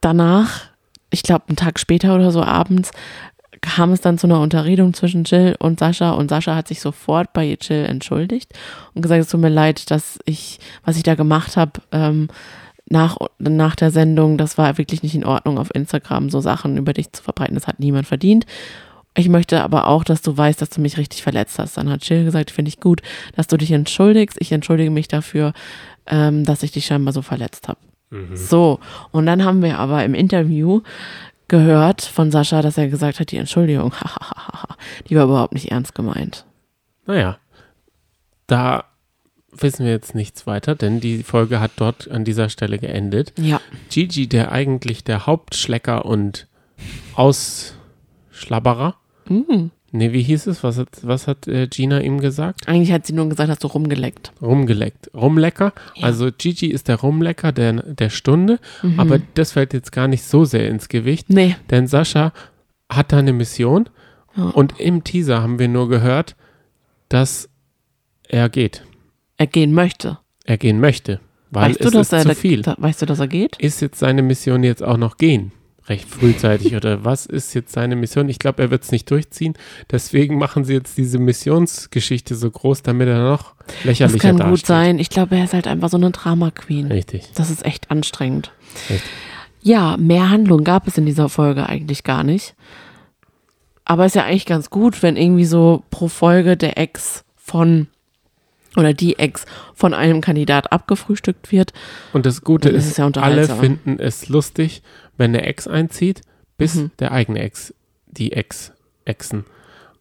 danach, ich glaube, einen Tag später oder so abends, kam es dann zu einer Unterredung zwischen Jill und Sascha und Sascha hat sich sofort bei Jill entschuldigt und gesagt, es tut mir leid, dass ich, was ich da gemacht habe, ähm, nach, nach der Sendung, das war wirklich nicht in Ordnung, auf Instagram so Sachen über dich zu verbreiten. Das hat niemand verdient. Ich möchte aber auch, dass du weißt, dass du mich richtig verletzt hast. Dann hat Jill gesagt, finde ich gut, dass du dich entschuldigst. Ich entschuldige mich dafür, ähm, dass ich dich scheinbar so verletzt habe. So, und dann haben wir aber im Interview gehört von Sascha, dass er gesagt hat, die Entschuldigung, die war überhaupt nicht ernst gemeint. Naja, da wissen wir jetzt nichts weiter, denn die Folge hat dort an dieser Stelle geendet. Ja. Gigi, der eigentlich der Hauptschlecker und Ausschlabberer. Mhm. Nee, wie hieß es? Was hat, was hat äh, Gina ihm gesagt? Eigentlich hat sie nur gesagt, hast du rumgeleckt. Rumgeleckt. Rumlecker. Ja. Also Gigi ist der Rumlecker der, der Stunde, Mhm. aber das fällt jetzt gar nicht so sehr ins Gewicht, Nee. denn Sascha hat da eine Mission Ja. und im Teaser haben wir nur gehört, dass er geht. Er gehen möchte. Er gehen möchte, weil weißt du, es dass ist zu viel. Da, weißt du, dass er geht? ist jetzt seine Mission jetzt auch noch gehen? Recht frühzeitig oder was ist jetzt seine Mission? Ich glaube, er wird es nicht durchziehen. Deswegen machen sie jetzt diese Missionsgeschichte so groß, damit er noch Das lächerlicher kann dasteht. gut sein. Ich glaube, er ist halt einfach so eine Drama-Queen. Richtig. Das ist echt anstrengend. Richtig. Ja, mehr Handlung gab es in dieser Folge eigentlich gar nicht. Aber ist ja eigentlich ganz gut, wenn irgendwie so pro Folge der Ex von oder die Ex von einem Kandidat abgefrühstückt wird. Und das Gute ist ist, ja alle finden es lustig, wenn eine Ex einzieht, bis Mhm. der eigene Ex, die Ex, Exen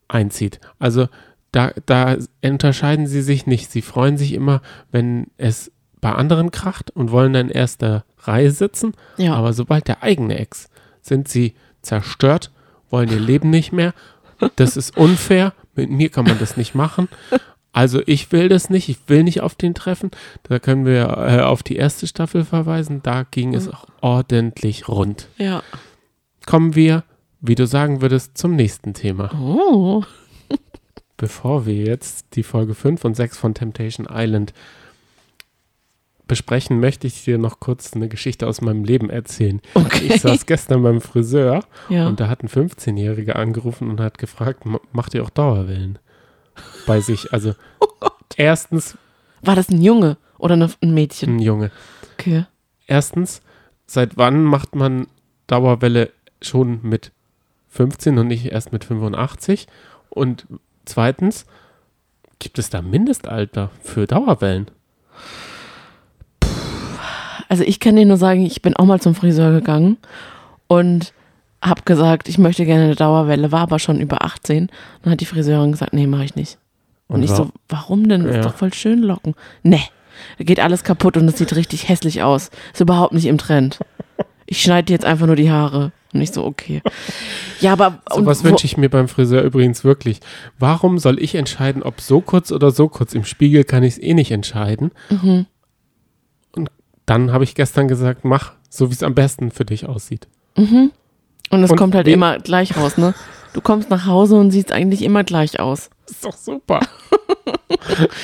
einzieht. Also da, da unterscheiden sie sich nicht. Sie freuen sich immer, wenn es bei anderen kracht und wollen dann in erster Reihe sitzen. Ja. Aber sobald der eigene Ex sind sie zerstört, wollen ihr Leben nicht mehr. Das ist unfair. Mit mir kann man das nicht machen. Also ich will das nicht. Ich will nicht auf den treffen. Da können wir äh, auf die erste Staffel verweisen. Da ging es auch ordentlich rund. Ja. Kommen wir, wie du sagen würdest, zum nächsten Thema. Oh. Bevor wir jetzt die Folge 5 und 6 von Temptation Island besprechen, möchte ich dir noch kurz eine Geschichte aus meinem Leben erzählen. Okay. Ich saß gestern beim Friseur Ja. und da hat ein 15-Jähriger angerufen und hat gefragt, "Ma- macht ihr auch Dauerwellen bei sich? Also Oh erstens War das ein Junge oder ein Mädchen? ein Junge. Okay. Erstens, seit wann macht man Dauerwelle schon mit 15 und nicht erst mit 85? Und zweitens, gibt es da Mindestalter für Dauerwellen? Also ich kann dir nur sagen, ich bin auch mal zum Friseur gegangen und habe gesagt, ich möchte gerne eine Dauerwelle, war aber schon über 18. Dann hat die Friseurin gesagt, nee, mache ich nicht. Und, Und ich so, warum denn? Ist Ja. doch voll schön Locken. Nee, da geht alles kaputt und es sieht richtig hässlich aus. Ist überhaupt nicht im Trend. Ich schneide dir jetzt einfach nur die Haare. Und ich so, okay. Ja, aber So und was wünsche ich mir beim Friseur übrigens wirklich. Warum soll ich entscheiden, ob so kurz oder so kurz? Im Spiegel kann ich es eh nicht entscheiden. Mhm. Und dann habe ich gestern gesagt, mach so, wie es am besten für dich aussieht. Und es Und kommt halt immer gleich raus, ne? Du kommst nach Hause und siehst eigentlich immer gleich aus. ist doch super.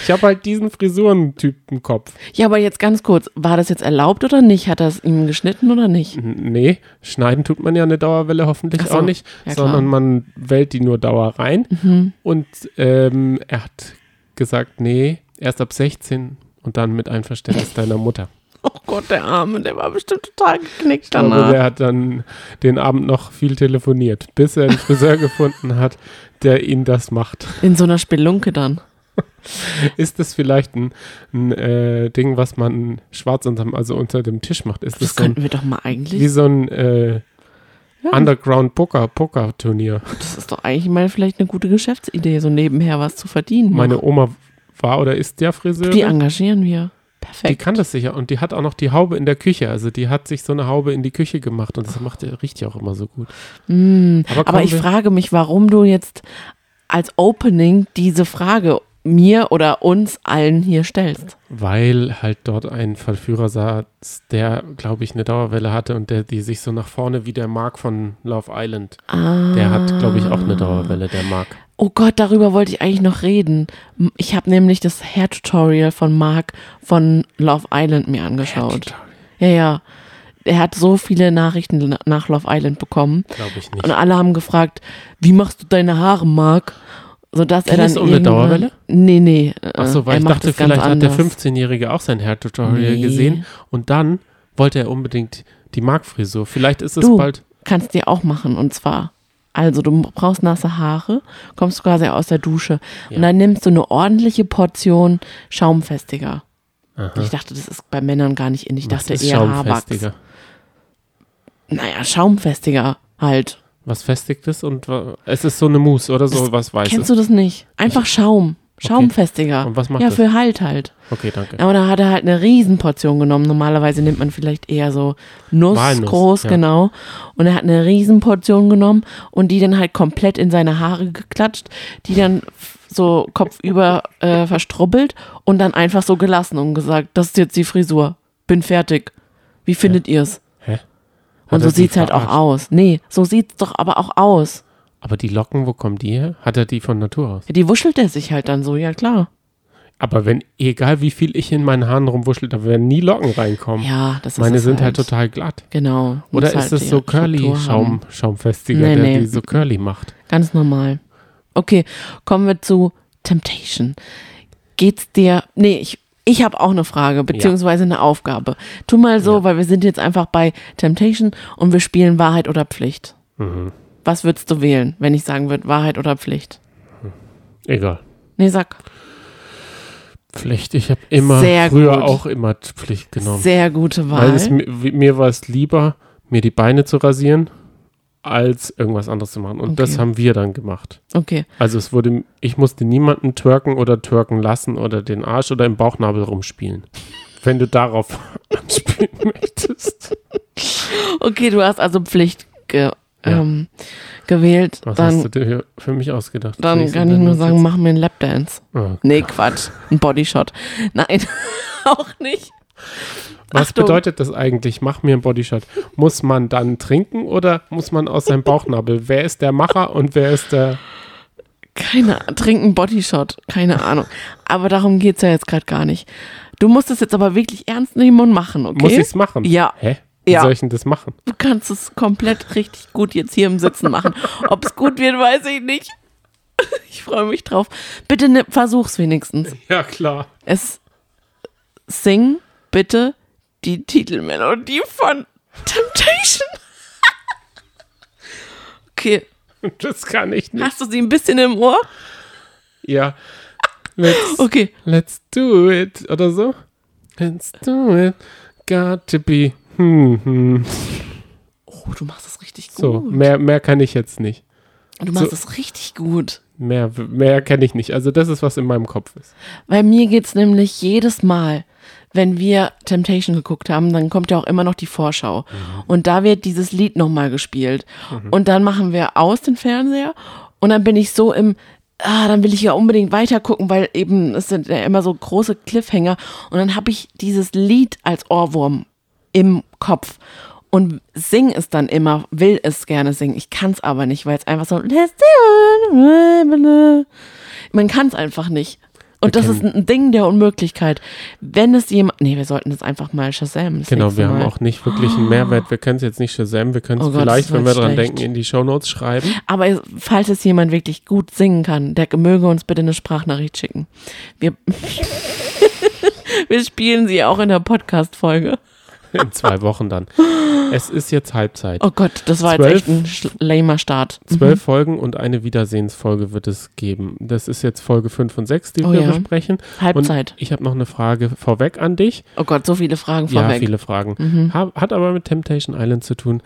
ich habe halt diesen Frisurentyp im Kopf. Ja, aber jetzt ganz kurz, war das jetzt erlaubt oder nicht? Hat er es ihm geschnitten oder nicht? N- Nee, schneiden tut man ja eine Dauerwelle hoffentlich so, auch nicht, ja. Mhm. sondern man wählt die nur Dauer rein. Und ähm, er hat gesagt, nee, erst ab 16 und dann mit Einverständnis deiner Mutter. Oh Gott, der Arme, der war bestimmt total geknickt Ich glaube, danach. der hat dann den Abend noch viel telefoniert, bis er einen Friseur gefunden hat, der ihn das macht. In so einer Spelunke dann. Ist das vielleicht ein, ein äh, Ding, was man schwarz unterm, also unter dem Tisch macht? Ist Das das so ein, könnten wir doch mal wie eigentlich. so ein äh, Ja. Underground Poker, Poker Turnier? Das ist doch eigentlich mal vielleicht eine gute Geschäftsidee, so nebenher was zu verdienen. Meine. Oma war oder ist der Friseur. Die engagieren wir. Die Perfekt. kann das sicher und die hat auch noch die Haube in der Küche. Also die hat sich so eine Haube in die Küche gemacht und das macht riecht ja auch immer so gut. Mm, Aber, aber ich frage mich, warum du jetzt als Opening diese Frage mir oder uns allen hier stellst. Weil halt dort ein Verführer saß, der, glaube ich, eine Dauerwelle hatte und der, die sich so nach vorne wie der Mark von Love Island. Ah. Der hat, glaube ich, auch eine Dauerwelle, der Mark. Oh Gott, darüber wollte ich eigentlich noch reden. Ich habe nämlich das Hair-Tutorial von Mark von Love Island mir angeschaut. Ja, ja. Er hat so viele Nachrichten na- nach Love Island bekommen. Glaube ich Und nicht. alle haben gefragt, wie machst du deine Haare, Mark? Sodass er Ging dann es um eine irgendwann- Dauerwelle? Nee, nee. äh, Achso, weil er ich dachte, vielleicht hat der anders. 15-Jährige auch sein Hair-Tutorial Nee. gesehen und dann wollte er unbedingt die Mark-Frisur. Vielleicht ist es Du. bald. Kannst dir auch machen und zwar Also du brauchst nasse Haare, kommst quasi aus der Dusche Ja. und dann nimmst du eine ordentliche Portion Schaumfestiger. Aha. Ich dachte, das ist bei Männern gar nicht in. Ich Was dachte eher Haarwachs. Schaumfestiger? Naja, Schaumfestiger halt. Was festigt es und es ist so eine Mousse oder so Das was Weißes. Kennst du das nicht? Einfach Schaum. Schaumfestiger. Und was macht ja, das? für Halt halt. Okay, danke. Aber da hat er halt eine Riesenportion genommen. Normalerweise nimmt man vielleicht eher so Nuss Walnuss, groß, ja. genau. Und er hat eine Riesenportion genommen und die dann halt komplett in seine Haare geklatscht, die dann so kopfüber äh, verstrubbelt und dann einfach so gelassen und gesagt, das ist jetzt die Frisur. Bin fertig. Wie findet ihr's? Und so er sie sieht's halt auch aus. Nee, so sieht's doch aber auch aus. Aber die Locken, wo kommen die her? Hat er die von Natur aus? Ja, Die wuschelt er sich halt dann so, ja klar. Aber wenn, egal wie viel ich in meinen Haaren rumwuschel, da werden nie Locken reinkommen. Ja, das ist Meine es sind halt total glatt. Genau. Oder ist halt es so curly. Schaum, Schaumfestiger, Nee, der nee. die so curly macht? Ganz normal. Okay, kommen wir zu Temptation. Geht's dir. Nee, ich, ich habe auch eine Frage, beziehungsweise eine Aufgabe. Tu mal so, Ja. weil wir sind jetzt einfach bei Temptation und wir spielen Wahrheit oder Pflicht. Mhm. Was würdest du wählen, wenn ich sagen würde, Wahrheit oder Pflicht? Egal. Nee, sag. Pflicht. Ich habe immer, Sehr früher gut. auch immer Pflicht genommen. Sehr gute Wahl. Es, mir war es lieber, mir die Beine zu rasieren, als irgendwas anderes zu machen. Und das Okay. haben wir dann gemacht. okay. Also es wurde, ich musste niemanden twerken oder twerken lassen oder den Arsch oder im Bauchnabel rumspielen. Wenn du darauf anspielen möchtest. Okay, du hast also Pflicht ge, Ja. ähm, gewählt. Was dann hast du dir hier für mich ausgedacht? dann Lesen kann ich nur sagen, Notizen? mach mir einen Lapdance. Oh, Nee, Quatsch. Ein Bodyshot. Nein, auch nicht. Was Achtung. bedeutet das eigentlich? Mach mir einen Bodyshot. Muss man dann trinken oder muss man aus seinem Bauchnabel? Wer ist der Macher und wer ist der. Keine trinken Bodyshot, keine Ahnung. Aber darum geht's ja jetzt gerade gar nicht. Du musst es jetzt aber wirklich ernst nehmen und machen, okay? Muss ich es machen? Ja. Hä? Wie Ja. soll ich denn das machen? Du kannst es komplett richtig gut jetzt hier im Sitzen machen. Ob es gut wird, weiß ich nicht. Ich freue mich drauf. Bitte ne, versuch's wenigstens. Ja, klar. Es sing bitte die Titelmelodie von Temptation. okay, Das kann ich nicht. hast du sie ein bisschen im Ohr? Ja. Let's, Okay. let's do it. Oder so. Let's do it. Got to be. Hm, hm. Oh, du machst es richtig gut. So, mehr, mehr kann ich jetzt nicht. du machst so- es richtig gut. Mehr, mehr kenne ich nicht. Also das ist, was in meinem Kopf ist. Bei mir geht's nämlich jedes Mal, wenn wir Temptation geguckt haben, dann kommt ja auch immer noch die Vorschau. Und da wird dieses Lied nochmal gespielt. Und dann machen wir aus den Fernseher und dann bin ich so im, ah, dann will ich ja unbedingt weiter gucken, weil eben es sind ja immer so große Cliffhanger. Und dann habe ich dieses Lied als Ohrwurm im Kopf und sing es dann immer, will es gerne singen. Ich kann es aber nicht, weil es einfach so, man kann es einfach nicht. Und Wir das ist ein Ding der Unmöglichkeit. Wenn es jemand, nee, wir sollten das einfach mal Shazam. Genau, wir haben Mal. auch nicht wirklich einen Mehrwert. Wir können es jetzt nicht Shazam. Wir können es Oh Gott, vielleicht, das wenn wir wird dran schlecht. denken, in die Shownotes schreiben. Aber falls es jemand wirklich gut singen kann, der möge uns bitte eine Sprachnachricht schicken. Wir, wir spielen sie auch in der Podcast-Folge. In zwei Wochen dann. Es ist jetzt Halbzeit. Oh Gott, das war Zwölf- jetzt echt ein lamer Start. Zwölf Folgen und eine Wiedersehensfolge wird es geben. Das ist jetzt Folge 5 und 6, die Oh wir ja. besprechen. Halbzeit. Und ich habe noch eine Frage vorweg an dich. Oh Gott, so viele Fragen Ja, vorweg. viele Fragen. Mhm. Ha- Hat aber mit Temptation Island zu tun.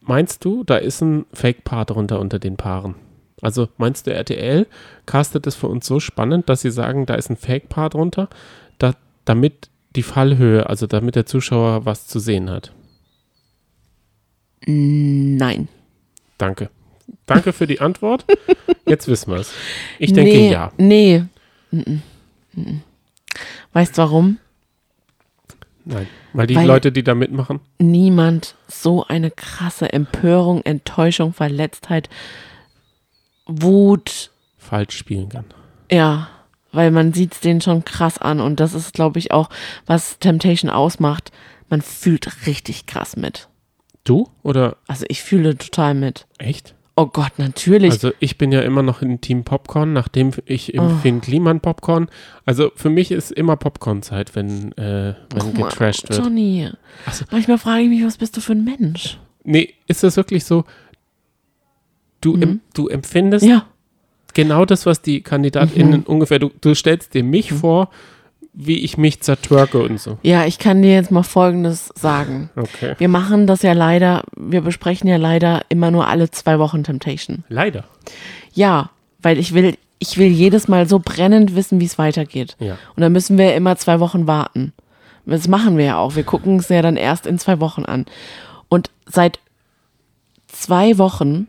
Meinst du, da ist ein Fake-Part drunter unter den Paaren? Also meinst du, RTL castet es für uns so spannend, dass sie sagen, da ist ein Fake-Part drunter, da, damit die Fallhöhe, also damit der Zuschauer was zu sehen hat? Nein. Danke. Danke für die Antwort. Jetzt wissen wir es. Ich denke nee, ja. Nee. Weißt du warum? Nein. Weil die Weil- Leute, die da mitmachen, Niemand so eine krasse Empörung, Enttäuschung, Verletztheit, Wut, falsch spielen kann. ja, weil man sieht es denen schon krass an und das ist, glaube ich, auch, was Temptation ausmacht. Man fühlt richtig krass mit. Du oder Also ich fühle total mit. echt? Oh Gott, natürlich. Also ich bin ja immer noch im Team Popcorn, nachdem ich im Oh. Finn Kliman Popcorn. Also für mich ist immer Popcorn-Zeit, wenn, äh, wenn mal, getrashed wird. Johnny. Ach so. Manchmal frage ich mich, was bist du für ein Mensch? Nee, ist das wirklich so? Du, em, du empfindest Ja. Genau das, was die KandidatInnen ungefähr, du, du stellst dir mich vor, wie ich mich zertwerke und so. Ja, ich kann dir jetzt mal Folgendes sagen. Okay. Wir machen das ja leider, wir besprechen ja leider immer nur alle zwei Wochen Temptation. Leider. Ja, weil ich will, ich will jedes Mal so brennend wissen, wie es weitergeht. Ja. Und dann müssen wir immer zwei Wochen warten. Das machen wir ja auch. Wir gucken es ja dann erst in zwei Wochen an. Und seit zwei Wochen,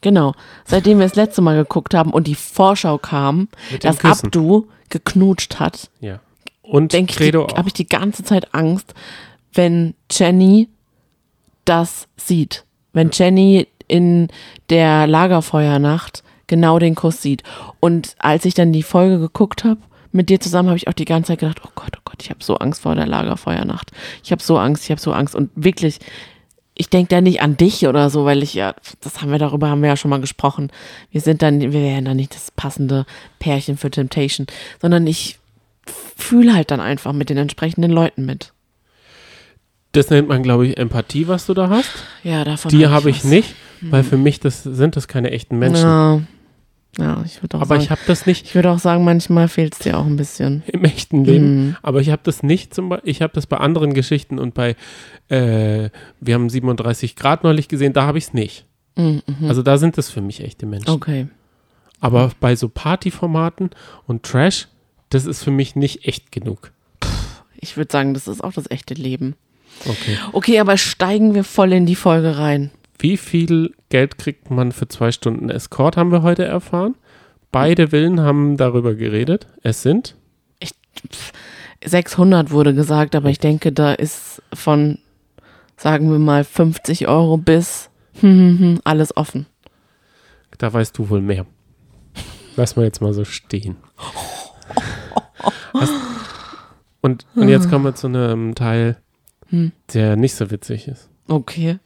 genau, seitdem wir das letzte Mal geguckt haben und die Vorschau kam, dass Küssen. Abdu geknutscht hat, Ja. Und denke ich, habe ich die ganze Zeit Angst, wenn Jenny das sieht. Wenn Jenny in der Lagerfeuernacht genau den Kuss sieht. Und als ich dann die Folge geguckt habe, mit dir zusammen, habe ich auch die ganze Zeit gedacht, oh Gott, oh Gott, ich habe so Angst vor der Lagerfeuernacht. Ich habe so Angst, ich habe so Angst. Und wirklich, ich denke da nicht an dich oder so, weil ich ja, das haben wir darüber, haben wir ja schon mal gesprochen. Wir sind dann, wir wären dann nicht das passende Pärchen für Temptation, sondern ich fühle halt dann einfach mit den entsprechenden Leuten mit. Das nennt man, glaube ich, Empathie, was du da hast. Ja, davon Die hab habe ich was. nicht, weil für mich das sind das keine echten Menschen. Ja, ja ich würde auch Aber sagen, ich habe das nicht ich würde auch sagen, manchmal fehlt es dir auch ein bisschen. im echten Leben. Mhm. Aber ich habe das nicht zum Beispiel, ich habe das bei anderen Geschichten und bei, äh, wir haben 37 Grad neulich gesehen, da habe ich es nicht. Mhm. Also da sind das für mich echte Menschen. Okay. Aber bei so Partyformaten und Trash, das ist für mich nicht echt genug. Ich würde sagen, das ist auch das echte Leben. Okay. Okay, aber steigen wir voll in die Folge rein. Wie viel Geld kriegt man für zwei Stunden Escort, haben wir heute erfahren. Beide Villen haben darüber geredet. Es sind 600 wurde gesagt, aber ich denke, da ist von, sagen wir mal, 50 Euro bis alles offen. Da weißt du wohl mehr. Lass mal jetzt mal so stehen. Hast, und, und jetzt kommen wir zu einem Teil, der nicht so witzig ist. Okay.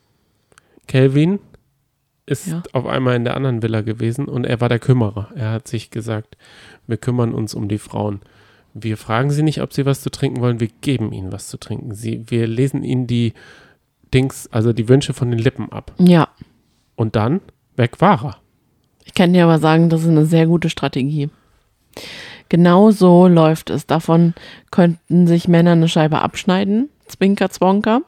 Kelvin ist Ja. auf einmal in der anderen Villa gewesen und er war der Kümmerer. Er hat sich gesagt, wir kümmern uns um die Frauen. Wir fragen sie nicht, ob sie was zu trinken wollen, wir geben ihnen was zu trinken. Sie, wir lesen ihnen die Dings, also die Wünsche von den Lippen ab. Ja. Und dann, weg war er. Ich kann dir aber sagen, das ist eine sehr gute Strategie. Genau so läuft es. Davon könnten sich Männer eine Scheibe abschneiden, Zwinker, Zwonker.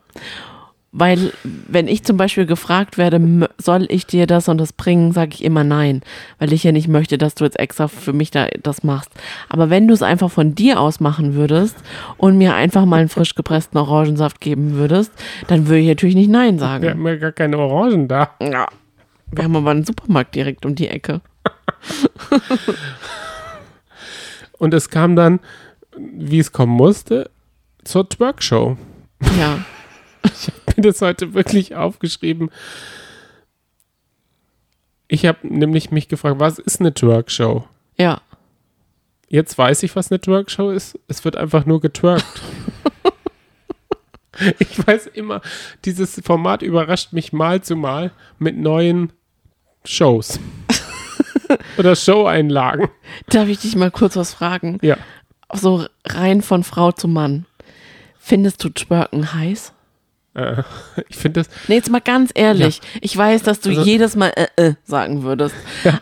Weil, wenn ich zum Beispiel gefragt werde, soll ich dir das und das bringen, sage ich immer nein. Weil ich ja nicht möchte, dass du jetzt extra für mich da das machst. Aber wenn du es einfach von dir aus machen würdest und mir einfach mal einen frisch gepressten Orangensaft geben würdest, dann würde ich natürlich nicht nein sagen. Wir haben ja gar keine Orangen da. Ja. Wir haben aber einen Supermarkt direkt um die Ecke. Und es kam dann, wie es kommen musste, zur Twerk-Show. Ja. Mir das heute wirklich aufgeschrieben. Ich habe nämlich mich gefragt, was ist eine Twerk-Show? Ja. Jetzt weiß ich, was eine Twerk-Show ist. Es wird einfach nur getwerkt. ich weiß immer, dieses Format überrascht mich mal zu mal mit neuen Shows. Oder Show-Einlagen. Darf ich dich mal kurz was fragen? Ja. So rein von Frau zu Mann. Findest du Twerken heiß? Äh, ich finde das, Nee, jetzt mal ganz ehrlich. Ich weiß, dass du Also- jedes Mal äh, äh sagen würdest.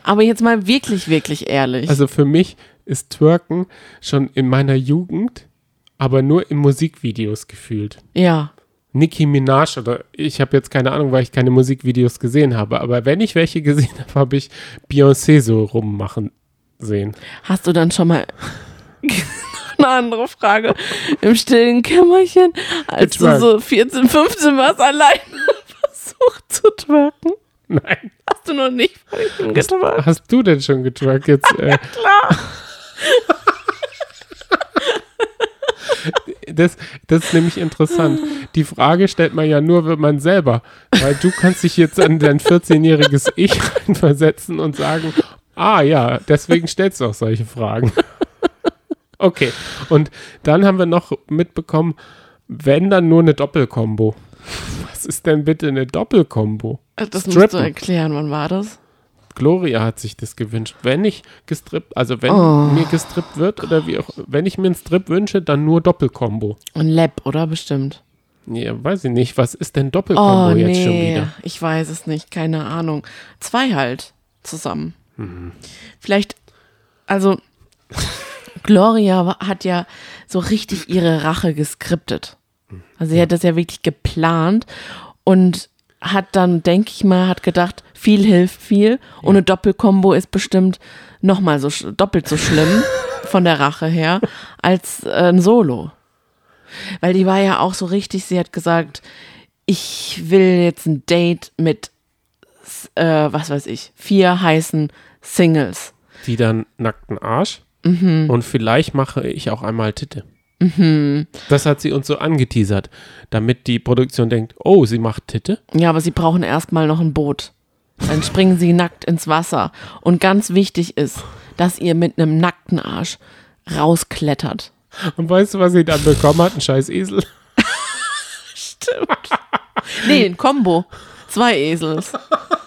Aber jetzt mal wirklich, wirklich ehrlich. also für mich ist Twerken schon in meiner Jugend, aber nur in Musikvideos gefühlt. ja. Nicki Minaj oder ich habe jetzt keine Ahnung, weil ich keine Musikvideos gesehen habe, aber wenn ich welche gesehen habe, habe ich Beyoncé so rummachen sehen. Hast du dann schon mal eine andere Frage im stillen Kämmerchen, als du Getwerkt. so 14, 15 warst, alleine versucht zu twerken? Nein. Hast du noch nicht getwerkt? Hast du denn schon getrackt jetzt? Äh, Klar. das, das ist nämlich interessant. Die Frage stellt man ja nur, wenn man selber, weil du kannst dich jetzt an dein 14-jähriges Ich versetzen und sagen, ah ja, deswegen stellst du auch solche Fragen. Okay, und dann haben wir noch mitbekommen, wenn dann nur eine Doppelkombo. Was ist denn bitte eine Doppelkombo? Das musst Strippen. du erklären, wann war das? Gloria hat sich das gewünscht. Wenn ich gestrippt, also wenn Oh. mir gestrippt wird oder wie auch, wenn ich mir einen Strip wünsche, dann nur Doppelkombo. Ein Lab, oder? Bestimmt. Ja, weiß ich nicht. Was ist denn Doppelkombo Oh, jetzt schon nee, wieder? ich weiß es nicht, keine Ahnung. Zwei halt zusammen. Mhm. Vielleicht, also Gloria hat ja so richtig ihre Rache geskriptet. Also sie hat das ja wirklich geplant und hat dann, denke ich mal, hat gedacht, viel hilft viel. Und eine Doppelkombo ist bestimmt nochmal so doppelt so schlimm von der Rache her als äh, ein Solo. Weil die war ja auch so richtig, sie hat gesagt, ich will jetzt ein Date mit, äh, was weiß ich, vier heißen Singles. Die dann nackten Arsch. Mhm. Und vielleicht mache ich auch einmal Titte. Das hat sie uns so angeteasert, damit die Produktion denkt, oh, sie macht Titte. Ja, aber sie brauchen erstmal noch ein Boot. Dann springen sie nackt ins Wasser. Und ganz wichtig ist, dass ihr mit einem nackten Arsch rausklettert. Und weißt du, was sie dann bekommen hat? Ein scheiß Esel. Stimmt. Nee, ein Kombo. Zwei Esels.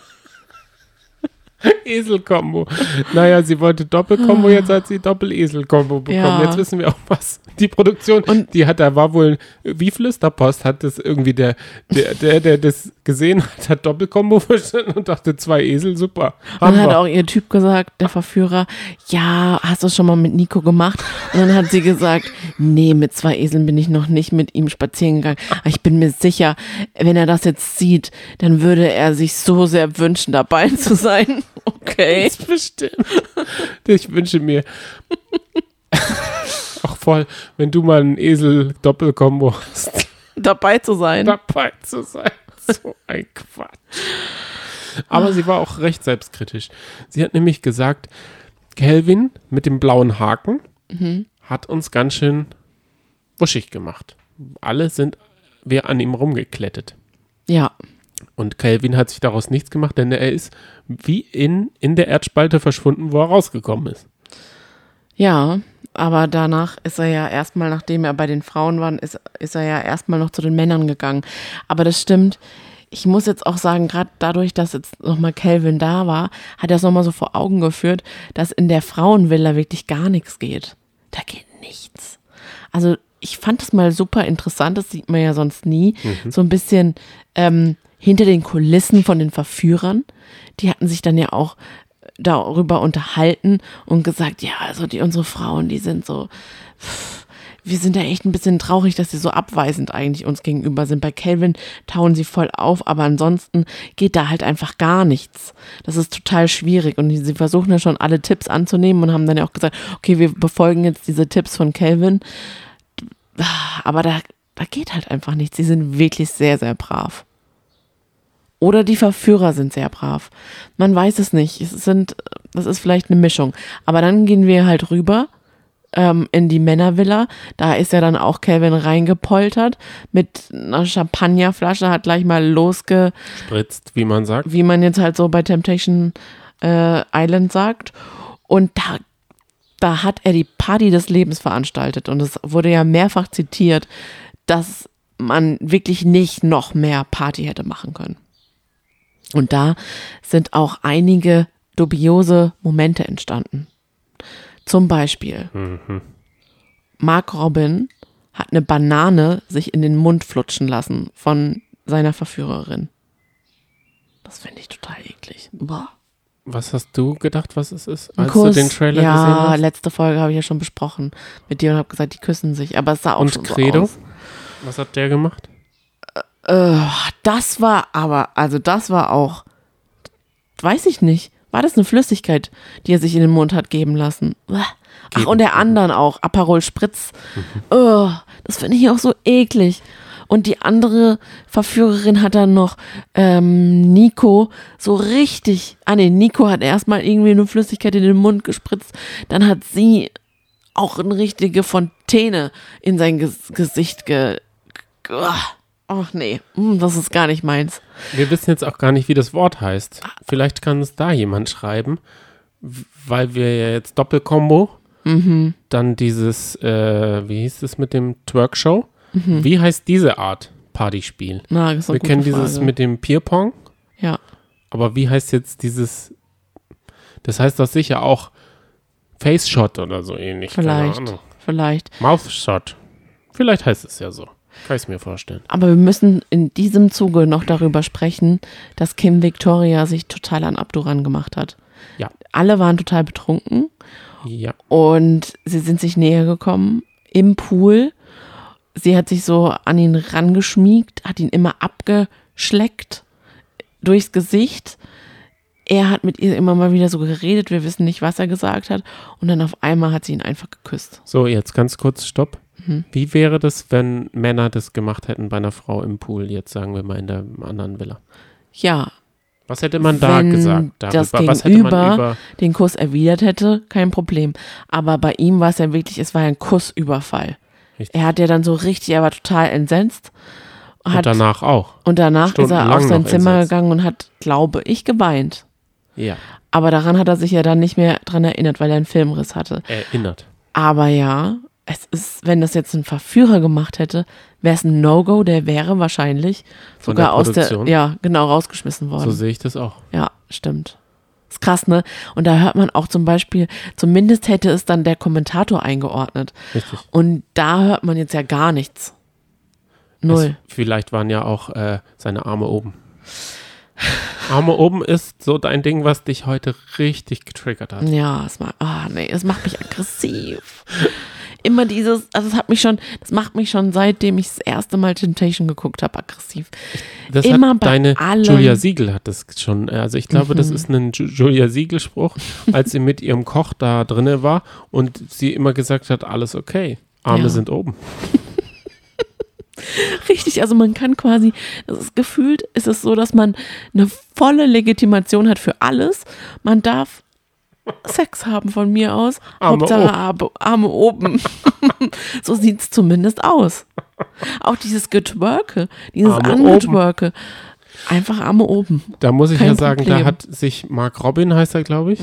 Esel-Kombo. Naja, sie wollte Doppelkombo, jetzt hat sie Doppel-Esel-Kombo bekommen. Ja. Jetzt wissen wir auch was. Die Produktion, Und- die hat, da war wohl, wie Flüsterpost hat das irgendwie der, der, der, der das gesehen hat, hat Doppelkombo verstanden und dachte, zwei Esel, super. Dann hat wir. auch ihr Typ gesagt, der Verführer, ja, hast du es schon mal mit Nico gemacht? Und dann hat sie gesagt, nee, mit zwei Eseln bin ich noch nicht mit ihm spazieren gegangen. Aber ich bin mir sicher, wenn er das jetzt sieht, dann würde er sich so sehr wünschen, dabei zu sein. Okay. Ganz bestimmt. Ich wünsche mir auch voll, wenn du mal einen Esel-Doppelkombo hast, Dabei zu sein. dabei zu sein. So ein Quatsch. Aber sie war auch recht selbstkritisch. Sie hat nämlich gesagt, Kelvin mit dem blauen Haken hat uns ganz schön wuschig gemacht. Alle sind wir an ihm rumgeklettet. Ja. Und Kelvin hat sich daraus nichts gemacht, denn er ist wie in, in der Erdspalte verschwunden, wo er rausgekommen ist. Ja, aber danach ist er ja erstmal, nachdem er bei den Frauen war, ist, ist er ja erstmal noch zu den Männern gegangen. Aber das stimmt. Ich muss jetzt auch sagen, gerade dadurch, dass jetzt nochmal Calvin da war, hat er es nochmal so vor Augen geführt, dass in der Frauenvilla wirklich gar nichts geht. Da geht nichts. Also ich fand das mal super interessant, das sieht man ja sonst nie. So ein bisschen ähm, hinter den Kulissen von den Verführern. Die hatten sich dann ja auch darüber unterhalten und gesagt, ja, also die unsere Frauen, die sind so, pff, wir sind da echt ein bisschen traurig, dass sie so abweisend eigentlich uns gegenüber sind. Bei Calvin tauen sie voll auf, aber ansonsten geht da halt einfach gar nichts. Das ist total schwierig und sie versuchen ja schon alle Tipps anzunehmen und haben dann ja auch gesagt, okay, wir befolgen jetzt diese Tipps von Calvin, aber da, da geht halt einfach nichts. Sie sind wirklich sehr, sehr brav. Oder die Verführer sind sehr brav. Man weiß es nicht. Es sind, das ist vielleicht eine Mischung. Aber dann gehen wir halt rüber ähm, in die Männervilla. Da ist ja dann auch Calvin reingepoltert mit einer Champagnerflasche, hat gleich mal losge, Spritzt, wie man sagt. wie man jetzt halt so bei Temptation äh, Island sagt. Und da, da hat er die Party des Lebens veranstaltet. Und es wurde ja mehrfach zitiert, dass man wirklich nicht noch mehr Party hätte machen können. Und da sind auch einige dubiose Momente entstanden. Zum Beispiel, Mark Robin hat eine Banane sich in den Mund flutschen lassen von seiner Verführerin. Das finde ich total eklig. Boah. Was hast du gedacht, was es ist, als Kuss. du den Trailer ja, gesehen hast? letzte Folge habe ich ja schon besprochen mit dir und habe gesagt, die küssen sich. Aber es sah auch Und schon Credo? so aus. Was hat der gemacht? Äh, das war aber, also das war auch, weiß ich nicht. War das eine Flüssigkeit, die er sich in den Mund hat geben lassen? Ach, und der anderen auch, Aperol Spritz. Mhm. Oh, das finde ich auch so eklig. Und die andere Verführerin hat dann noch ähm, Nico so richtig, ah nee, Nico hat erstmal irgendwie eine Flüssigkeit in den Mund gespritzt. Dann hat sie auch eine richtige Fontäne in sein Ges Gesicht ge... ge Ach nee, mm, das ist gar nicht meins. Wir wissen jetzt auch gar nicht, wie das Wort heißt. Vielleicht kann es da jemand schreiben, weil wir ja jetzt Doppelkombo, Mhm. dann dieses, äh, wie hieß es mit dem Twerk-Show? Mhm. Wie heißt diese Art Partyspiel? Na, das ist Wir kennen dieses Frage. mit dem Pierpong, Ja, aber wie heißt jetzt dieses, das heißt doch sicher auch Face Shot oder so ähnlich. vielleicht. Vielleicht. Mouth Shot. Vielleicht heißt es ja so. Kann ich mir vorstellen. Aber wir müssen in diesem Zuge noch darüber sprechen, dass Kim Victoria sich total an Abduran gemacht hat. Ja. Alle waren total betrunken Ja. und sie sind sich näher gekommen im Pool. Sie hat sich so an ihn rangeschmiegt, hat ihn immer abgeschleckt durchs Gesicht. Er hat mit ihr immer mal wieder so geredet, wir wissen nicht, was er gesagt hat. Und dann auf einmal hat sie ihn einfach geküsst. So, jetzt ganz kurz Stopp. Mhm. Wie wäre das, wenn Männer das gemacht hätten bei einer Frau im Pool, jetzt sagen wir mal in der anderen Villa? Ja, Was hätte man da gesagt das darüber? Was hätte man Gegenüber über. den Kuss erwidert hätte, kein Problem. Aber bei ihm war es ja wirklich, es war ja ein Kussüberfall. Richtig. Er hat ja dann so richtig, er war total entsetzt. Und Hat, danach auch. und danach ist er auf sein Zimmer entsetzt. gegangen und hat, glaube ich, geweint. Ja, Aber daran hat er sich ja dann nicht mehr dran erinnert, weil er einen Filmriss hatte. erinnert. Aber ja, es ist, wenn das jetzt ein Verführer gemacht hätte, wäre es ein No-Go, der wäre wahrscheinlich Von sogar der aus der, ja, genau, rausgeschmissen worden. So sehe ich das auch. Ja, stimmt. Ist krass, ne? Und da hört man auch zum Beispiel, zumindest hätte es dann der Kommentator eingeordnet. Richtig. Und da hört man jetzt ja gar nichts. Null. Es, vielleicht waren ja auch äh, seine Arme oben. Arme oben ist so dein Ding, was dich heute richtig getriggert hat. Ja, es macht, ah, nee, es macht mich aggressiv. Immer dieses, also es hat mich schon, das macht mich schon seitdem ich das erste Mal Temptation geguckt habe, aggressiv. Das Immer hat bei deine allem. Mhm. Julia Siegel hat das schon. äh, Also ich glaube, das ist ein Ju- Julia Siegel Spruch, als sie mit ihrem Koch da drinne war und sie immer gesagt hat, alles okay. Arme Ja. sind oben. Richtig, also man kann quasi, das ist gefühlt, ist es so, dass man eine volle Legitimation hat für alles. Man darf Sex haben von mir aus. Arme Hauptsache oben. Arme, oben. so sieht es zumindest aus. Auch dieses Getwerke, dieses Angetwerke. Einfach Arme oben. Da muss ich Kein ja sagen, Problem. Mhm. da hat sich Mark Robin, heißt er, glaube ich,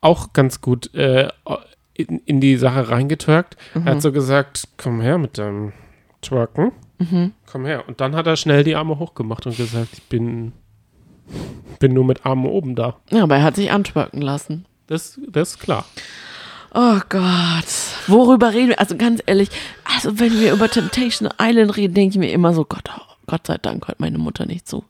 auch ganz gut äh, in, in die Sache reingetwerkt. Mhm. Er hat so gesagt, komm her mit deinem Twerken. Mhm. Komm her. Und dann hat er schnell die Arme hochgemacht und gesagt, ich bin, bin nur mit Armen oben da. Ja, aber er hat sich antwerken lassen. Das, das ist klar. Oh Gott. Worüber reden wir? Also ganz ehrlich, also wenn wir über Temptation Island reden, denke ich mir immer so, Gott, oh, Gott sei Dank hört meine Mutter nicht zu.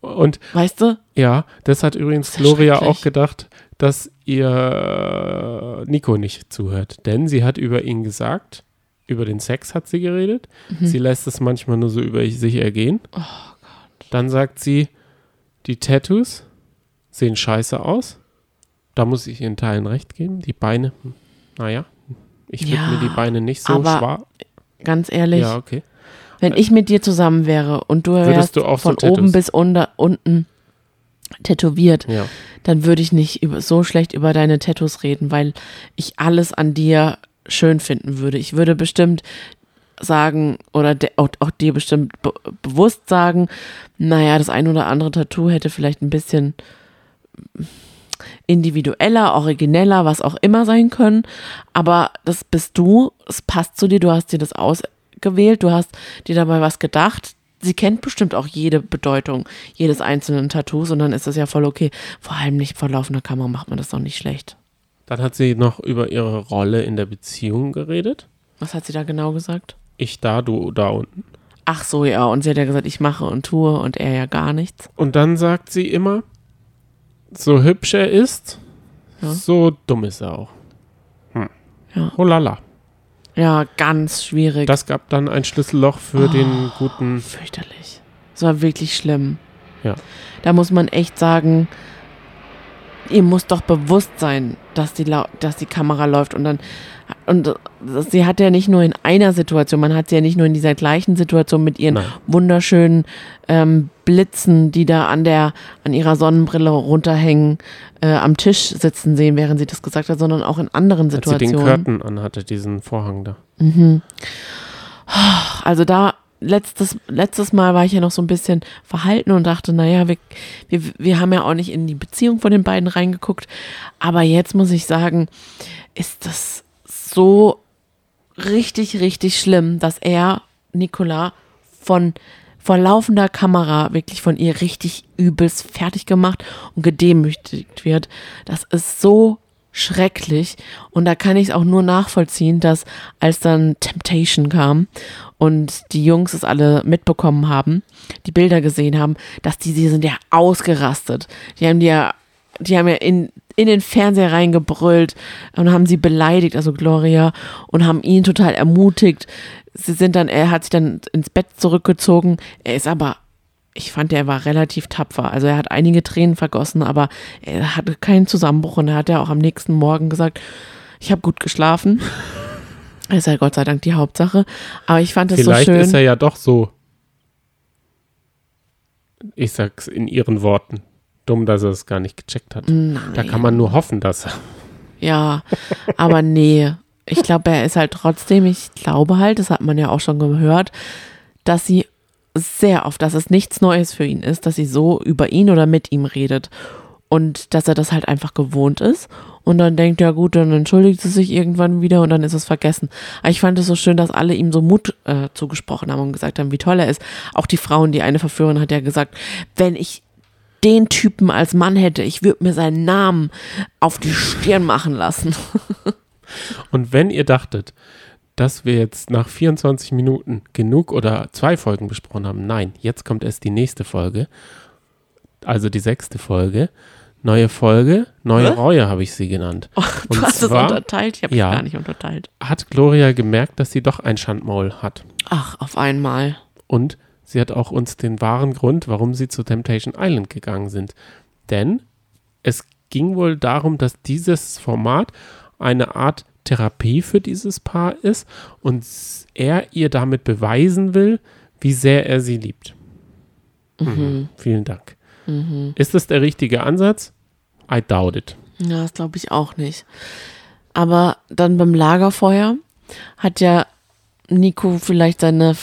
Und Weißt du? ja, das hat übrigens ja Gloria auch gedacht, dass ihr Nico nicht zuhört. Denn sie hat über ihn gesagt, über den Sex hat sie geredet. Mhm. Sie lässt es manchmal nur so über sich ergehen. Oh Dann sagt sie, die Tattoos sehen scheiße aus. Da muss ich in Teilen recht geben. Die Beine, hm, naja, ich würde Ja, mir die Beine nicht so schwarz. Ganz ehrlich, Ja, okay. wenn ich mit dir zusammen wäre und du wärst du so von Tattoos? oben bis unter, unten tätowiert, Ja. dann würde ich nicht über, so schlecht über deine Tattoos reden, weil ich alles an dir schön finden würde. Ich würde bestimmt sagen oder de, auch, auch dir bestimmt be bewusst sagen, naja, das ein oder andere Tattoo hätte vielleicht ein bisschen individueller, origineller, was auch immer sein können. Aber das bist du, es passt zu dir, du hast dir das ausgewählt, du hast dir dabei was gedacht. Sie kennt bestimmt auch jede Bedeutung jedes einzelnen Tattoos und dann ist das ja voll okay. Vor allem nicht vor laufender Kamera macht man das doch nicht schlecht. Dann hat sie noch über ihre Rolle in der Beziehung geredet. Was hat sie da genau gesagt? Ich da, du da unten. Ach so, ja, und sie hat ja gesagt, ich mache und tue und er ja gar nichts. Und dann sagt sie immer, so hübsch er ist, Ja. so dumm ist er auch. Hm. Ja. Holala. Ja, ganz schwierig. Das gab dann ein Schlüsselloch für den guten. Fürchterlich. Das war wirklich schlimm. Ja. Da muss man echt sagen, ihr muss doch bewusst sein, dass die, dass die Kamera läuft und dann und sie hat ja nicht nur in einer Situation, man hat sie ja nicht nur in dieser gleichen Situation mit ihren Nein. wunderschönen ähm, Blitzen, die da an der an ihrer Sonnenbrille runterhängen, äh, am Tisch sitzen sehen, während sie das gesagt hat, sondern auch in anderen Als sie den Situationen. Curtain anhatte, diesen Vorhang da. Also da letztes, letztes Mal war ich ja noch so ein bisschen verhalten und dachte, naja, wir, wir, wir haben ja auch nicht in die Beziehung von den beiden reingeguckt. Aber jetzt muss ich sagen, ist das so richtig, richtig schlimm, dass er, Nicola, von vor laufender Kamera wirklich von ihr richtig übelst fertig gemacht und gedemütigt wird. Das ist so schrecklich. Und da kann ich es auch nur nachvollziehen, dass als dann Temptation kam und die Jungs es alle mitbekommen haben, die Bilder gesehen haben, dass die, die sind ja ausgerastet. Die haben die ja, die haben ja in, in den Fernseher reingebrüllt und haben sie beleidigt, also Gloria, und haben ihn total ermutigt. Sie sind dann, er hat sich dann ins Bett zurückgezogen. Er ist aber ich fand, er war relativ tapfer. Also er hat einige Tränen vergossen, aber er hatte keinen Zusammenbruch und er hat ja auch am nächsten Morgen gesagt, ich habe gut geschlafen. Das ist ja Gott sei Dank die Hauptsache. Aber ich fand es so Vielleicht schön. ist er ja doch so. Ich sag's in ihren Worten. Dumm, dass er es gar nicht gecheckt hat. Da kann man nur hoffen, dass er. Ja, aber nee. Ich glaube, er ist halt trotzdem, ich glaube halt, das hat man ja auch schon gehört, dass sie sehr oft, dass es nichts Neues für ihn ist, dass sie so über ihn oder mit ihm redet. Und dass er das halt einfach gewohnt ist. Und dann denkt, ja gut, dann entschuldigt sie sich irgendwann wieder und dann ist es vergessen. Aber ich fand es so schön, dass alle ihm so Mut äh, zugesprochen haben und gesagt haben, wie toll er ist. Auch die Frauen, die eine Verführerin hat ja gesagt, wenn ich den Typen als Mann hätte, ich würde mir seinen Namen auf die Stirn machen lassen. Und wenn ihr dachtet, dass wir jetzt nach 24 Minuten genug oder zwei Folgen besprochen haben, nein, jetzt kommt erst die nächste Folge. Also die sechste Folge. Neue Folge, neue Was? Reue habe ich sie genannt. du Und hast es zwar unterteilt? Ich habe ja. es gar nicht unterteilt. hat Gloria gemerkt, dass sie doch ein Schandmaul hat. Ach, auf einmal. Und sie hat auch uns den wahren Grund, warum sie zu Temptation Island gegangen sind. Denn es ging wohl darum, dass dieses Format eine Art Therapie für dieses Paar ist und er ihr damit beweisen will, wie sehr er sie liebt. Mhm. Vielen Dank. Ist das der richtige Ansatz? I doubt it. Ja, das glaube ich auch nicht. Aber dann beim Lagerfeuer hat ja Nico vielleicht seine,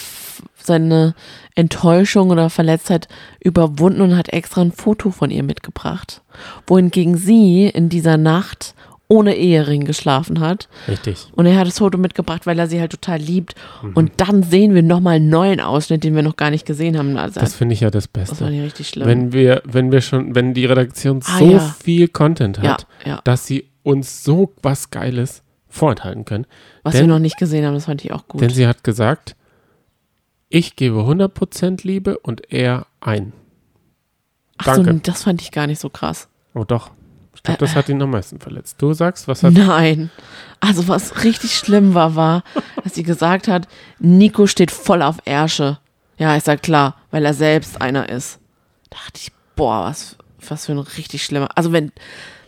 seine Enttäuschung oder Verletztheit überwunden und hat extra ein Foto von ihr mitgebracht. Wohingegen sie in dieser Nacht ohne Ehering geschlafen hat. Richtig. Und er hat das Foto mitgebracht, weil er sie halt total liebt. Und dann sehen wir nochmal einen neuen Ausschnitt, den wir noch gar nicht gesehen haben. Also, Das finde ich ja das das war Beste. nicht richtig schlimm. Wenn wir, wenn wir schon, wenn die Redaktion Ah, so ja. viel Content ja, hat, ja. dass sie uns so was Geiles vorenthalten können. Was denn- wir noch nicht gesehen haben, das fand ich auch gut. Denn sie hat gesagt, ich gebe 100% Liebe und er ein. Ach so, danke. das fand ich gar nicht so krass. Oh doch. Ich glaube, Äh, das hat ihn am meisten verletzt. Du sagst, was hat. Nein. Also was richtig schlimm war, war, dass sie gesagt hat, Nico steht voll auf Ärsche. Ja, ist ja klar, weil er selbst einer ist. Da dachte ich, boah, was, was für ein richtig schlimmer. Also wenn,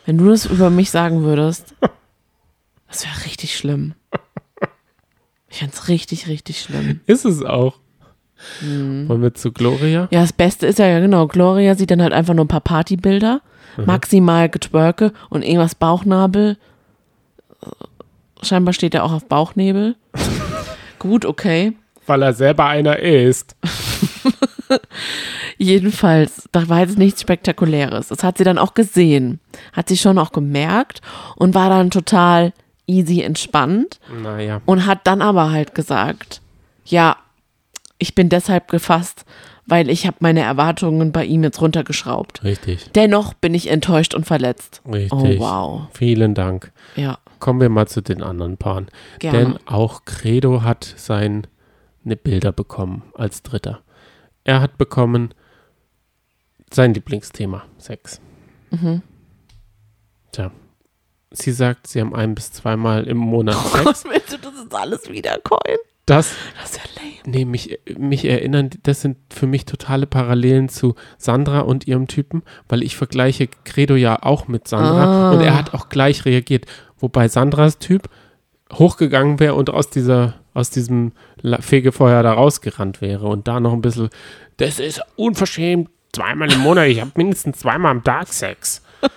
wenn du das über mich sagen würdest, das wäre richtig schlimm. Ich find's richtig, richtig schlimm. Ist es auch. Mhm. Wollen wir zu Gloria? Ja, das Beste ist ja, ja genau, Gloria sieht dann halt einfach nur ein paar Partybilder, maximal Getwerke und irgendwas Bauchnabel. Scheinbar steht er auch auf Bauchnebel. Gut, okay. Weil er selber einer ist. Jedenfalls, da war jetzt nichts Spektakuläres. Das hat sie dann auch gesehen. Hat sie schon auch gemerkt und war dann total easy entspannt Naja. und hat dann aber halt gesagt, ja, ich bin deshalb gefasst, weil ich habe meine Erwartungen bei ihm jetzt runtergeschraubt. Richtig. Dennoch bin ich enttäuscht und verletzt. Richtig. Oh, wow. Vielen Dank. Ja, Kommen wir mal zu den anderen Paaren. Gerne. Denn auch Credo hat seine Bilder bekommen als Dritter. Er hat bekommen sein Lieblingsthema, Sex. Mhm. Tja. Sie sagt, sie haben ein bis zweimal im Monat Sex. Was willst du das ist alles wiedercoin? Das, Das ist ja lame. nee, mich, mich erinnern, das sind für mich totale Parallelen zu Sandra und ihrem Typen, weil ich vergleiche Credo ja auch mit Sandra Ah. und er hat auch gleich reagiert. Wobei Sandras Typ hochgegangen wäre und aus dieser, aus diesem Fegefeuer da rausgerannt wäre und da noch ein bisschen, das ist unverschämt, zweimal im Monat, ich habe mindestens zweimal am Tag Sex.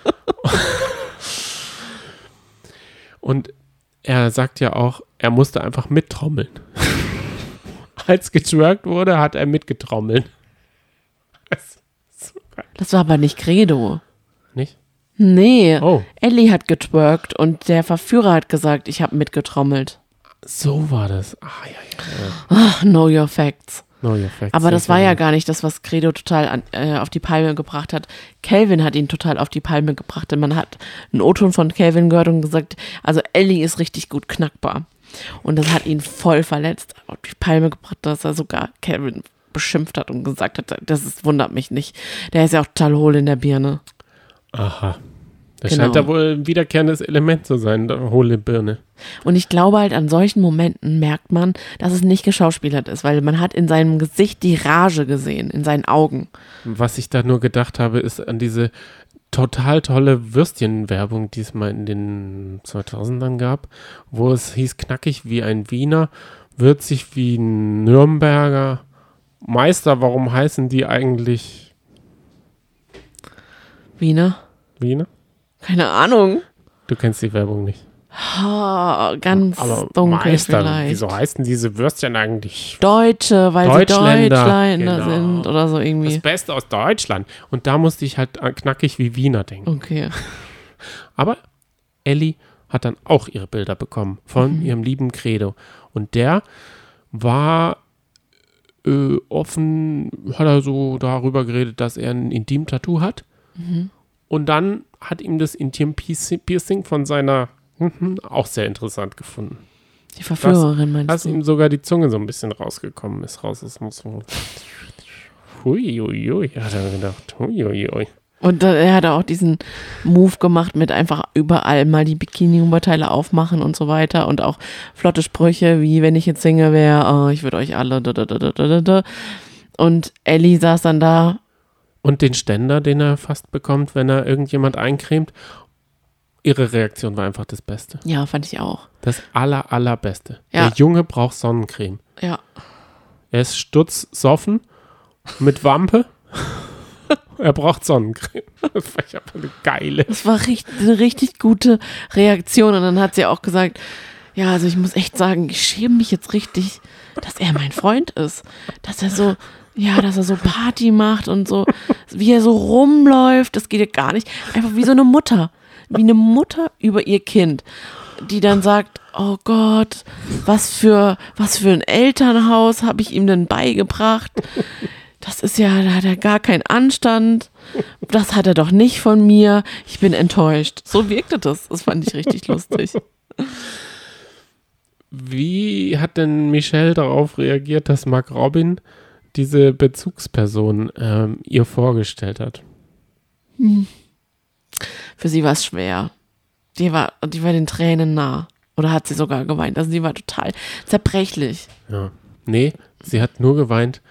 und er sagt ja auch, er musste einfach mittrommeln. Als getwerkt wurde, hat er mitgetrommelt. Das so war aber nicht Credo. Nicht? Nee. Oh, Ellie hat getwerkt und der Verführer hat gesagt, ich habe mitgetrommelt. so war das. Ah, ja, ja. Ach, know your facts. No, ja, vielleicht Aber das war ja gar nicht das, was Credo total an, äh, auf die Palme gebracht hat. Calvin hat ihn total auf die Palme gebracht, denn man hat einen O-Ton von Calvin gehört und gesagt, also Ellie ist richtig gut knackbar. Und das hat ihn voll verletzt, auf die Palme gebracht, dass er sogar Calvin beschimpft hat und gesagt hat, das ist, wundert mich nicht. Der ist ja auch total hohl in der Birne. Aha. Das Genau. scheint da wohl ein wiederkehrendes Element zu sein, hohle Birne. Und ich glaube halt, an solchen Momenten merkt man, dass es nicht geschauspielert ist, weil man hat in seinem Gesicht die Rage gesehen, in seinen Augen. Was ich da nur gedacht habe, ist an diese total tolle Würstchenwerbung, die es mal in den 2000ern gab, wo es hieß knackig wie ein Wiener, würzig wie ein Nürnberger. Meister, warum heißen die eigentlich Wiener? Wiener? Keine Ahnung. Du kennst die Werbung nicht. Ah, ganz Aber dunkel Meister, vielleicht. wieso heißen diese Würstchen eigentlich? Deutsche, weil sie Deutschländer, Deutschländer genau. sind oder so Das irgendwie. Beste aus Deutschland. Und da musste ich halt an knackig wie Wiener denken. Okay. Aber Ellie hat dann auch ihre Bilder bekommen von ihrem lieben Credo. Und der war äh, offen, hat er so darüber geredet, dass er ein Intim-Tattoo hat. Und dann hat ihm das Intim-Piercing von seiner mhm, auch sehr interessant gefunden. Die Verführerin meinst Dass du? ihm sogar die Zunge so ein bisschen rausgekommen ist, raus ist. muss so. Huiuiui, hat er gedacht. Huiuiui. Und er hat auch diesen Move gemacht mit einfach überall mal die Bikini-Oberteile aufmachen und so weiter und auch flotte Sprüche, wie wenn ich jetzt singe wäre, oh, ich würde euch alle da, da, da, da, da, da. Und Ellie saß dann da, Und den Ständer, den er fast bekommt, wenn er irgendjemand eincremt. Ihre Reaktion war einfach das Beste. ja, fand ich auch. Das aller, allerbeste. Ja. Der Junge braucht Sonnencreme. Ja, Er ist stutzsoffen mit Wampe. er braucht Sonnencreme. Das war ich aber eine geile. das war richtig, eine richtig gute Reaktion und dann hat sie auch gesagt, ja, also ich muss echt sagen, ich schäme mich jetzt richtig, dass er mein Freund ist. Dass er so, ja, dass er so Party macht und so, wie er so rumläuft, das geht ja gar nicht. Einfach wie so eine Mutter. Wie eine Mutter über ihr Kind, die dann sagt, oh Gott, was für, was für ein Elternhaus habe ich ihm denn beigebracht? Das ist ja, da hat er gar keinen Anstand. Das hat er doch nicht von mir. Ich bin enttäuscht. So wirkte das. Das fand ich richtig lustig. Wie hat denn Michelle darauf reagiert, dass Mark Robin diese Bezugsperson ähm, ihr vorgestellt hat? Für sie war es schwer. Die war, die war den Tränen nah. Oder hat sie sogar geweint. Also sie war total zerbrechlich. Ja. Nee, sie hat nur geweint,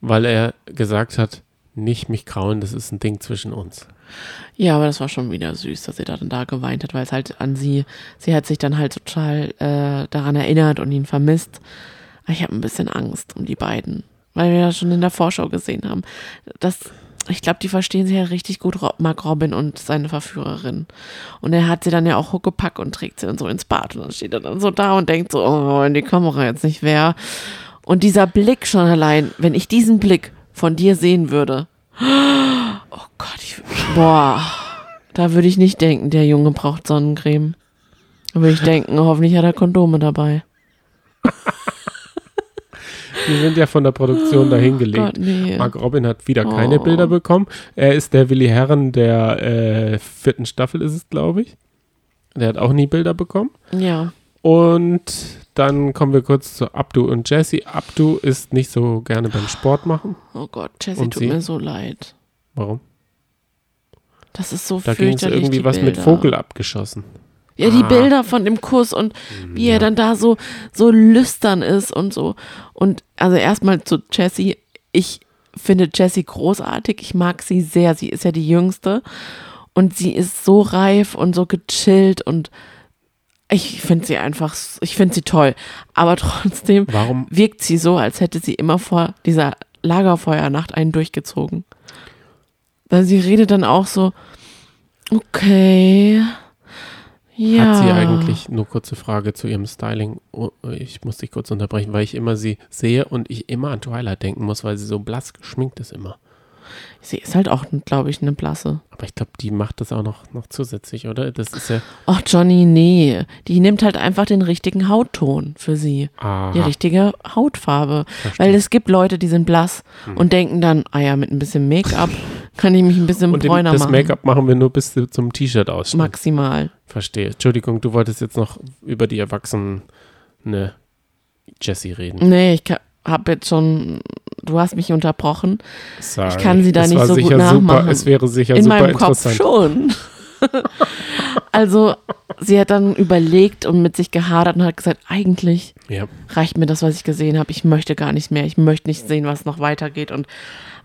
weil er gesagt hat, nicht mich grauen, das ist ein Ding zwischen uns. Ja, aber das war schon wieder süß, dass sie dann da geweint hat, weil es halt an sie, sie hat sich dann halt total äh, daran erinnert und ihn vermisst. Aber ich habe ein bisschen Angst um die beiden, weil wir das schon in der Vorschau gesehen haben. Das, ich glaube, die verstehen sich ja richtig gut, Mark Robin und seine Verführerin. Und er hat sie dann ja auch Huckepack und trägt sie dann so ins Bad und dann steht er dann so da und denkt so, oh, in die Kamera jetzt nicht wer. Und dieser Blick schon allein, wenn ich diesen Blick von dir sehen würde, oh Gott, ich, boah, da würde ich nicht denken, der Junge braucht Sonnencreme. Da würde ich denken, hoffentlich hat er Kondome dabei. Die sind ja von der Produktion dahin Gott, gelegt. nee. Mark Robin hat wieder keine Oh. Bilder bekommen. Er ist der Willi Herren der äh, vierten Staffel, ist es, glaube ich. Der hat auch nie Bilder bekommen. Ja, Und dann kommen wir kurz zu Abdu und Jesse. Abdu ist nicht so gerne beim Sport machen. oh Gott, Jessie Und tut sie? mir so leid. Warum? Das ist so Da ging es fürchterlich. irgendwie die was mit Bilder. Vogel abgeschossen. Ja, die Ah. Bilder von dem Kuss und wie er dann da so, so lüstern ist und so. Und also erstmal zu Jessie. Ich finde Jessie großartig. Ich mag sie sehr. Sie ist ja die Jüngste. Und sie ist so reif und so gechillt und ich finde sie einfach, ich finde sie toll. Aber trotzdem Warum? wirkt sie so, als hätte sie immer vor dieser Lagerfeuernacht einen durchgezogen. Weil sie redet dann auch so, okay. Ja. Hat sie eigentlich, nur kurze Frage zu ihrem Styling. Oh, ich muss dich kurz unterbrechen, weil ich immer sie sehe und ich immer an Twilight denken muss, weil sie so blass geschminkt ist immer. Sie ist halt auch, glaube ich, eine Blasse. Aber ich glaube, die macht das auch noch, noch zusätzlich, oder? Das ist ja. Ach, Johnny, nee. Die nimmt halt einfach den richtigen Hautton für sie. Aha, Die richtige Hautfarbe. verstehe. Weil es gibt Leute, die sind blass und denken dann, ah ja, mit ein bisschen Make-up kann ich mich ein bisschen Und bräuner das machen. Make-up machen wir nur bis zum T-Shirt aus. Maximal. Verstehe. Entschuldigung, du wolltest jetzt noch über die erwachsene Jessie reden. Nee, ich habe jetzt schon, du hast mich unterbrochen. Sorry. kann sie da es nicht so gut nachmachen. Super, es wäre sicher In super meinem Kopf interessant. schon. also, sie hat dann überlegt und mit sich gehadert und hat gesagt, eigentlich Ja. reicht mir das, was ich gesehen habe. Ich möchte gar nicht mehr. Ich möchte nicht sehen, was noch weitergeht und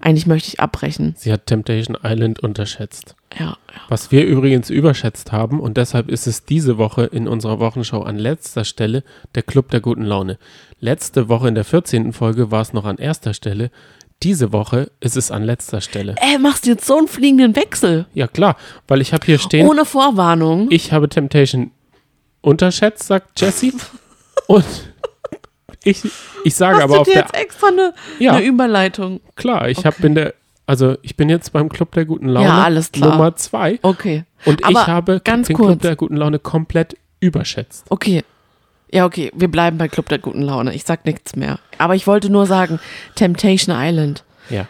eigentlich möchte ich abbrechen. Sie hat Temptation Island unterschätzt. Ja, ja. Was wir übrigens überschätzt haben und deshalb ist es diese Woche in unserer Wochenshow an letzter Stelle der Club der guten Laune. Letzte Woche in der 14. Folge war es noch an erster Stelle. Diese Woche ist es an letzter Stelle. Ey, machst du jetzt so einen fliegenden Wechsel? Ja klar, weil ich habe hier stehen, Ohne Vorwarnung. ich habe Temptation unterschätzt, sagt Jessie. und ich, ich sage Hast aber du auf dir der jetzt extra eine, Ja. eine Überleitung? klar, ich Okay. habe in der also ich bin jetzt beim Club der guten Laune Ja, alles klar. Nummer zwei Okay. und ich Aber habe ganz den kurz. Club der guten Laune komplett überschätzt. Okay. Ja, okay, wir bleiben bei Club der guten Laune. Ich sag nichts mehr. Aber ich wollte nur sagen, Temptation Island. Ja,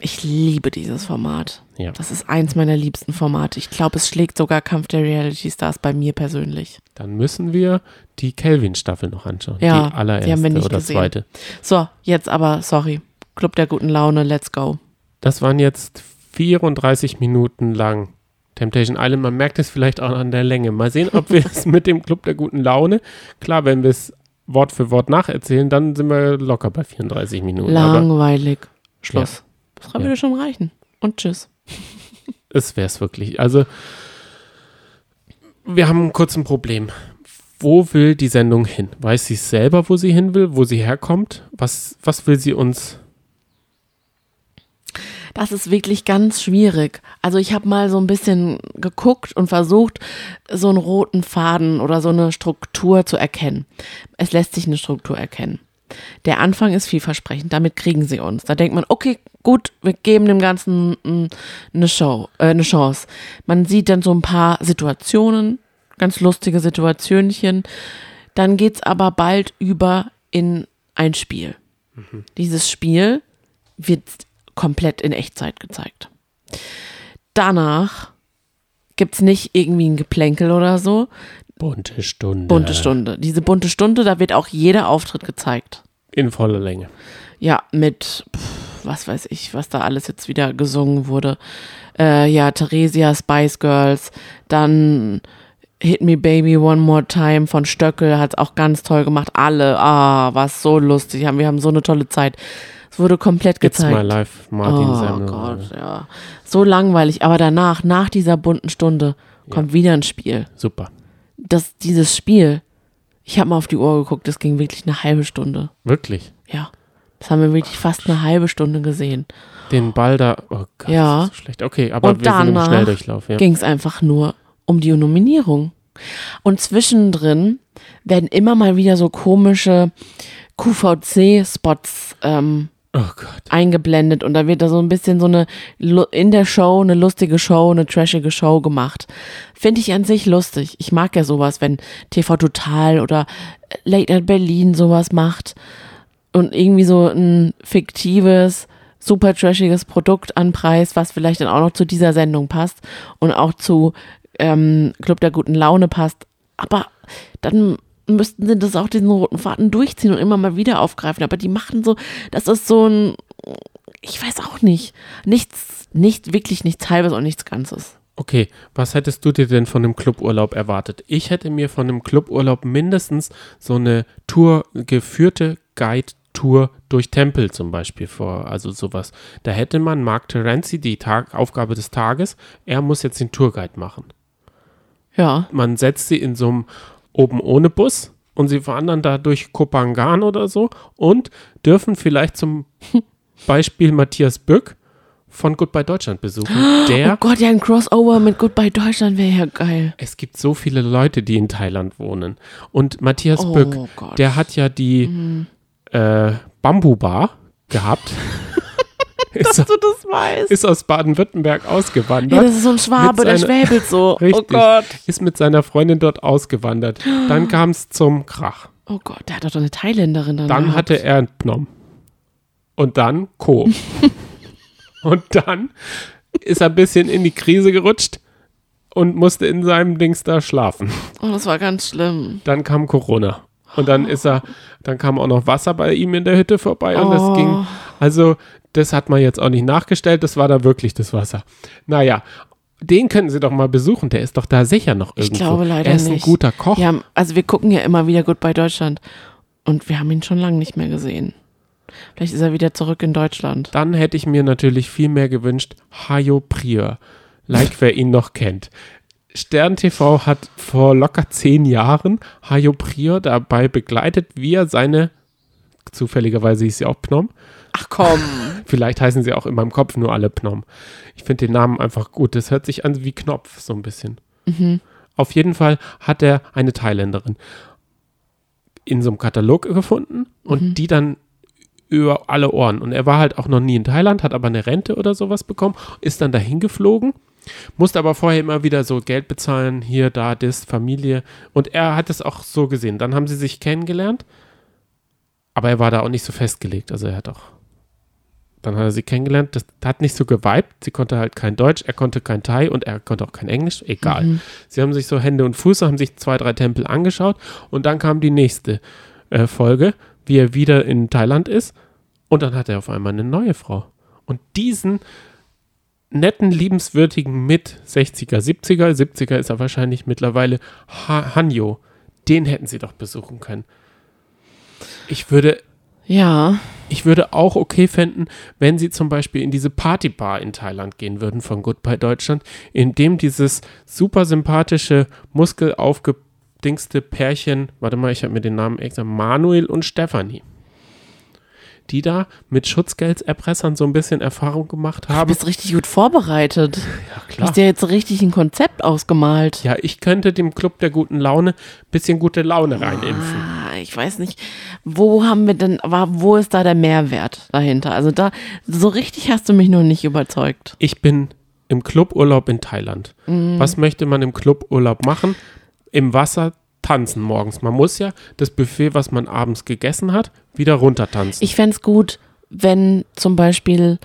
Ich liebe dieses Format. ja. Das ist eins meiner liebsten Formate. Ich glaube, es schlägt sogar Kampf der Reality Stars bei mir persönlich. Dann müssen wir die Kelvin-Staffel noch anschauen. Ja, die allererste die haben wir nicht oder gesehen. zweite. So, jetzt aber, sorry. Club der guten Laune, let's go. Das waren jetzt 34 Minuten lang. Temptation Island, man merkt es vielleicht auch an der Länge. Mal sehen, ob wir es mit dem Club der guten Laune, klar, wenn wir es Wort für Wort nacherzählen, dann sind wir locker bei 34 Minuten. Aber Langweilig. Schluss. Das Ja. würde schon reichen. Und tschüss. es wäre es wirklich. Also, wir haben kurz ein Problem. Wo will die Sendung hin? Weiß sie selber, wo sie hin will, wo sie herkommt? Was, was will sie uns Das ist wirklich ganz schwierig. Also ich habe mal so ein bisschen geguckt und versucht, so einen roten Faden oder so eine Struktur zu erkennen. Es lässt sich eine Struktur erkennen. Der Anfang ist vielversprechend, damit kriegen sie uns. Da denkt man, okay, gut, wir geben dem Ganzen eine Show, äh, eine Chance. Man sieht dann so ein paar Situationen, ganz lustige Situationchen. Dann geht's aber bald über in ein Spiel. Dieses Spiel wird komplett in Echtzeit gezeigt. Danach gibt's nicht irgendwie ein Geplänkel oder so. bunte Stunde Bunte Stunde. Diese bunte Stunde, da wird auch jeder Auftritt gezeigt. in voller Länge? Ja, mit, pff, was weiß ich, was da alles jetzt wieder gesungen wurde. Äh, ja, Theresia, Spice Girls, dann Hit Me Baby One More Time von Stöckel hat's auch ganz toll gemacht. Alle, ah, was so lustig. Wir haben so eine tolle Zeit. Es wurde komplett It's gezeigt. my life, Martin oh Semmel. Gott, ja. So langweilig. Aber danach, nach dieser bunten Stunde, kommt wieder ein Spiel. Super. Das, dieses Spiel, ich habe mal auf die Uhr geguckt, das ging wirklich eine halbe Stunde. Wirklich. Ja. Das haben wir wirklich fast eine halbe Stunde gesehen. Den Ball da. Oh Gott, Ja. das ist so schlecht. Okay, aber Und wir sind im danach Schnelldurchlauf. Ja. Ging es einfach nur um die Nominierung. Und zwischendrin werden immer mal wieder so komische QVC-Spots ähm, Oh Gott. eingeblendet und da wird da so ein bisschen so eine in der Show eine lustige Show, eine trashige Show gemacht. Finde ich an sich lustig. Ich mag ja sowas, wenn TV Total oder Late Night Berlin sowas macht und irgendwie so ein fiktives, super trashiges Produkt anpreist, was vielleicht dann auch noch zu dieser Sendung passt und auch zu ähm, Club der guten Laune passt. Aber dann müssten sie das auch diesen roten Faden durchziehen und immer mal wieder aufgreifen. Aber die machen so, das ist so ein, ich weiß auch nicht, nichts, nicht wirklich nichts Halbes und nichts Ganzes. Okay, was hättest du dir denn von einem Cluburlaub erwartet? Ich hätte mir von einem Cluburlaub mindestens so eine Tour, geführte Guide-Tour durch Tempel zum Beispiel vor, also sowas. Da hätte man Mark Terenzi, die Tag, Aufgabe des Tages, er muss jetzt den Tourguide machen. Ja, Man setzt sie in so einem oben ohne Bus und sie wandern da durch Kopangan oder so und dürfen vielleicht zum Beispiel Matthias Bück von Goodbye Deutschland besuchen. Der oh Gott, ja, ein Crossover mit Goodbye Deutschland wäre ja geil. es gibt so viele Leute, die in Thailand wohnen. Und Matthias Oh Bück, Gott. der hat ja die äh, Bambu-Bar gehabt. ist, dass du das weißt. ist aus Baden-Württemberg ausgewandert. ja, das ist so ein Schwabe, der seiner- schwäbelt so. Richtig. Oh Gott. Ist mit seiner Freundin dort ausgewandert. Dann kam es zum Krach. Oh Gott, der hat doch eine Thailänderin dann Dann hatte er einen Pnom. Und dann Co. und dann ist er ein bisschen in die Krise gerutscht und musste in seinem Dings da schlafen. Oh, das war ganz schlimm. Dann kam Corona. Und dann ist er, dann kam auch noch Wasser bei ihm in der Hütte vorbei und Oh. das ging. Also, das hat man jetzt auch nicht nachgestellt, das war da wirklich das Wasser. Naja, den könnten Sie doch mal besuchen, der ist doch da sicher noch Ich irgendwo. glaube leider Er ist nicht. ein guter Koch. Ja, also wir gucken ja immer wieder gut bei Deutschland. Und wir haben ihn schon lange nicht mehr gesehen. Vielleicht ist er wieder zurück in Deutschland. Dann hätte ich mir natürlich viel mehr gewünscht, Hajo Prieur. Like wer ihn noch kennt. Stern TV hat vor locker zehn Jahren Hajo Prieur dabei begleitet, wie er seine, zufälligerweise hieß sie auch Pnom, Ach komm. vielleicht heißen sie auch in meinem Kopf nur alle Pnom. Ich finde den Namen einfach gut. Das hört sich an wie Knopf, so ein bisschen. Auf jeden Fall hat er eine Thailänderin in so einem Katalog gefunden und die dann über alle Ohren. Und er war halt auch noch nie in Thailand, hat aber eine Rente oder sowas bekommen, ist dann dahin geflogen, musste aber vorher immer wieder so Geld bezahlen, hier, da, das, Familie. Und er hat es auch so gesehen. Dann haben sie sich kennengelernt, aber er war da auch nicht so festgelegt. Also er hat auch, dann hat er sie kennengelernt, das hat nicht so geweibt. Sie konnte halt kein Deutsch, er konnte kein Thai und er konnte auch kein Englisch, egal. Sie haben sich so Hände und Füße, haben sich zwei, drei Tempel angeschaut und dann kam die nächste äh, Folge, wie er wieder in Thailand ist und dann hat er auf einmal eine neue Frau. Und diesen netten, liebenswürdigen mit 60er, 70er, 70er ist er wahrscheinlich mittlerweile, ha Hanjo, den hätten sie doch besuchen können. Ich würde Ja. ich würde auch okay fänden, wenn sie zum Beispiel in diese Partybar in Thailand gehen würden von Goodbye Deutschland, in dem dieses super sympathische, muskelaufgedingste Pärchen, warte mal, ich habe mir den Namen extra, Manuel und Stefanie, die da mit Schutzgeldserpressern so ein bisschen Erfahrung gemacht Du haben. bist richtig gut vorbereitet. Ja, Du klar. hast dir jetzt richtig ein Konzept ausgemalt. Ja, ich könnte dem Club der guten Laune ein bisschen gute Laune reinimpfen. Ah, ich weiß nicht, wo haben wir denn, wo ist da der Mehrwert dahinter? Also da, so richtig hast du mich noch nicht überzeugt. Ich bin im Cluburlaub in Thailand. Mhm. Was möchte man im Cluburlaub machen? Im Wasser tanzen morgens. Man muss ja das Buffet, was man abends gegessen hat, wieder runter tanzen. Ich fänd's gut, wenn zum Beispiel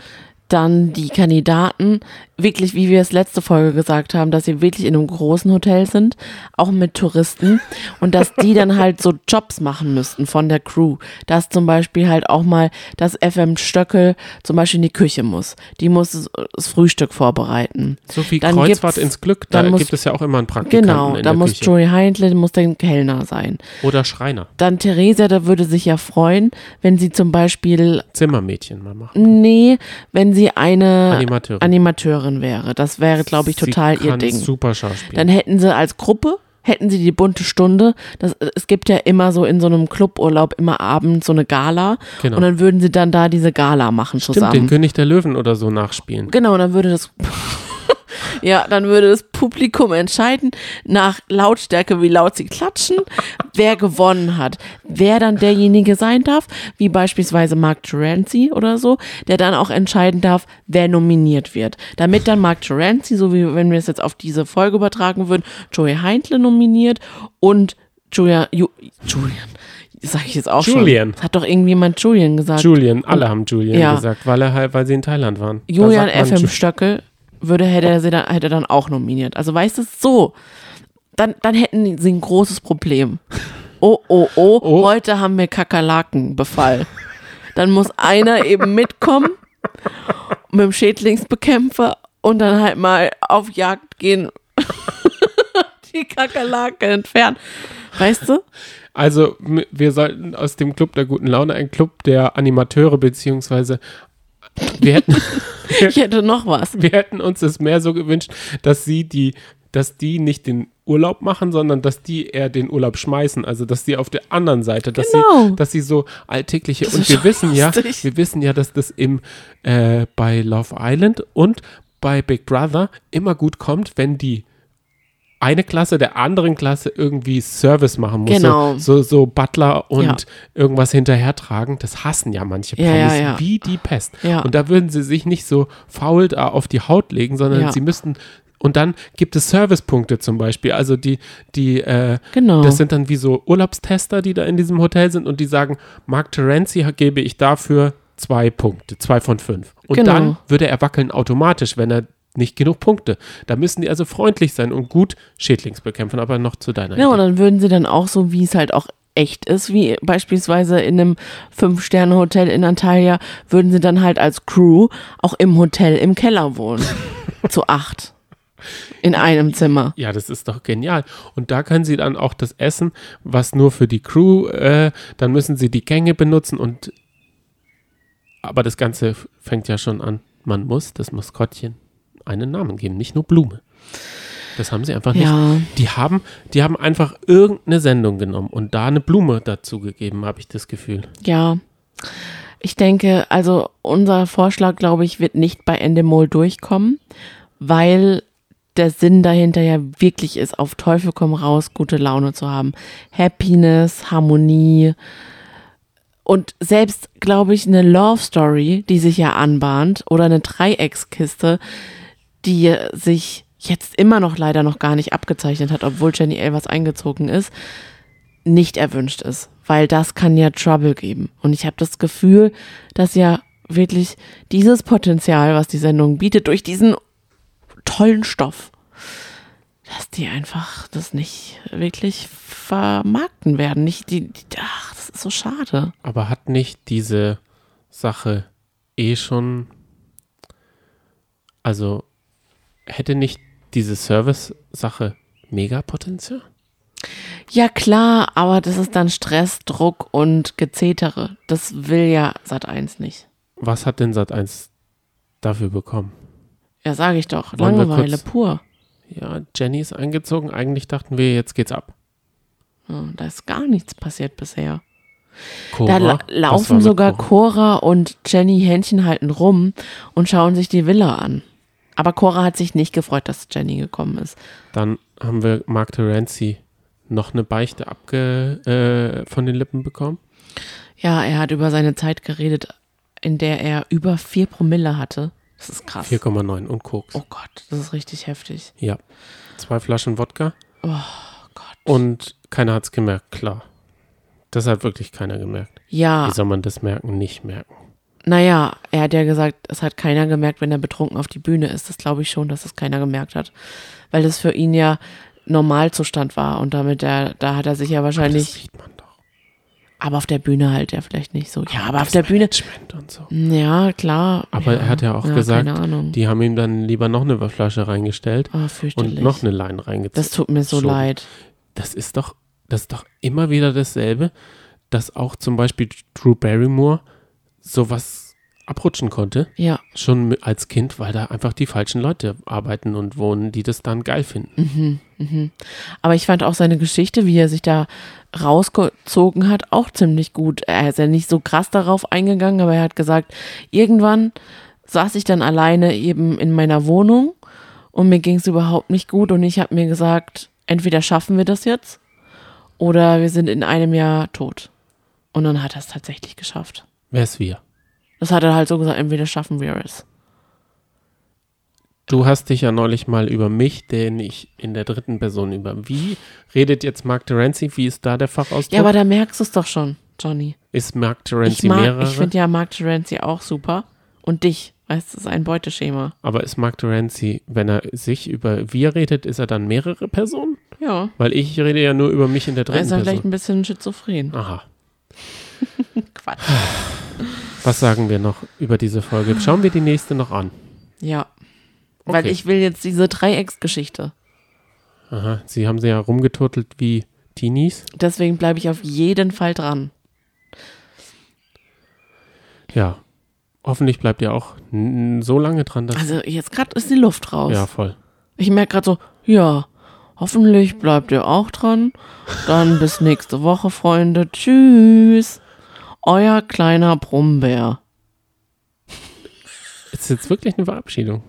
dann die Kandidaten wirklich, wie wir es letzte Folge gesagt haben, dass sie wirklich in einem großen Hotel sind, auch mit Touristen und dass die dann halt so Jobs machen müssten von der Crew. Dass zum Beispiel halt auch mal das FM Stöckel zum Beispiel in die Küche muss. Die muss das- Frühstück vorbereiten. so wie dann Kreuzfahrt ins Glück, da dann muss- gibt es ja auch immer einen Praktikanten Genau, in da der muss Küche. Joey Heintle, muss der Kellner sein. Oder Schreiner, Dann Theresa, da würde sich ja freuen, wenn sie zum Beispiel Zimmermädchen mal machen. Nee, wenn sie eine Animateurin. Animateurin wäre. Das wäre, glaube ich, total Sie ihr Ding. super Schauspiel. Dann hätten sie als Gruppe, hätten sie die bunte Stunde. Das, es gibt ja immer so in so einem Cluburlaub immer abends so eine Gala. Genau. Und dann würden sie dann da diese Gala machen Stimmt, den zusammen. König der Löwen oder so nachspielen. Genau, dann würde das. Ja, dann würde das Publikum entscheiden, nach Lautstärke, wie laut sie klatschen, wer gewonnen hat. Wer dann derjenige sein darf, wie beispielsweise Mark Terenzi oder so, der dann auch entscheiden darf, wer nominiert wird. Damit dann Mark Terenzi, so wie wenn wir es jetzt auf diese Folge übertragen würden, Joey Heintle nominiert und Julia, Ju, Julian, sag ich jetzt auch Julian. schon. Hat doch irgendjemand Julian gesagt. Julian, alle haben Julian Ja. gesagt, weil er halt, weil sie in Thailand waren. Julian FM Stöckel würde, hätte er sie dann, hätte er dann auch nominiert. Also weißt du, so, dann, dann hätten sie ein großes Problem. Oh, oh, oh, Oh. heute haben wir Kakerlakenbefall. Dann muss einer eben mitkommen mit dem Schädlingsbekämpfer und dann halt mal auf Jagd gehen, die Kakerlake entfernen. Weißt du? Also, wir sollten aus dem Club der guten Laune ein Club der Animateure, beziehungsweise wir hätten, Ich hätte noch was. wir hätten uns es mehr so gewünscht, dass sie die, dass die nicht den Urlaub machen, sondern dass die eher den Urlaub schmeißen. Also, dass die auf der anderen Seite, dass Genau. sie, dass sie so alltägliche, Das und wir wissen ja, lustig. wir wissen ja, dass das im, äh, bei Love Island und bei Big Brother immer gut kommt, wenn die eine Klasse der anderen Klasse irgendwie Service machen muss. Genau. So, so, so Butler und Ja. irgendwas hinterhertragen. Das hassen ja manche Promis ja, ja. wie die Pest. Ja. Und da würden sie sich nicht so faul da auf die Haut legen, sondern sie müssten. Und dann gibt es Servicepunkte zum Beispiel. Also die, die, äh, Genau. das sind dann wie so Urlaubstester, die da in diesem Hotel sind und die sagen, Mark Terenzi gebe ich dafür zwei Punkte, zwei von fünf. Und Genau. dann würde er wackeln automatisch, wenn er nicht genug Punkte. Da müssen die also freundlich sein und gut Schädlings bekämpfen, aber noch zu deiner Ja, und Idee. dann würden sie dann auch so, wie es halt auch echt ist, wie beispielsweise in einem Fünf-Sterne-Hotel in Antalya, würden sie dann halt als Crew auch im Hotel im Keller wohnen. Zu acht. In einem Zimmer. Ja, das ist doch genial. Und da können sie dann auch das Essen, was nur für die Crew, äh, dann müssen sie die Gänge benutzen und aber das Ganze fängt ja schon an. Man muss das Maskottchen einen Namen geben, nicht nur Blume. Das haben sie einfach nicht. Ja. Die haben, die haben einfach irgendeine Sendung genommen und da eine Blume dazu gegeben, habe ich das Gefühl. Ja. Ich denke, also unser Vorschlag, glaube ich, wird nicht bei Endemol durchkommen, weil der Sinn dahinter ja wirklich ist, auf Teufel komm raus, gute Laune zu haben. Happiness, Harmonie. Und selbst, glaube ich, eine Love Story, die sich ja anbahnt, oder eine Dreieckskiste, die sich jetzt immer noch leider noch gar nicht abgezeichnet hat, obwohl Jenny Elvers eingezogen ist, nicht erwünscht ist, weil das kann ja Trouble geben. Und ich habe das Gefühl, dass ja wirklich dieses Potenzial, was die Sendung bietet, durch diesen tollen Stoff, dass die einfach das nicht wirklich vermarkten werden. Nicht die, die ach, das ist so schade. Aber hat nicht diese Sache eh schon, also hätte nicht diese Service-Sache Megapotenzial? Ja klar, aber das ist dann Stress, Druck und Gezetere. Das will ja Sat 1 nicht. Was hat denn Sat1 dafür bekommen? Ja, sage ich doch. Wollen Langeweile pur. Ja, Jenny ist eingezogen. Eigentlich dachten wir, jetzt geht's ab. Ja, da ist gar nichts passiert bisher. Cora, Da la laufen sogar Cora? Cora und Jenny Händchen halten rum und schauen sich die Villa an. Aber Cora hat sich nicht gefreut, dass Jenny gekommen ist. Dann haben wir Mark Terenzi noch eine Beichte abge, äh, von den Lippen bekommen. Ja, er hat über seine Zeit geredet, in der er über vier Promille hatte. Das ist krass. 4,9 und Koks. Oh Gott, das ist richtig heftig. Ja. Zwei Flaschen Wodka. Oh Gott. Und keiner hat's gemerkt, klar. Das hat wirklich keiner gemerkt. Ja, Wie soll man das merken? Nicht merken. Naja, er hat ja gesagt, es hat keiner gemerkt, wenn er betrunken auf die Bühne ist. Das glaube ich schon, dass es keiner gemerkt hat. Weil das für ihn ja Normalzustand war und damit er, da hat er sich ja Das wahrscheinlich, sieht man doch. aber auf der Bühne halt ja vielleicht nicht so. Ja, aber auf Das der Bühne, Management und so. ja, klar. Aber ja, er hat ja auch ja, gesagt, die haben ihm dann lieber noch eine Flasche reingestellt Oh, fürchterlich. und noch eine Line reingezogen. das tut mir so Schon. leid. das ist doch, das ist doch immer wieder dasselbe, dass auch zum Beispiel Drew Barrymore sowas abrutschen konnte, Ja, schon als Kind, weil da einfach die falschen Leute arbeiten und wohnen, die das dann geil finden. aber ich fand auch seine Geschichte, wie er sich da rausgezogen hat, auch ziemlich gut. Er ist ja nicht so krass darauf eingegangen, aber er hat gesagt, irgendwann saß ich dann alleine eben in meiner Wohnung und mir ging es überhaupt nicht gut und ich habe mir gesagt, entweder schaffen wir das jetzt oder wir sind in einem Jahr tot. Und dann hat er es tatsächlich geschafft. Wer ist wir? Das hat er halt so gesagt, entweder schaffen wir es. Du hast dich ja neulich mal über mich, den ich in der dritten Person über. Wie redet jetzt Mark Terenzi? Wie ist da der Fachausdruck? Ja, aber da merkst du es doch schon, Johnny. ist Mark Ich Terenzi mag, mehrere? ich finde ja Mark Terenzi auch super. Und dich, weißt du, ist ein Beuteschema. aber ist Mark Terenzi, wenn er sich über wir redet, ist er dann mehrere Personen? Ja. Weil ich rede ja nur über mich in der dritten ist er vielleicht Person. ein bisschen schizophren. Aha. Quatsch. Was sagen wir noch über diese Folge? Schauen wir die nächste noch an. Ja. Weil Okay. ich will jetzt diese Dreiecksgeschichte. Aha, sie haben sie ja rumgeturtelt wie Teenies. Deswegen bleibe ich auf jeden Fall dran. Ja. Hoffentlich bleibt ihr auch so lange dran, dass. Also jetzt gerade ist die Luft raus. ja, voll. Ich merke gerade so, ja, hoffentlich bleibt ihr auch dran. Dann bis nächste Woche, Freunde. Tschüss. Euer kleiner Brummbär. Ist jetzt wirklich eine Verabschiedung.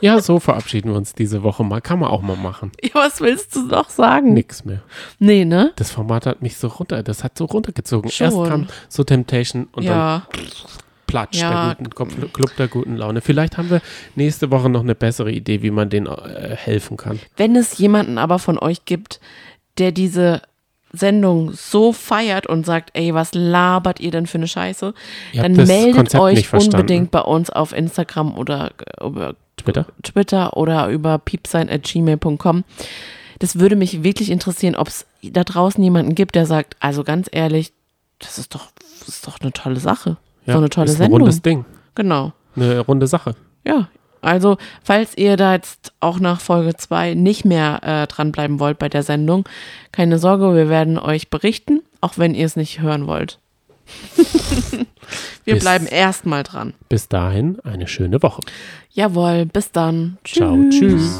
Ja, so verabschieden wir uns diese Woche mal. Kann man auch mal machen. Ja, was willst du noch sagen? Nix mehr. Nee, ne? Das Format hat mich so runter, das hat so runtergezogen. Schon. Erst kam so Temptation und dann ja, Platsch Ja. der guten, Club, Club der guten Laune. Vielleicht haben wir nächste Woche noch eine bessere Idee, wie man denen äh, helfen kann. wenn es jemanden aber von euch gibt, der diese Sendung so feiert und sagt, ey, was labert ihr denn für eine Scheiße, Ihr dann meldet Konzept euch unbedingt bei uns auf Instagram oder über Twitter? Twitter oder über piepsein.gmail.com. Das würde mich wirklich interessieren, ob es da draußen jemanden gibt, der sagt, also ganz ehrlich, das ist doch, das ist doch eine tolle Sache. Ja, so eine tolle ist ein Sendung. rundes Ding. Genau. Eine runde Sache. Ja. Also, falls ihr da jetzt auch nach Folge 2 nicht mehr äh, dranbleiben wollt bei der Sendung, keine Sorge, wir werden euch berichten, auch wenn ihr es nicht hören wollt. wir Bis- bleiben erstmal dran. Bis dahin eine schöne Woche. Jawohl, bis dann. Ciao, tschüss.